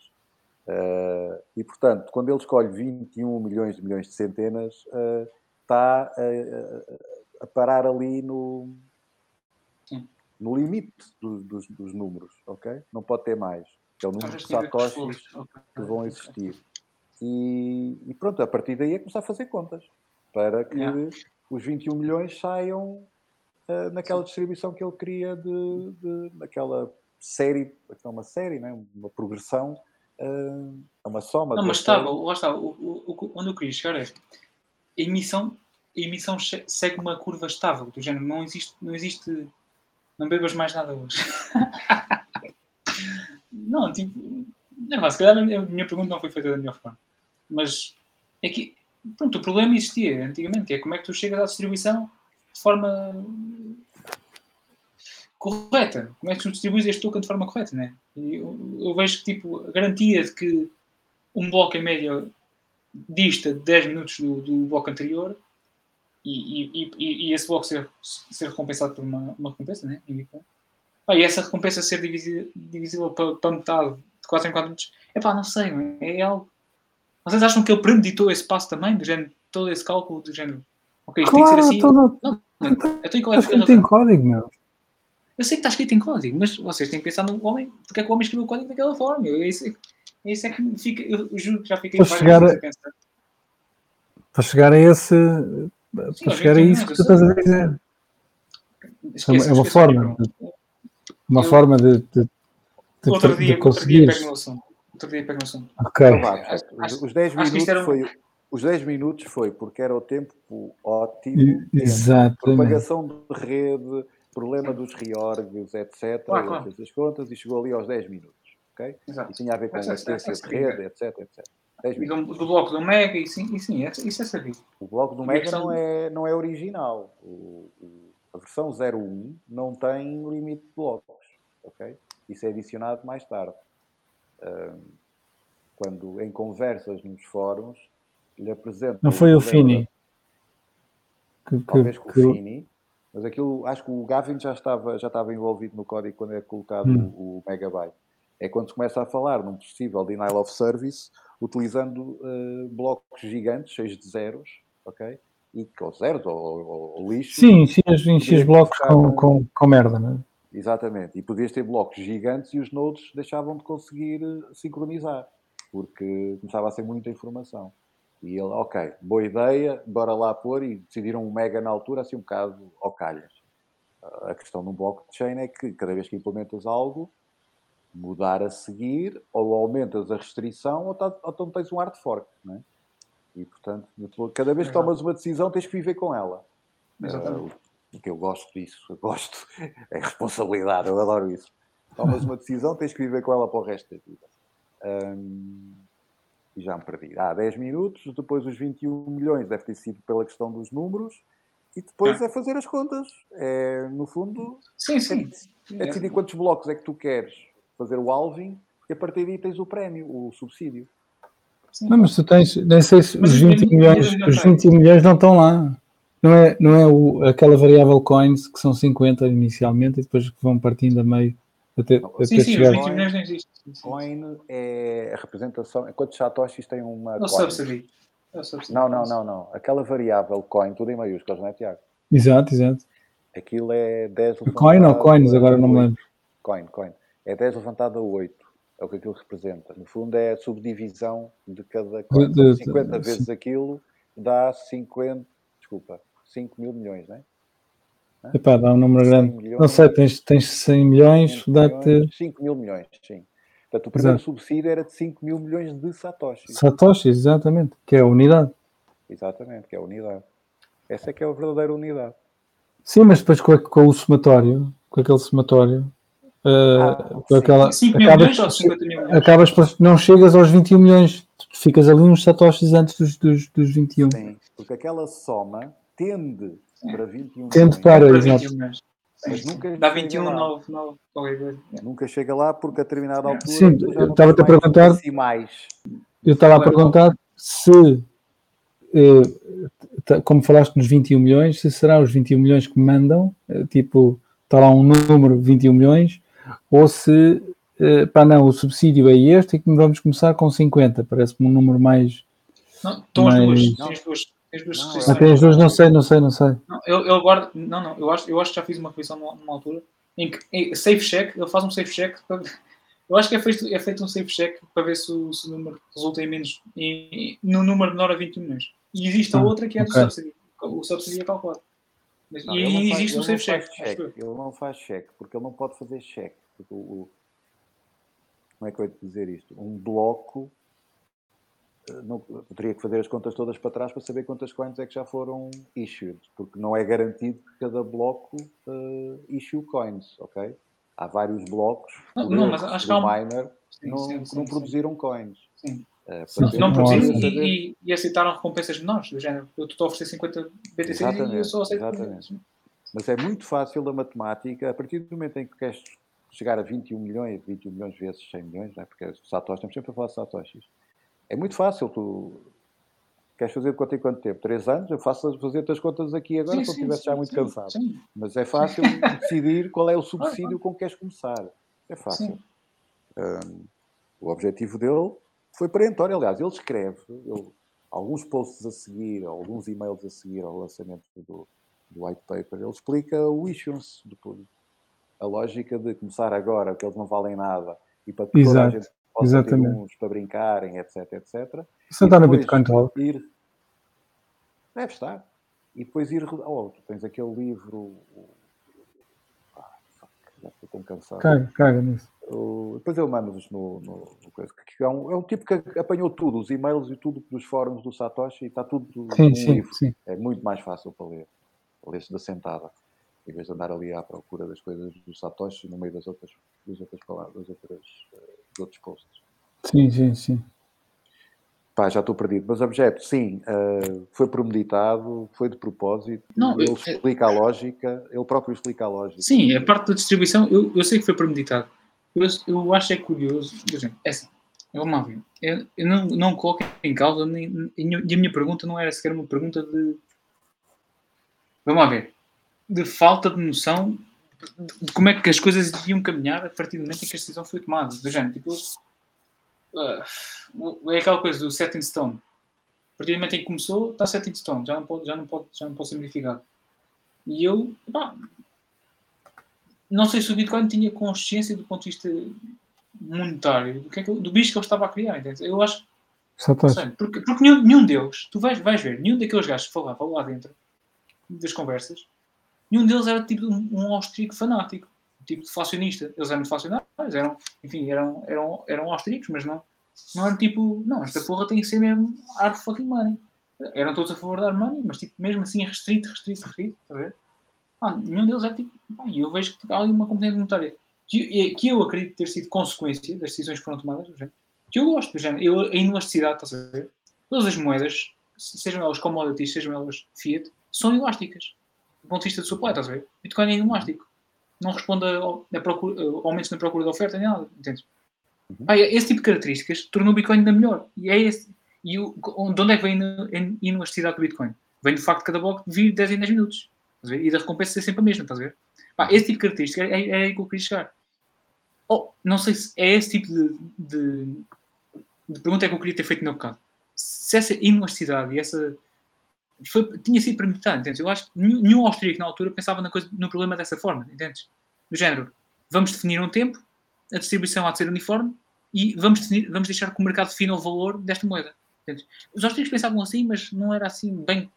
Uh, e, portanto, quando ele escolhe 21 milhões de milhões de centenas, uh, está a, a, parar ali no, no limite do, dos, dos, números, ok? Não pode ter mais. É o número de satoshis que vão existir. E, e, pronto, a partir daí é começar a fazer contas para que yeah. os 21 milhões saiam uh, naquela Sim. distribuição que ele queria de, de, naquela série, é uma série, né? uma progressão uh, é uma soma. Não, mas estava, lá está, o, o, onde eu queria chegar é a emissão, a emissão segue uma curva estável, do género, não existe, não existe, não bebas mais nada hoje. não, tipo, não, se calhar a minha pergunta não foi feita da melhor forma, mas é que, pronto, o problema existia antigamente, que é como é que tu chegas à distribuição de forma correta. Como é que tu distribuis este token de forma correta, né? Eu, eu, vejo que, tipo, a garantia de que um bloco em média dista 10 minutos do, do bloco anterior e, e, e, e, esse bloco ser, ser recompensado por uma, uma recompensa, né? Ah, e essa recompensa ser divisível, divisível para, para metade de 4 em 4 minutos, é pá, não sei, é? algo. Vocês acham que ele premeditou esse passo também, do género, todo esse cálculo, do género, ok, isto claro, tem que ser assim? Todo... Não, não, eu tenho é a tem código, meu. Eu sei que está escrito em código, mas vocês têm que pensar no homem, porque é que o homem escreveu o código daquela forma. Eu, isso, isso é que fica, eu juro que já fiquei para chegar a, pensar. Para chegar a esse. Sim, para chegar a isso que tu estás a dizer. Esquece, é uma forma. De, uma eu, forma de, de, de, outro dia, de conseguir. Outro dia pego no assunto. Ok. Então, vá, os, os 10 minutos um... foi. Os 10 minutos foi porque era o tempo ótimo. Exatamente. Propagação de rede, problema dos reorgs, etc. Claro, claro. Contas e chegou ali aos 10 minutos. Okay? Exato. E tinha a ver com a assistência de rede, etc. etc. 10 do, do bloco do Mega, e sim, e sim isso é sabido. O bloco do Mega não é, não é original. O, o, a versão 01 não tem limite de blocos. Okay? Isso é adicionado mais tarde. Um, quando em conversas nos fóruns lhe apresento. Não foi o Fini? Que, Talvez com o Fini mas aquilo, acho que o Gavin já estava, já estava envolvido no código quando é colocado hum. o, o, megabyte. É quando se começa a falar num possível denial of service utilizando uh, blocos gigantes, cheios de zeros, ok? E, ou zeros, ou, ou, ou lixo. Sim, enchias, enchias blocos com, com, com merda, não é? Exatamente. E podias ter blocos gigantes e os nodes deixavam de conseguir eh, sincronizar, porque começava a ser muita informação. E ele, ok, boa ideia, bora lá pôr, e decidiram um mega na altura, assim um bocado ao calhas. A questão no blockchain é que cada vez que implementas algo, mudar a seguir, ou aumentas a restrição, ou, tá, ou então tens um hard fork, não é? E, portanto, cada vez que tomas uma decisão, tens que viver com ela. Exatamente. Uh, que eu gosto disso, eu gosto, é responsabilidade, eu adoro isso. Tomas uma decisão, tens que viver com ela para o resto da vida. Um, e já me perdi. Há 10 minutos, depois os 21 milhões deve ter sido pela questão dos números, e depois é, é fazer as contas. É, no fundo, sim, sim. é, é decidir quantos blocos é que tu queres fazer o alving, e a partir daí tens o prémio, o subsídio. Sim. Não, mas tu tens, nem sei se os 20 milhões, os 20 milhões não estão lá. Não é, não é o, aquela variável coins que são 50 inicialmente e depois que vão partindo a meio até, até sim, sim, chegar... os 20 milhões não existem. Coin é a representação. Quantos satoshis tem uma. Não subsidy. Não, não, não, não. Aquela variável coin, tudo em maiúsculas, não é, Tiago? Exato, exato. Aquilo é 10 Coin ou levantado coins? Agora não me 8. lembro. Coin, coin. É 10 levantado a 8. É o que aquilo representa. No fundo é a subdivisão de cada coin. de- de- 50 sim. vezes aquilo dá 50, desculpa, 5 mil milhões, não é? Epá, dá um número 100 grande. milhões. Não sei, tens, tens 100 milhões, 500 dá-te milhões, 5 mil milhões, sim. Portanto, o primeiro Exato. subsídio era de 5 mil milhões de satoshis. satoshis, exatamente, que é a unidade. Exatamente, que é a unidade. Essa é que é a verdadeira unidade. Sim, mas depois com, com o somatório, com aquele somatório, eh, Ah, com sim. aquela, 5 mil acabas, milhões ou 50 mil milhões? acabas por, não chegas aos 21 milhões, tu ficas ali uns satoshis antes dos, dos, dos 21. Sim, porque aquela soma tende para 21 Tende milhões. para- Para exato. 21 milhões. Sim, Mas nunca Dá chega 21, lá. 9, 9, qualquer coisa. Nunca chega lá porque a determinada altura. Sim, eu tens a mais perguntar- decimais. Eu estava a perguntar se, eh, como falaste nos 21 milhões, se será os 21 milhões que mandam, eh, tipo, está lá um número 21 milhões, ou se, eh, pá, não, o subsídio é este e que vamos começar com 50, parece-me um número mais. Não, estão as Mas- duas. Tens duas, Não. Até as duas, não sei, não sei, não sei. Não, eu, eu guardo. Não, não, eu acho, eu acho que já fiz uma revisão numa, numa altura em que em safe check, ele faz um safe check. Para, eu acho que é feito, é feito um safe check para ver se o, se o número resulta em menos. Em, em- no número menor a 21 milhões. E existe a Ah, outra que é do ok. subsídio. O subsídio é calculado. Mas- Não, e faz- existe um não safe faz check. eu. Ele não faz cheque, porque ele não pode fazer cheque. Porque o, o- como é que eu ia dizer isto? Um bloco não, teria que fazer as contas todas para trás para saber quantas coins é que já foram issued, porque não é garantido que cada bloco eh, issue coins, ok? Há vários blocos Não, não, mas acho que do há um- miner Sim, não, sim, que sim, não sim. produziram coins. Sim. Eh, Não Não produziram e, saber- e, e aceitaram recompensas menores, do género. Eu estou a oferecer 50 BTCs e eu só aceito exatamente. 50. Mas é muito fácil a matemática, a partir do momento em que queres chegar a 21 milhões, 21 milhões vezes 100 milhões, não é? porque satoshis, estamos sempre a falar de satoshis. É muito fácil, tu queres fazer de quanto em quanto tempo? Três anos? Eu faço fazer as contas aqui agora, Sim, se eu estivesse já muito sim, cansado. sim. Mas é fácil decidir qual é o subsídio com que queres começar. É fácil. Hum, o objetivo dele foi perentório. Aliás, ele escreve ele- alguns posts a seguir, alguns e-mails a seguir ao lançamento do, do white paper. Ele explica o issuance, depois, a lógica de começar agora, que eles não valem nada, e para que toda a Exato, possa ter exatamente. uns para brincarem, etc, etc. Isso está no Bitcoin Talk. Ir... Deve estar. E depois ir. Oh, tu tens aquele livro. Ah, fuck, já estou tão cansado. Caga, caga nisso. O- Depois eu mando-vos no, no, no coisa. Que é, um, é um tipo que apanhou tudo, os e-mails e tudo dos fóruns do Satoshi, e está tudo Sim, sim, livro. sim. É muito mais fácil para ler. Ler-se da sentada. Em vez de andar ali à procura das coisas do Satoshi no meio das outras, das outras palavras, das outras, dos outros posts. Sim, sim, sim. Pá, já estou perdido. Mas objeto, sim, eh, foi premeditado, foi de propósito. Não, ele eu- explica a lógica, ele próprio explica a lógica. Sim, a parte da distribuição, eu, eu sei que foi premeditado. Eu, eu acho é curioso. Por exemplo, é assim, vamos lá ver. Eu, eu não, não coloco em causa, nem, nem- e a minha pergunta não era sequer uma pergunta de. Vamos lá ver. De falta de noção de, de como é que as coisas iam caminhar a partir do momento em que a decisão foi tomada. Do género, tipo. ah, é aquela coisa do set in stone. A partir do momento em que começou, está set in stone. Já não pode, já não pode, já não pode ser modificado. E eu, pá, não sei se o Bitcoin tinha consciência do ponto de vista monetário do, que é que, do bicho que ele estava a criar. Entende? Eu acho sei, porque, porque nenhum, nenhum deles, tu vais, vais ver, nenhum daqueles gajos que falavam lá dentro das conversas, nenhum deles era tipo um, um austríaco fanático, tipo de facionista. Eles eram facionários, eram, enfim, eram, eram, eram austríacos, mas não, não eram tipo, não, esta porra tem que ser mesmo hard fucking money. Eram todos a favor da money, mas tipo, mesmo assim restrito, restrito, restrito, está a ver? Ah, nenhum deles é tipo, e eu vejo que há ali uma competência monetária que, que eu acredito ter sido consequência das decisões que foram tomadas, que eu gosto, do eu, a elasticidade, estás a ver? Todas as moedas, sejam elas commodities, sejam elas fiat, são elásticas. Do ponto de vista de supply, estás a ver? Bitcoin é inelástico. Não responde a, a procura, a aumentos na procura da oferta, nem nada, entendes? Ah, esse tipo de características tornou o Bitcoin ainda melhor. E é esse. E o, de onde é que vem a inelasticidade do Bitcoin? Vem do facto de cada bloco vir 10 em 10 minutos. E da recompensa ser sempre a mesma, estás a ver? Pá, esse tipo de característica é, é aí que eu queria chegar. Oh, não sei se é esse tipo de, de, de pergunta é que eu queria ter feito no bocado. Se essa inelasticidade e essa foi, tinha sido premeditado, entendes? Eu acho que nenhum, austríaco na altura pensava na coisa, no problema dessa forma, entendes? Do género, vamos definir um tempo, a distribuição há de ser uniforme e vamos, definir, vamos deixar que o mercado defina o valor desta moeda. Entendes? Os austríacos pensavam assim, mas não era assim bem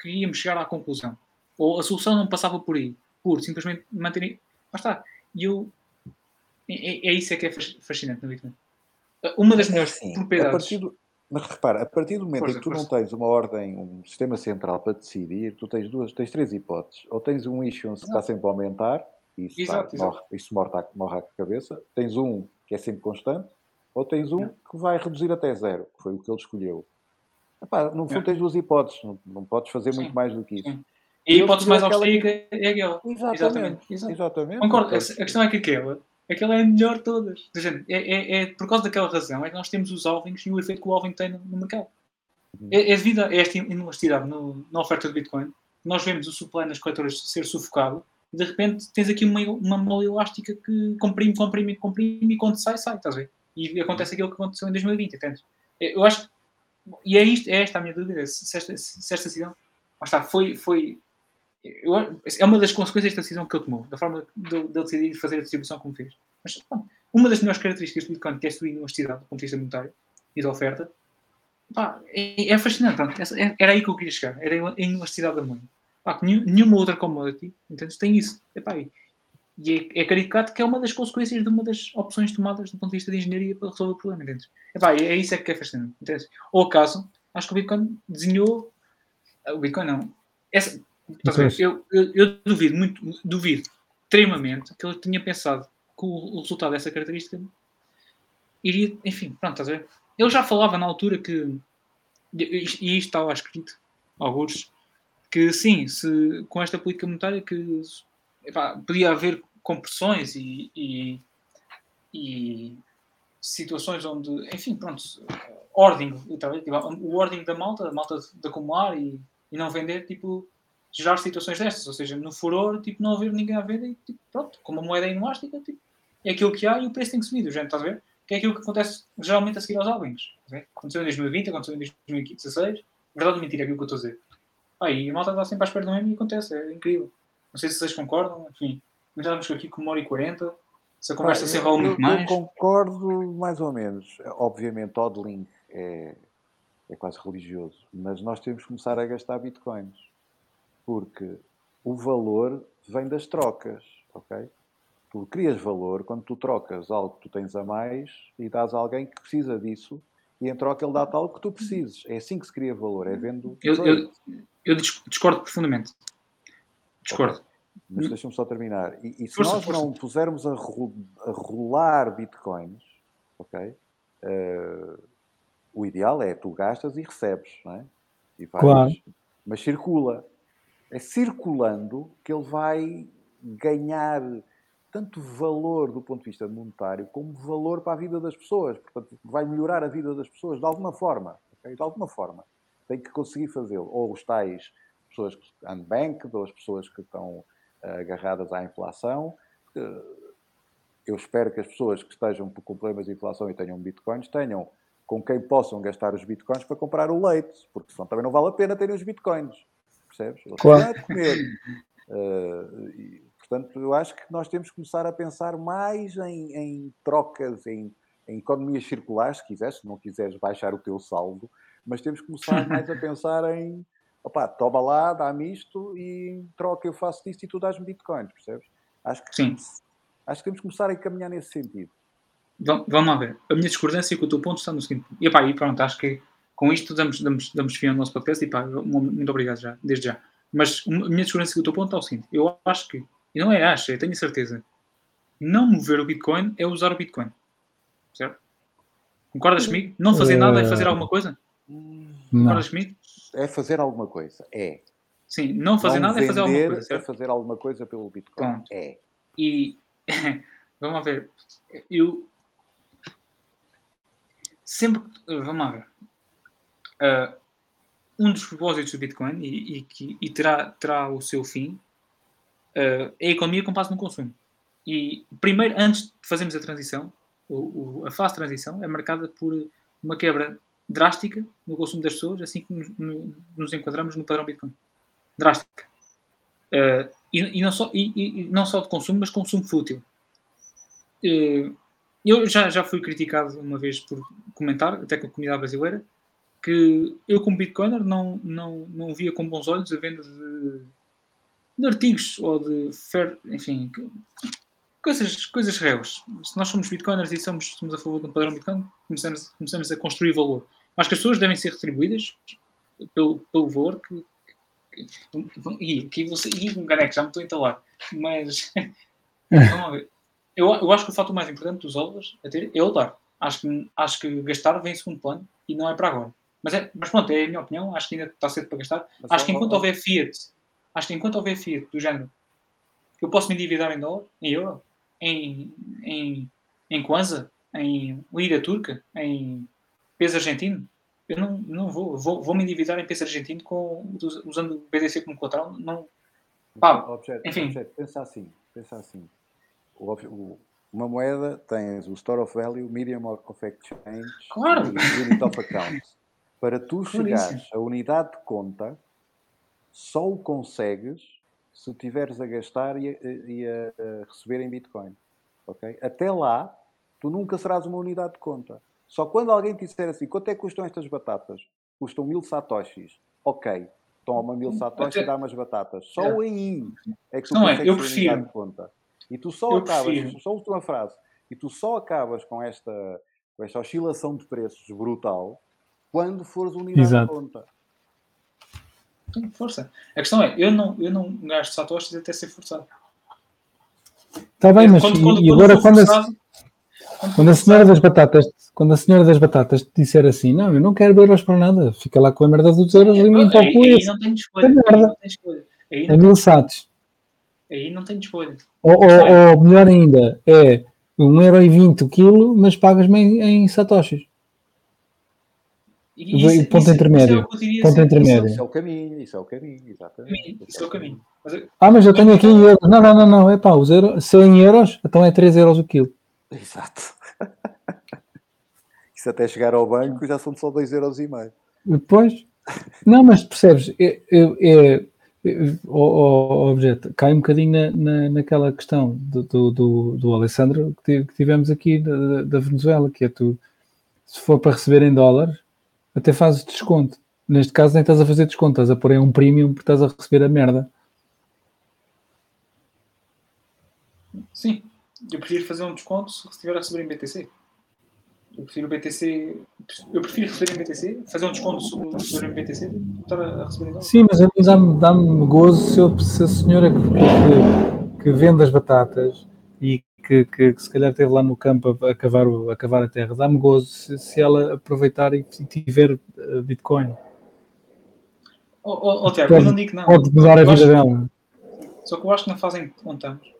que íamos chegar à conclusão. Ou a solução não passava por aí, por simplesmente manter. Lá está. E eu. É, é isso é que é fascinante no Bitcoin. Uma das melhores Sim, a propriedades. partir do- mas repara, a partir do momento Força, em que tu não força. tens uma ordem, um sistema central para decidir, tu tens duas, tens três hipóteses. Ou tens um issuance que está sempre a aumentar, e isso, está- Exato, exato. morre, isso morre, à, morre à cabeça. Tens um que é sempre constante, ou tens um que vai reduzir até zero, que foi o que ele escolheu. Epá, no fundo É. tens duas hipóteses, não, não podes fazer Sim, muito mais do que isso. sim. E a hipótese mais escolheu aquela austríaca é aquela. Exatamente, Exatamente, exatamente. Concordo. A, a questão é que aquela, aquela é a melhor de todas. É, é, é por causa daquela razão é que nós temos os alvings e o efeito que o alving tem no, no mercado. Uhum. É, é devido a esta inelasticidade no- na oferta de Bitcoin. Nós vemos o supply nas corretoras ser sufocado e de repente tens aqui uma, uma mola elástica que comprime, comprime, comprime e quando sai, sai, estás a ver? E acontece aquilo que aconteceu em 2020, entendes? Eu acho e é, isto, é esta a minha dúvida, se esta, se esta decisão, lá está, foi, foi eu, é uma das consequências da decisão que ele tomou, da forma de ele decidir fazer a distribuição como fez. Mas pá, uma das melhores características do Bitcoin, que é a sua inelasticidade do ponto de vista monetário e da oferta, pá, é, é fascinante. Pronto, é- era aí que eu queria chegar, era a inelasticidade da moeda. Pá, nenhuma outra commodity entendes, tem isso. Epá, e e é, é caricato que é uma das consequências de uma das opções tomadas do ponto de vista de engenharia para resolver o problema, entendes? Epá, é, isso é que é fascinante, entendes? Ou acaso, acho que o Bitcoin desenhou. O Bitcoin não. Essa, ver? eu, eu, eu duvido muito, duvido extremamente que ele tinha pensado que o, o resultado dessa característica iria, enfim, pronto, estás a ver? Ele já falava na altura que, e isto está lá escrito, alguns, que sim, se, com esta política monetária que epá, podia haver compressões e, e, e situações onde, enfim, pronto, ordem, tipo, o ordem da malta, a malta de, de acumular e, e não vender, tipo, gerar situações destas, ou seja, no furor, tipo, não haver ninguém a vender e, tipo, pronto, como a moeda é inelástica, tipo, é aquilo que há e o preço tem que subir, gente, estás a ver? Que é aquilo que acontece geralmente a seguir aos álbuns. Aconteceu em 2020, aconteceu em 2016, verdade ou mentira, é aquilo que eu estou a dizer. Aí a malta está sempre à espera do mesmo e acontece, é incrível. Não sei se vocês concordam, enfim, nós já estamos aqui com uma hora e quarenta, se a conversa se enrola eu, muito eu mais. concordo mais ou menos. Obviamente, Odling é, é quase religioso, mas nós temos que começar a gastar bitcoins porque o valor vem das trocas, ok? Tu crias valor quando tu trocas algo que tu tens a mais e dás a alguém que precisa disso e em troca ele dá-te algo que tu precises. É assim que se cria valor, é vendo Eu, eu, eu dis- discordo profundamente. Discordo. Mas deixa-me só terminar. E, e se Força, nós força. não pusermos a, ro- a rolar bitcoins, ok? Eh, o ideal é tu gastas e recebes, não é? E vais- Claro. Mas circula. É circulando que ele vai ganhar tanto valor do ponto de vista monetário como valor para a vida das pessoas. Portanto, vai melhorar a vida das pessoas de alguma forma. ok? De alguma forma. Tem que conseguir fazê-lo. Ou os tais pessoas que unbanked, ou as pessoas que estão eh, agarradas à inflação. Eh, eu espero que as pessoas que estejam com problemas de inflação e tenham bitcoins tenham com quem possam gastar os bitcoins para comprar o leite, porque senão também não vale a pena terem os bitcoins. Percebes? Eles Claro. a comer. Eh, e, portanto, eu acho que nós temos que começar a pensar mais em, em trocas, em, em economias circulares, se quiseres, se não quiseres baixar o teu saldo, mas temos que começar mais a pensar em opá, toma lá, dá-me isto e troca eu faço isto e tu dás-me bitcoins, percebes? Acho que, Sim. acho que temos que começar a caminhar nesse sentido. Vam- Vamos lá ver. A minha discordância com o teu ponto está no seguinte. E, pá, e pronto, acho que com isto damos, damos, damos fim ao nosso podcast e pá, muito obrigado já, desde já. Mas a minha discordância com o teu ponto é o seguinte. Eu acho que, e não é acho, eu tenho certeza, não mover o Bitcoin é usar o Bitcoin. Certo? Concordas comigo? Não fazer nada é fazer Eh, alguma coisa? Não. Concordas comigo? É fazer alguma coisa. É. Sim, não fazer Não nada é fazer alguma coisa, é certo? fazer alguma coisa pelo Bitcoin. Pronto. É. E vamos lá ver. Eu sempre vamos lá ver. Ah, um dos propósitos do Bitcoin e, e que e terá, terá o seu fim ah, é a economia com base no consumo. E primeiro, antes de fazermos a transição, o- o- a fase de transição é marcada por uma quebra drástica no consumo das pessoas, assim que nos, no, nos enquadramos no padrão Bitcoin. Drástica. Uh, e, e, não só, e, e, não só de consumo, mas consumo fútil. Uh, eu já, já fui criticado uma vez por comentar, até com a comunidade brasileira, que eu, como Bitcoiner, não, não, não via com bons olhos a venda de, de artigos ou de, fair, enfim, coisas, coisas reais. Se nós somos Bitcoiners e somos, somos a favor de um padrão Bitcoin, começamos, começamos a construir valor. Acho que as pessoas devem ser retribuídas pelo, pelo valor que, e aqui você. Ih, um caneco, já me estou a entalar. Mas. vamos ver. Eu, eu acho que o fato mais importante dos ovos a ter é o dar. Acho que, acho que gastar vem em segundo plano e não é para agora. Mas, é, mas pronto, é a minha opinião. Acho que ainda está cedo para gastar. Mas acho que enquanto houver Fiat, acho que enquanto houver Fiat do género, eu posso me endividar em dólar, em euro, em, em, em Kwanza, em Lira Turca, em peso argentino, eu não, não vou, vou, vou me endividar em peso argentino com, usando o BDC como colateral. Não, pá, objeto, enfim. Objeto, pensa assim, pensa assim. O, o, uma moeda tens o Store of Value, Medium of Exchange claro. e Unit of Account. Para tu chegares à unidade de conta, só o consegues se tiveres a gastar e a, e a receber em Bitcoin. Okay? Até lá, tu nunca serás uma unidade de conta. Só quando alguém te disser assim, quanto é que custam estas batatas? Custam mil satoshis. Ok, toma mil satoshis e dá umas batatas. Só é. aí é que tu não é, eu prefiro. de conta. E tu só eu acabas, prefiro. só última frase, e tu só acabas com esta, com esta oscilação de preços brutal quando fores unidade Exato. conta. Tem força. A questão é, eu não, eu não gasto satoshis até ser forçado. Está bem, mas quando, quando, e, agora quando, forçado, quando a senhora das batatas, quando a senhora das batatas te disser assim, não, eu não quero euros para nada, fica lá com a merda dos euros e limpa o cu. Aí não tem escolha. Aí não tem escolha. É mil satos. Aí não tem escolha. Ou, ou, ou, melhor ainda, é 1,20€ o quilo, mas pagas-me em, em satoshis. Isso, o ponto isso, intermédio. Isso é ponto intermédio. Isso é o caminho, isso é o caminho, exatamente. Isso é o caminho. Ah, mas eu tenho aqui em euros. Não, não, não, não. É pá, os euros, se é em euros, então é 3 euros o quilo. Exato. Isso até chegar ao banco já são só 2,5€. Depois, não, mas percebes, é, é, é, o, o, objeto cai um bocadinho na, na, naquela questão do, do, do, do Alessandro que, tivemos aqui da, da, Venezuela, que é tu, se for para receber em dólares, até fazes desconto. Neste caso nem estás a fazer desconto, estás a pôr em um premium porque estás a receber a merda. Sim, eu prefiro fazer um desconto se estiver a receber em BTC. Eu prefiro o BTC. Eu prefiro receber em BTC, fazer um desconto sobre em BTC estar a receber em. Sim, mas a mim dá-me dá gozo se, eu, se a senhora que, que, que, vende as batatas e que, que, que, se calhar esteve lá no campo a, a, cavar, a cavar a terra, dá-me gozo se, se, ela aproveitar e tiver uh, Bitcoin. Oh, oh, oh Tiago, eu não digo que não. Pode mudar a vida dela. Só que eu acho que na fase em que contamos,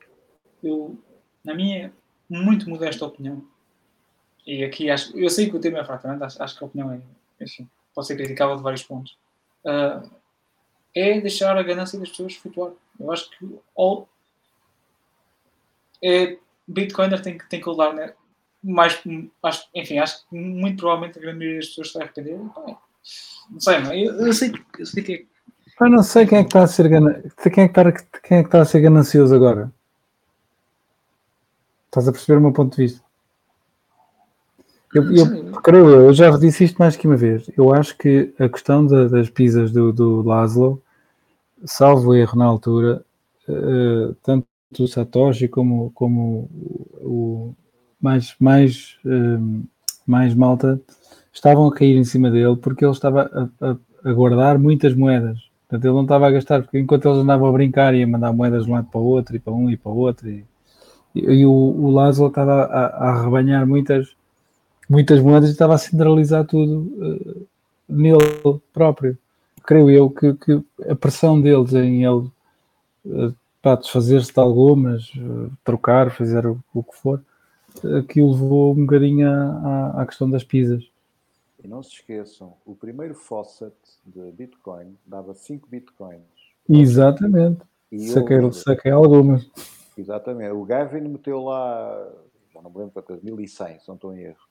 eu na minha muito modesta opinião, e aqui acho, eu sei que o tema é fraco, acho, acho que a opinião é, enfim, pode ser criticável de vários pontos, uh, é deixar a ganância das pessoas flutuar. Eu acho que all, é, Bitcoiner tem que, tem que levar, né? mais, acho, enfim, acho que muito provavelmente a grande maioria das pessoas está a arrepender. Não sei, não, eu, eu, sei, eu sei que é. Eu não sei quem é que está a ser, quem é que está, quem é que está a ser ganancioso agora. Estás a perceber o meu ponto de vista? Eu, eu, creio eu, eu já disse isto mais que uma vez. Eu acho que a questão da, das pizzas do, do Laszlo, salvo erro na altura, uh, tanto o Satoshi como, como o, mais, mais, uh, mais malta estavam a cair em cima dele porque ele estava a, a, a, guardar muitas moedas. Portanto, ele não estava a gastar, porque enquanto eles andavam a brincar e a mandar moedas de um lado para o outro, e para um e para o outro, e, e o, o Lázaro estava a, a arrebanhar muitas, muitas moedas e estava a centralizar tudo uh, nele próprio. Creio eu que, que, a pressão deles em ele uh, para desfazer-se de algumas, uh, trocar, fazer o, o que for, que o levou um bocadinho à, à questão das pizzas. E não se esqueçam, o primeiro faucet de Bitcoin dava 5 Bitcoins. Exatamente. E saquei, saquei algumas. Exatamente. O Gavin meteu lá, já não me lembro quantas, 1100, se não estou em erro.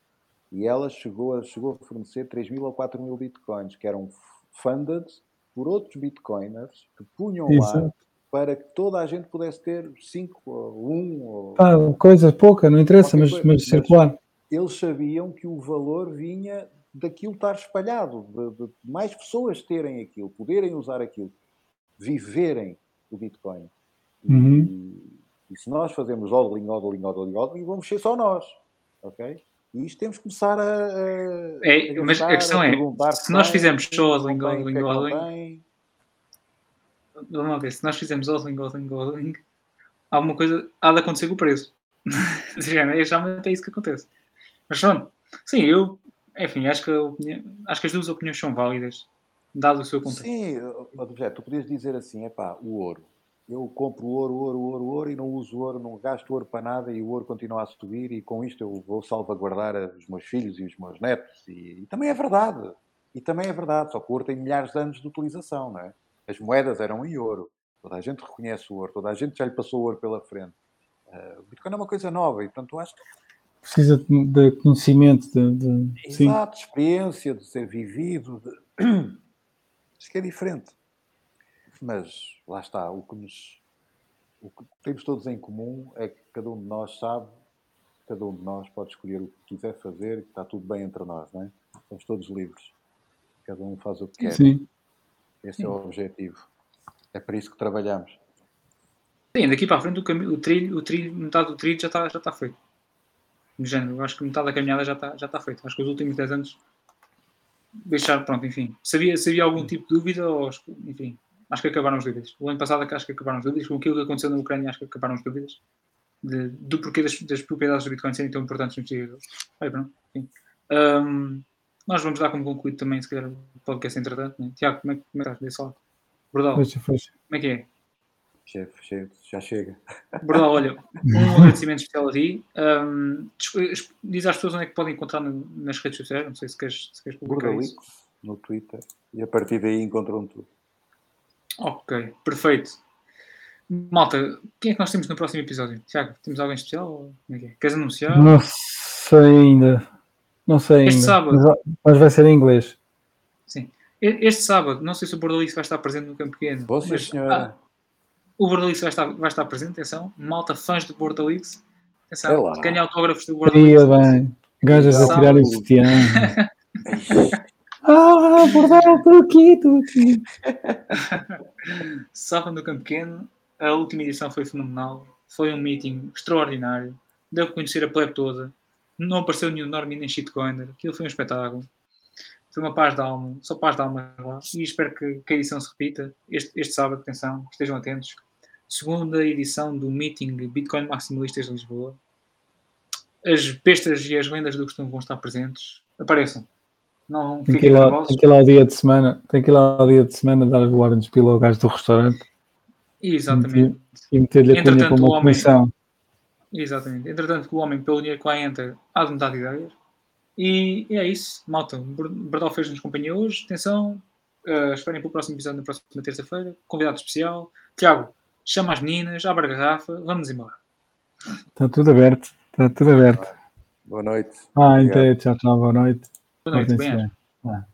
E ela chegou a, chegou a fornecer 3 mil ou 4 mil bitcoins, que eram funded por outros bitcoiners que punham Isso. lá para que toda a gente pudesse ter 5 ou 1 ou Pá, coisa pouca, não interessa, mas, coisa, mas circular. eles sabiam que o valor vinha daquilo estar espalhado, de, de mais pessoas terem aquilo, poderem usar aquilo, viverem o Bitcoin. E, Uhum. e se nós fazemos hodling, hodling, hodling, hodling, vamos ser só nós, ok? E isto temos que começar a, a- É, a mas a questão é, perguntar se nós fizermos só hodling, que é hodling, hodling. Vamos ver, se nós fizermos hodling, hodling, hodling, alguma coisa há de acontecer com o preço. Geralmente é isso que acontece. Mas pronto, sim, eu, enfim, acho que, opinião- acho que as duas opiniões são válidas, dado o seu contexto. Sim, objeto, tu podias dizer assim, é pá, o ouro. Eu compro ouro, ouro, ouro, ouro e não uso ouro, não gasto ouro para nada e o ouro continua a subir e com isto eu vou salvaguardar os meus filhos e os meus netos. E, e também é verdade. E também é verdade, só que o ouro tem milhares de anos de utilização, não é? As moedas eram em ouro. Toda a gente reconhece o ouro, toda a gente já lhe passou o ouro pela frente. Ah, o Bitcoin é uma coisa nova e, portanto, acho que Precisa de, de conhecimento, de, de-. Exato, experiência de ser vivido. De... Acho que é diferente. Mas lá está, o que, nos, o que temos todos em comum é que cada um de nós sabe, cada um de nós pode escolher o que quiser fazer, que está tudo bem entre nós, não é? Estamos todos livres. Cada um faz o que quer. Sim. Esse é o objetivo. É para isso que trabalhamos. Sim, daqui para a frente o, caminho, o trilho, o trilho, metade do trilho já está, já está feito. No género, acho que metade da caminhada já está, já está feita. Acho que os últimos 10 anos deixar, pronto, enfim. Sabia, sabia algum tipo de dúvida ou, enfim, acho que acabaram as dúvidas. O ano passado acho que acabaram as dúvidas. Com aquilo que aconteceu na Ucrânia, acho que acabaram as dúvidas. De, do porquê das, das propriedades do Bitcoin serem tão importantes nos investigadores. Aí, pronto, enfim. Ahm, nós vamos dar como concluído também, se calhar, o podcast entretanto. Né? Tiago, como é, que- como é que estás? Desse lado. Bordal, como é que é? Chefe, chefe, já chega. Bordal, olha, um agradecimento especial a ti. Um, diz às pessoas onde é que podem encontrar nas redes sociais. Não sei se queres, se queres publicar isso. No Twitter e a partir daí encontram tudo. Ok, perfeito. Malta, quem é que nós temos no próximo episódio? Tiago, temos alguém especial? ou Como é que é? Queres anunciar? Não sei ainda. Não sei Este ainda. sábado. Mas, vai ser em inglês. Sim. Este sábado, não sei se o Bordalix vai estar presente no Campo Pequeno. Você, mas, senhora. ah, o Bordalix vai estar, vai estar presente, atenção. Malta, fãs do Bordalix. É Atenção, lá. ganha autógrafos do Bordalix. Ia bem. Gajas a tirar o sutiã. ah, bordão, estou aqui, estou aqui. Sábado no Campo Pequeno, a última edição foi fenomenal. Foi um meeting extraordinário. Deu a conhecer a plebe toda. Não apareceu nenhum Normie nem shitcoiner. Aquilo foi um espetáculo. Foi uma paz de alma. Só paz de alma lá. E espero que, que a edição se repita. Este, este sábado, atenção, estejam atentos. Segunda edição do meeting Bitcoin Maximalistas de Lisboa. As bestas e as lendas do costume vão estar presentes. Apareçam. Não Tem que, ir lá, tem que ir lá ao dia de semana. Tem que ir lá ao dia de semana dar o Orange Peel ao gajo do restaurante Exatamente. e meter-lhe a cunha o uma homem- comissão. Exatamente. Entretanto, o homem, pelo dinheiro que lá entra, há de mudar de ideias. E, e é isso, malta. Berdal fez-nos companhia hoje. Atenção. Uh, esperem para o próximo episódio na próxima terça-feira. Convidado especial. Tiago, chama as meninas, abre a garrafa, vamos embora. Está tudo aberto. Está tudo aberto. Boa noite. Ah, então, tchau, tchau, boa noite. Boa noite, Portem-se bem. bem. Ah.